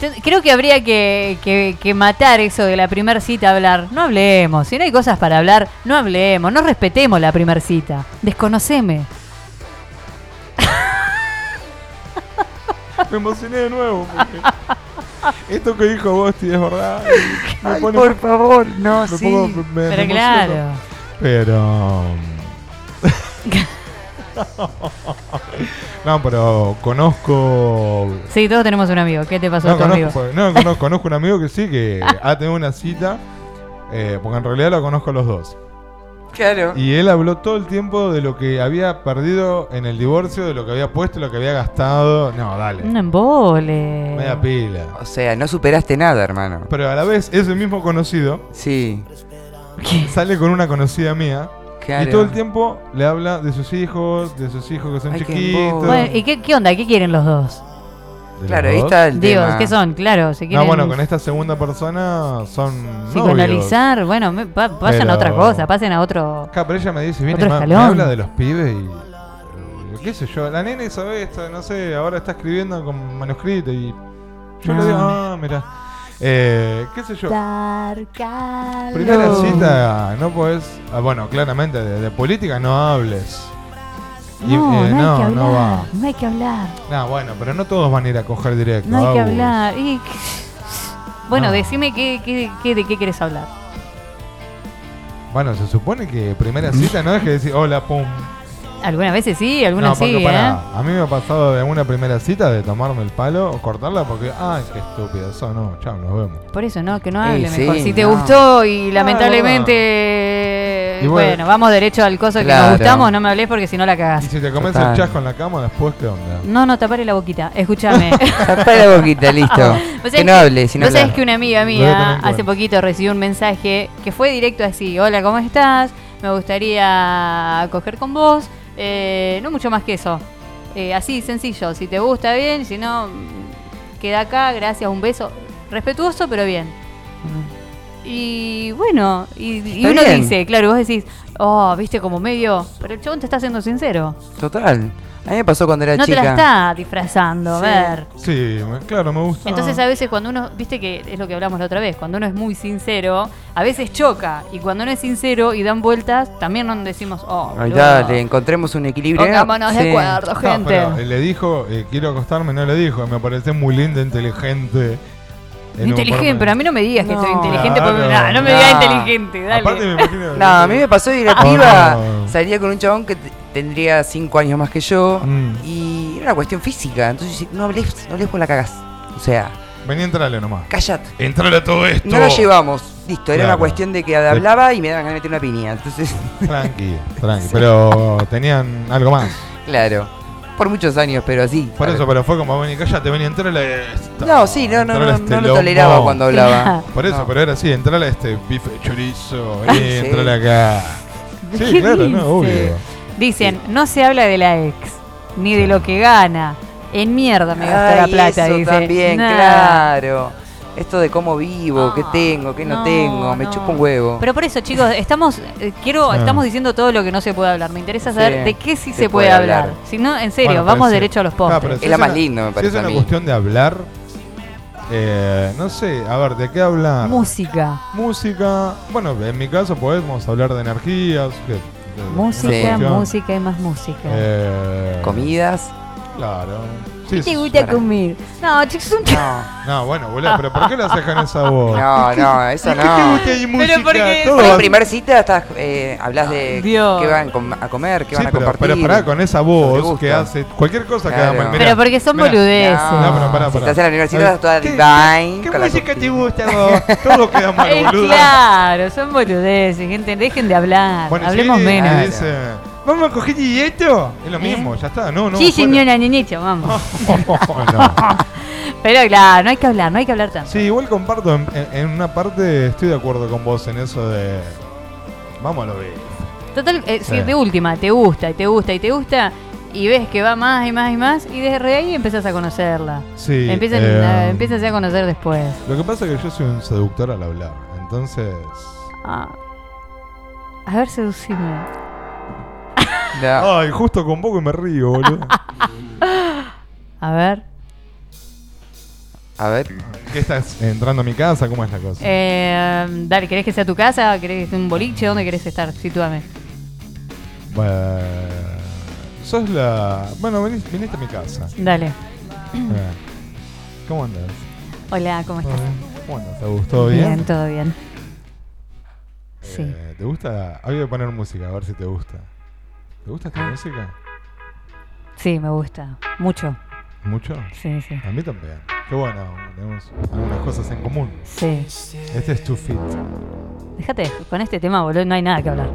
Digo- creo que habría que, que- que matar eso de la primer cita, hablar. No hablemos. Si no hay cosas para hablar, no hablemos. No respetemos la primer cita. Desconoceme. Me emocioné de nuevo. porque esto que dijo Bosti es verdad. y me (laughs) Ay, pone- por favor, no, me sí. pongo- me- me Pero emociono. claro. Pero. (laughs) (laughs) no, pero conozco. Sí, todos tenemos un amigo. ¿Qué te pasó a No, tu amigo? conozco, no, conozco, conozco un amigo que sí, que (laughs) ha tenido una cita. eh, porque en realidad lo conozco a los dos. Claro. Y él habló todo el tiempo de lo que había perdido en el divorcio, de lo que había puesto, lo que había gastado. No, dale. Un embole. Media pila. O sea, no superaste nada, hermano. Pero a la vez, ese mismo conocido Sí. sale con una conocida mía. Claro. Y todo el tiempo le habla de sus hijos, de sus hijos que son Ay, qué chiquitos. Bueno, ¿y qué, qué onda? ¿Qué quieren los dos? ¿De Claro, los ahí dos? está el Digo, tema. ¿qué son? Claro, si quieren No, bueno, con esta segunda persona son novios. psicoanalizar, bueno, me- va- vayan a otra Pero- cosa, pasen a otro... Acá, pero ella me dice, viene y Otro me, me escalón. habla de los pibes y. eh, ¿Qué sé yo? La nena sabe esto, no sé, ahora está escribiendo con manuscrito y. Yo le No. digo, ah, mira. Eh, ¿Qué sé yo? Primera cita, no podés. ah, bueno, claramente de, de política no hables. Y, No, eh, no, no, hay que no hablar, va. no hay que hablar, No, bueno, pero no todos van a ir a coger directo. no hay que hablar. Y- Bueno, No. decime qué, qué- qué- de qué quieres hablar. Bueno, se supone que primera cita no es que decir hola, pum. Algunas veces sí, No, algunas porque sí, ¿eh? a mí me ha pasado de una primera cita de tomarme el palo o cortarla porque, ay, qué estúpido, eso no, chao, nos vemos. Por eso, ¿no? Que no hable sí, mejor. Si te no. gustó y Ah, lamentablemente... Y bueno, bueno. vamos derecho al coso que nos gustamos, no me hablés porque si no la Y cagás. si te comes Total. el chasco en la cama, después, ¿qué onda? No, no, tapare la boquita. Escúchame. (laughs) Tapá la boquita, listo. Vos (laughs) sabés que no hable, si no Vos sabés que una amiga mía hace cuenta. poquito recibió un mensaje que fue directo así: Hola, ¿cómo estás? Me gustaría coger con vos. Eh, no mucho más que eso. Eh, así, sencillo. Si te gusta, bien. Si no, queda acá. Gracias, un beso. Respetuoso, pero bien. Y bueno, y, uno bien. dice, claro, vos decís, oh, viste como medio. Pero el chabón te está siendo sincero. Total. A mí me pasó cuando era No te chica. la está disfrazando, a Sí. ver. Sí, claro, me gusta. Entonces a veces cuando uno, viste que es lo que hablamos la otra vez, cuando uno es muy sincero, a veces choca. Y cuando uno es sincero y dan vueltas, también no decimos, oh, Ay, dale, encontremos un equilibrio. Pongámonos de Sí. acuerdo, No, gente. pero le dijo, eh, quiero acostarme, no le dijo. Me parece muy linda, inteligente. Inteligente, pero a mí no me digas que soy No. inteligente porque Claro. no, no me No. digas inteligente, dale. Aparte me imagino. No, a mí me pasó y la Oh, piba no. salía con un chabón que tendría 5 años más que yo Mm. y era una cuestión física. Entonces no hables, no hables con la cagás. O sea, Vení, entrale nomás. cállate. Entrale a todo esto. No la llevamos. Listo, era Claro. una cuestión de que hablaba y me daban ganas de meter una piña. Entonces, (laughs) Tranqui, tranqui. Pero tenían algo más. claro. Por muchos años, pero así. Por eso, pero fue como, vení, cállate, vení, entrale a esto. No, sí, no, no, no, este no lo toleraba cuando hablaba. (laughs) Por eso, No. pero era así, entrale a este bife de chorizo, vení, (laughs) sí. entrale acá. Sí, ¿Qué claro, dice? no, obvio. Dicen, no se habla de la ex, ni de lo que gana. En mierda me gasta la Ay, plata, eso dice. también, Nah. claro. Esto de cómo vivo, qué tengo, qué no, no, tengo, me no. chupa un huevo. Pero por eso, chicos, estamos eh, quiero Ah. estamos diciendo todo lo que no se puede hablar. Me interesa saber Sí, de qué sí se se puede puede hablar. hablar. Si no, en serio, Bueno, vamos sí. derecho a los Claro, postres. Es si la una- más lindo, me Si parece es a una mí. cuestión de hablar, eh, no sé, a ver, ¿de qué hablar? Música. Música. Bueno, en mi caso podemos hablar de energías. que- de- Música, música y más música. Eh, Comidas. Claro. ¿Qué te gusta para- comer? No, chicos, un No, bueno, boludo, pero ¿por qué lo haces con esa voz? No, no, eso ¿Qué te no. gusta ahí música? Pero porque- Todo la va- primera cita estás, eh, hablas de Dios. qué van com- a comer, qué Sí, van a pero, compartir. pero pará con esa Lo que voz gusta. que hace cualquier cosa que Claro. haga mal. Mirá, Pero porque son mirá. boludeces. No, pero pará, Si pará. estás en la universidad, estás toda ¿qué- divine. ¿Qué con la música te gusta a vos? Todo queda (laughs) mal, Eh, boludo. claro, son boludeces, gente. Dejen de hablar. Bueno, Hablemos menos. dice, vamos a coger esto. Es lo mismo, ya está. No, no. sí, señora Ñeñecha, vamos. (laughs) No. (laughs) Pero claro, no hay que hablar, no hay que hablar tanto. Sí, igual comparto. En, una parte estoy de acuerdo con vos en eso de. Vamos a lo de. Total, eh, si Sí. de última te gusta y te gusta y te gusta y ves que va más y más y más y desde ahí empezás a conocerla. Sí. Eh, a, empiezas a conocer después. Lo que pasa es que yo soy un seductor al hablar. Entonces. Ah. A ver, seducime. Ay, justo con poco y me río, boludo. (laughs) A ver. A ver. ¿Qué estás entrando a mi casa? ¿Cómo es la cosa? Eh, dale, ¿querés que sea tu casa? ¿Querés que sea un boliche? ¿Dónde querés estar? Sitúame. Bueno, sos la. Bueno, viniste a mi casa. Dale. Eh, ¿Cómo andas? Hola, ¿cómo estás? ¿Cómo andas? ¿Te gustó bien? Bien, todo bien. Sí. Eh, ¿Te gusta? Hay que poner música, a ver si te gusta. ¿Te gusta esta música? Sí, me gusta. Mucho. ¿Mucho? Sí, sí. A mí también. Qué bueno, tenemos algunas cosas en común. Sí. Este es tu fit. Déjate, con este tema, boludo, no hay nada que hablar.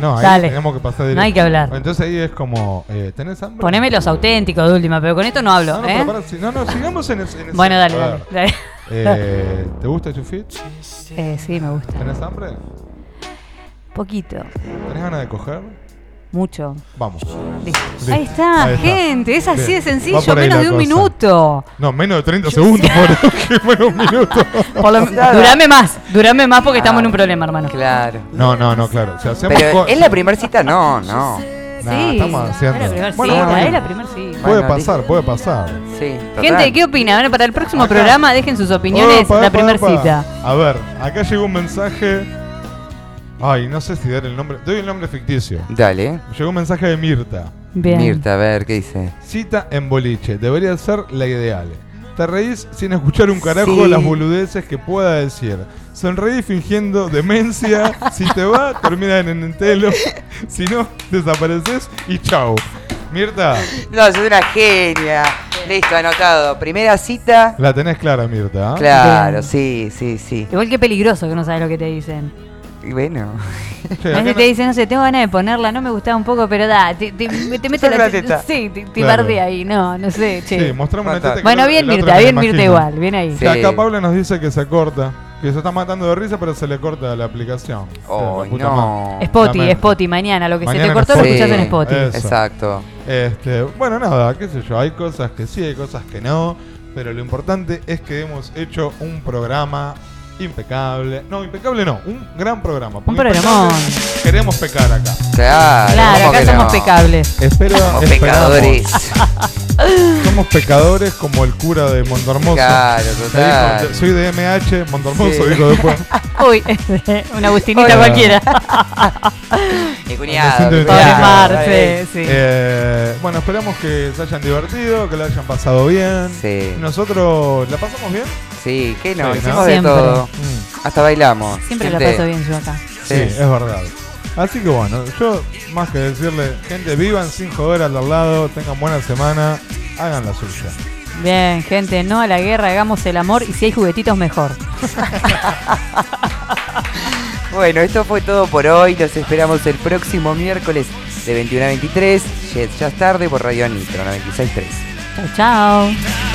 No, ahí Dale. tenemos que pasar No directo. hay que hablar. Entonces ahí es como, eh, ¿tenés hambre? Poneme los auténticos de última, pero con esto no hablo, No, no, ¿eh? pero si- no, no, sigamos en, ese- en Bueno, dale, a dale, ver. dale. Eh, ¿Te gusta tu fit? Eh, sí, me gusta. ¿Tenés hambre? Poquito. ¿Tenés ganas de coger? Mucho. Vamos. Listo. Ahí está, Ahí está. gente, es así Bien. de sencillo, menos la de un cosa. minuto. No, menos de 30 segundos, por que menos de un minuto. (laughs) Por lo- durame más, durame más porque estamos en un problema, hermano. Claro. No, no, no, claro. Pero es la primera cita, no, no. Nah, sí, estamos haciendo. es la primer Bueno, cita, bueno, es la primer cita. Puede Bueno, pasar, puede pasar. Sí. Gente, ¿qué opina? Bueno, para el próximo Acá. programa dejen sus opiniones, Opa, la opa, primer opa. cita. A ver, acá llegó un mensaje. Ay, no sé si dar el nombre. Doy el nombre ficticio. Dale. Llegó un mensaje de Mirta. Bien. Mirta, a ver, ¿qué dice? Cita en boliche. Debería ser la ideal. Te reís sin escuchar un carajo Sí. las boludeces que pueda decir. Sonreí fingiendo demencia. (laughs) si te va, termina en entelo. Si no, desapareces y chau. Mirta, No, sos una genia. Listo, anotado. Primera cita. la tenés clara, Mirta. ¿ah? Claro, sí, sí, sí. Igual que peligroso que no sabes lo que te dicen. Y bueno. A veces te dicen, no sé, tengo ganas de ponerla, no me gustaba un poco, pero da, te, te, te (laughs) mete Saca la la teta. Sí, te, te Claro. bardea ahí, no, no sé, che. Sí, mostrame una teta. que Bueno, bien Mirta, bien Mirta igual, bien ahí. Que acá Pablo nos dice que se corta. Que se está matando de risa, pero se le corta la aplicación. Oh, La no. madre. Spotty, Lamento. Spotty, mañana, lo que se Mañana te en cortó lo Spotify. escuchás en Spotty. Eso. Exacto. Este, bueno, nada, qué sé yo, hay cosas que sí, hay cosas que no, pero lo importante es que hemos hecho un programa impecable. No, impecable no, un gran programa. Un programón. Queremos pecar acá. Claro, Claro, ¿cómo acá somos no? pecables. Espero, Somos esperamos. pecadores. (laughs) Somos pecadores como el cura de Montermoso. Claro, total. dijo, soy de MH, Montermoso, Sí. dijo después. (laughs) Uy, (laughs) una Agustinita Hola. cualquiera. Mi cuñado. Pobre mi cuñado. Marce, sí. Eh, bueno, esperamos que se hayan divertido, que lo hayan pasado bien. Sí. ¿Y nosotros la pasamos bien? Sí, ¿qué no? Sí, ¿no? Hicimos de Siempre. todo. Mm. Hasta bailamos. Siempre la Gente, paso bien yo acá. Sí, es verdad. Así que bueno, yo más que decirle, gente, vivan sin joder al lado, tengan buena semana, hagan la suya. Bien, gente, no a la guerra, hagamos el amor y si hay juguetitos mejor. (laughs) Bueno, esto fue todo por hoy. Los esperamos el próximo miércoles de 21 a 23. Ya ya es tarde por Radio Nitro 96.3. Chao, chao.